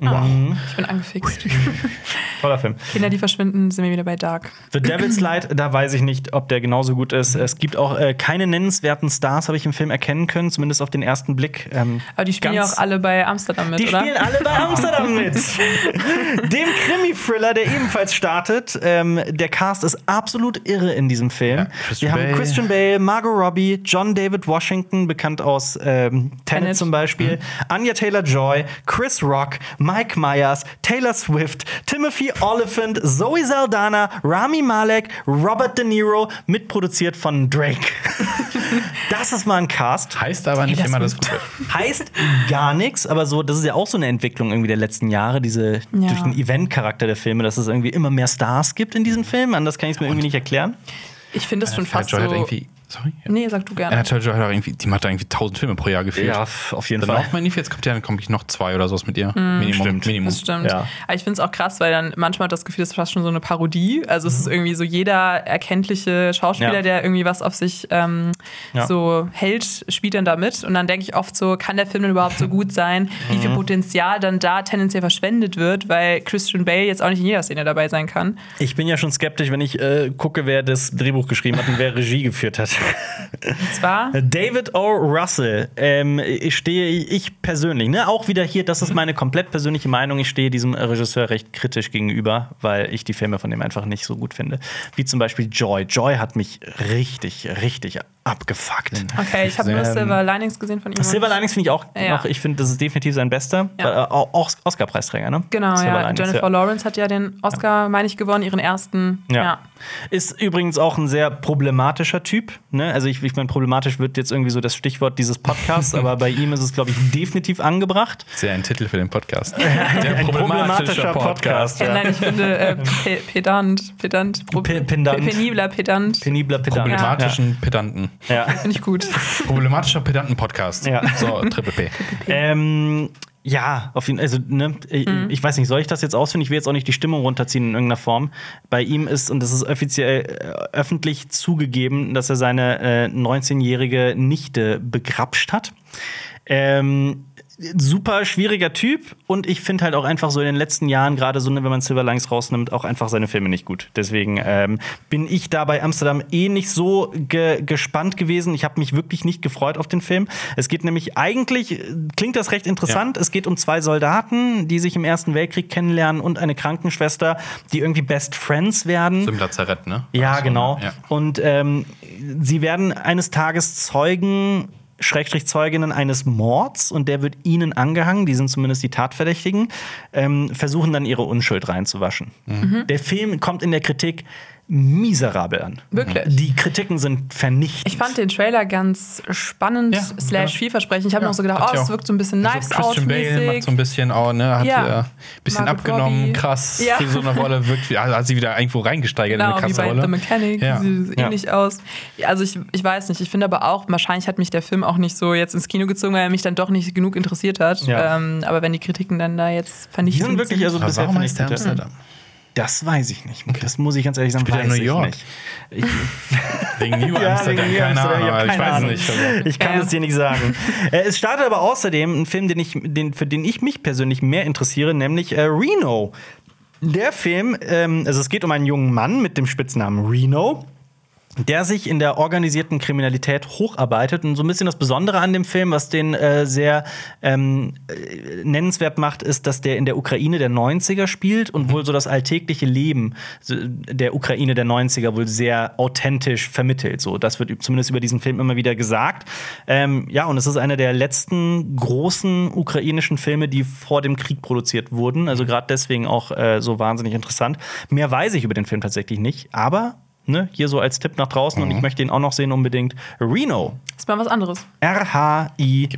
Speaker 3: Ich bin angefixt.
Speaker 1: Toller Film.
Speaker 3: Kinder, die verschwinden, sind wir wieder bei Dark.
Speaker 1: The Devil's Light, da weiß ich nicht, ob der genauso gut ist. Es gibt auch äh, keine nennenswerten Stars, habe ich im Film erkennen können, zumindest auf den ersten Blick. Ähm,
Speaker 3: Aber die spielen ja auch alle bei Amsterdam mit,
Speaker 1: Die
Speaker 3: oder?
Speaker 1: spielen alle bei Amsterdam mit. Dem Krimi-Thriller, der ebenfalls startet. Ähm, der Cast ist absolut irre in diesem Film.
Speaker 2: Ja, Christian
Speaker 1: Wir haben
Speaker 2: Bale.
Speaker 1: Christian Bale, Margot Robbie, John David Washington, bekannt aus ähm, Tenet
Speaker 3: Tenet.
Speaker 1: zum Beispiel, Anya Taylor-Joy, Chris Rock, Mike Myers, Taylor Swift, Timothy Oliphant, Zoe Saldana, Rami Malek, Robert De Niro, mitproduziert von Drake. das ist mal ein Cast.
Speaker 2: Heißt aber nicht
Speaker 3: das
Speaker 2: immer das Gute.
Speaker 1: Heißt gar nichts, aber so, das ist ja auch so eine Entwicklung irgendwie der letzten Jahre, diese
Speaker 3: Ja.
Speaker 1: durch den Event-Charakter der Filme, dass es irgendwie immer mehr Stars gibt in diesen Filmen. Anders kann ich es mir irgendwie nicht erklären.
Speaker 3: Ich finde es schon fast
Speaker 2: Joy
Speaker 3: so.
Speaker 2: hat irgendwie. Sorry?
Speaker 3: Nee, sag du gerne.
Speaker 2: Anna Taylor-Joy hat auch irgendwie, die macht da irgendwie 1000 Filme pro Jahr gefühlt.
Speaker 1: f- auf jeden
Speaker 2: Dann laufen wir nicht, jetzt kommt ja dann komme ich noch zwei oder sowas mit ihr. Minimum.
Speaker 1: Stimmt.
Speaker 2: Minimum.
Speaker 3: Das stimmt.
Speaker 1: Ja.
Speaker 3: Aber ich finde es auch krass, weil dann manchmal hat das Gefühl, es ist fast schon so eine Parodie. Also es ist irgendwie so jeder erkenntliche Schauspieler,
Speaker 1: Ja.
Speaker 3: der irgendwie was auf sich ähm,
Speaker 1: Ja.
Speaker 3: so hält, spielt dann da mit. Und dann denke ich oft so, kann der Film denn überhaupt so gut sein? Wie viel Potenzial dann da tendenziell verschwendet wird, weil Christian Bale jetzt auch nicht in jeder Szene dabei sein kann.
Speaker 1: Ich bin ja schon skeptisch, wenn ich äh, gucke, wer das Drehbuch geschrieben hat und wer Regie geführt hat.
Speaker 3: Und zwar
Speaker 1: David O. Russell. Ähm, ich stehe, ich persönlich, ne, auch wieder hier, das ist meine komplett persönliche Meinung. Ich stehe diesem Regisseur recht kritisch gegenüber, weil ich die Filme von dem einfach nicht so gut finde. Wie zum Beispiel Joy. Joy hat mich richtig, richtig abgefuckt.
Speaker 3: Okay, ich habe nur
Speaker 1: Ähm,
Speaker 3: Silver Linings gesehen von ihm.
Speaker 1: Silver Linings finde ich auch
Speaker 3: Ja.
Speaker 1: noch, ich finde, das ist definitiv sein bester.
Speaker 3: Ja.
Speaker 1: Äh, auch Oscar-Preisträger, ne?
Speaker 3: Genau,
Speaker 1: Silver
Speaker 3: ja.
Speaker 1: Linings,
Speaker 3: Jennifer Lawrence hat ja den Oscar, meine ich, gewonnen, ihren ersten.
Speaker 1: Ja.
Speaker 3: ja.
Speaker 1: Ist übrigens auch ein sehr problematischer Typ. Ne? Also ich, ich meine, problematisch wird jetzt irgendwie so das Stichwort dieses Podcasts, aber bei ihm ist es, glaube ich, definitiv angebracht.
Speaker 2: Sehr ein Titel für den Podcast.
Speaker 1: Ein problematischer Podcast.
Speaker 3: Ja.
Speaker 1: Ja.
Speaker 3: Nein, ich finde äh, pe pedant, pedant, pro-
Speaker 1: Pe- pendant.
Speaker 3: penibler pedant.
Speaker 1: Penibler Pedant.
Speaker 2: Problematischen Pedanten.
Speaker 1: Ja.
Speaker 3: Finde ich gut.
Speaker 2: Problematischer Pedanten-Podcast.
Speaker 1: Ja.
Speaker 2: So, Triple P.
Speaker 1: Ähm, ja, auf jeden also, ne, ich,
Speaker 3: Mhm.
Speaker 1: ich weiß nicht, soll ich das jetzt ausführen? Ich will jetzt auch nicht die Stimmung runterziehen in irgendeiner Form. Bei ihm ist, und das ist offiziell äh, öffentlich zugegeben, dass er seine äh, 19-jährige Nichte begrapscht hat. Ähm, super schwieriger Typ und ich finde halt auch einfach so in den letzten Jahren, gerade so, ne, wenn man Silver Linings rausnimmt, auch einfach seine Filme nicht gut. Deswegen ähm, bin ich da bei Amsterdam eh nicht so ge gespannt gewesen. Ich habe mich wirklich nicht gefreut auf den Film. Es geht nämlich eigentlich, klingt das recht interessant, es geht um zwei Soldaten, die sich im Ersten Weltkrieg kennenlernen und eine Krankenschwester, die irgendwie Best Friends werden.
Speaker 2: So im Lazarett, ne?
Speaker 1: Ja,
Speaker 2: Ach so,
Speaker 1: genau.
Speaker 2: Ja.
Speaker 1: Und ähm, sie werden eines Tages Zeugen, Schrägstrich Zeuginnen eines Mords und der wird ihnen angehangen, die sind zumindest die Tatverdächtigen, ähm, versuchen dann ihre Unschuld reinzuwaschen. Der Film kommt in der Kritik miserabel an.
Speaker 3: Wirklich?
Speaker 1: Die Kritiken sind vernichtend.
Speaker 3: Ich fand den Trailer ganz spannend,
Speaker 2: Ja,
Speaker 3: slash
Speaker 2: genau.
Speaker 3: vielversprechend. Ich habe
Speaker 2: Ja,
Speaker 3: noch so gedacht,
Speaker 2: hat
Speaker 3: oh,
Speaker 2: ja
Speaker 3: es wirkt so ein bisschen
Speaker 2: Also
Speaker 3: Knives
Speaker 2: Christian Bale macht so ein bisschen, auch, ne, hat
Speaker 3: Ja.
Speaker 2: ja. ein bisschen
Speaker 3: Margot
Speaker 2: abgenommen,
Speaker 3: Robbie.
Speaker 2: krass
Speaker 3: Ja.
Speaker 2: für so eine Rolle, wirkt, wie- also hat sie wieder irgendwo reingesteigert
Speaker 3: Genau,
Speaker 2: in eine
Speaker 3: wie
Speaker 2: krasse
Speaker 3: bei
Speaker 2: Rolle.
Speaker 3: The Mechanic,
Speaker 2: Ja.
Speaker 3: sieht
Speaker 1: Ja.
Speaker 3: ähnlich aus. Ja, Also ich, ich weiß nicht, ich finde aber auch, wahrscheinlich hat mich der Film auch nicht so jetzt ins Kino gezogen, weil er mich dann doch nicht genug interessiert hat.
Speaker 1: Ja.
Speaker 3: Ähm, aber wenn die Kritiken dann da jetzt vernichtend
Speaker 1: sind wirklich, also bisher
Speaker 2: warum heißt der
Speaker 1: vernichtet.
Speaker 2: Amsterdam?
Speaker 1: Das weiß ich nicht. Das muss ich ganz ehrlich sagen,
Speaker 2: Spielt in
Speaker 1: weiß
Speaker 2: New
Speaker 1: ich
Speaker 2: York?
Speaker 1: nicht. Ich,
Speaker 2: Wegen New
Speaker 1: Ja,
Speaker 2: Amsterdam,
Speaker 1: wegen New
Speaker 2: keine
Speaker 1: Amsterdam,
Speaker 2: Ahnung,
Speaker 1: ich hab
Speaker 2: aber ich
Speaker 1: keine
Speaker 2: weiß
Speaker 1: Ahnung.
Speaker 2: es nicht.
Speaker 1: Ich kann es dir nicht sagen. Äh, es startet aber außerdem ein Film, den ich, den, für den ich mich persönlich mehr interessiere, nämlich äh, Reno. Der Film, ähm, also es geht um einen jungen Mann mit dem Spitznamen Reno. Der sich in der organisierten Kriminalität hocharbeitet. Und so ein bisschen das Besondere an dem Film, was den äh, sehr ähm, äh, nennenswert macht, ist, dass der in der Ukraine der 90er spielt und wohl so das alltägliche Leben der Ukraine der 90er wohl sehr authentisch vermittelt. So, das wird zumindest über diesen Film immer wieder gesagt. Ähm, ja, und es ist einer der letzten großen ukrainischen Filme, die vor dem Krieg produziert wurden. Also gerade deswegen auch äh, so wahnsinnig interessant. Mehr weiß ich über den Film tatsächlich nicht, aber ne, hier so als Tipp nach draußen und ich möchte ihn auch noch sehen unbedingt. Reno.
Speaker 3: ist mal was anderes.
Speaker 1: R-H-I-N-O.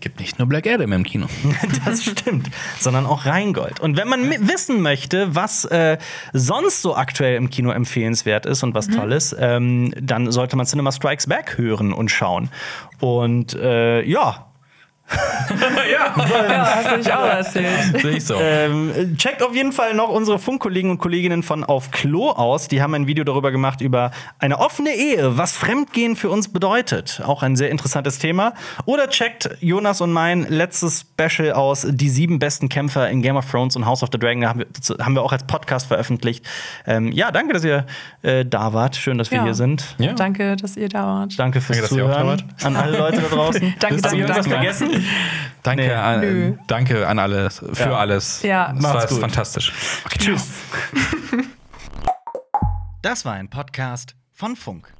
Speaker 2: Gibt nicht nur Black Adam im Kino.
Speaker 1: Das stimmt, sondern auch Rheingold. Und wenn man wissen möchte, was äh, sonst so aktuell im Kino empfehlenswert ist und was toll ist, ähm, dann sollte man Cinema Strikes Back hören und schauen. Und äh, ja.
Speaker 2: ja,
Speaker 3: Ja, hast du auch erzählt.
Speaker 2: sehe ich so.
Speaker 1: Ähm, checkt auf jeden Fall noch unsere Funkkollegen und Kolleginnen von Auf Klo aus. Die haben ein Video darüber gemacht, über eine offene Ehe, was Fremdgehen für uns bedeutet. Auch ein sehr interessantes Thema. Oder checkt Jonas und mein letztes Special aus, die sieben besten Kämpfer in Game of Thrones und House of the Dragon. Da haben wir, das haben wir auch als Podcast veröffentlicht. Ähm, ja, danke, dass ihr äh, da wart. Schön, dass wir
Speaker 3: Ja.
Speaker 1: hier sind.
Speaker 2: Ja.
Speaker 3: Danke, dass ihr da wart.
Speaker 1: Danke fürs
Speaker 2: Danke, dass ihr auch da
Speaker 1: Zuhören.
Speaker 2: wart.
Speaker 1: An alle Leute da draußen.
Speaker 3: Danke, danke,
Speaker 2: Mal.
Speaker 1: vergessen?
Speaker 2: Danke,
Speaker 1: Nee.
Speaker 2: an,
Speaker 3: Nö.
Speaker 2: danke an alles, für
Speaker 1: Ja.
Speaker 2: alles.
Speaker 3: Ja.
Speaker 2: das war
Speaker 1: Macht's gut.
Speaker 2: fantastisch. Okay,
Speaker 3: Tschüss.
Speaker 1: Das war ein Podcast von Funk.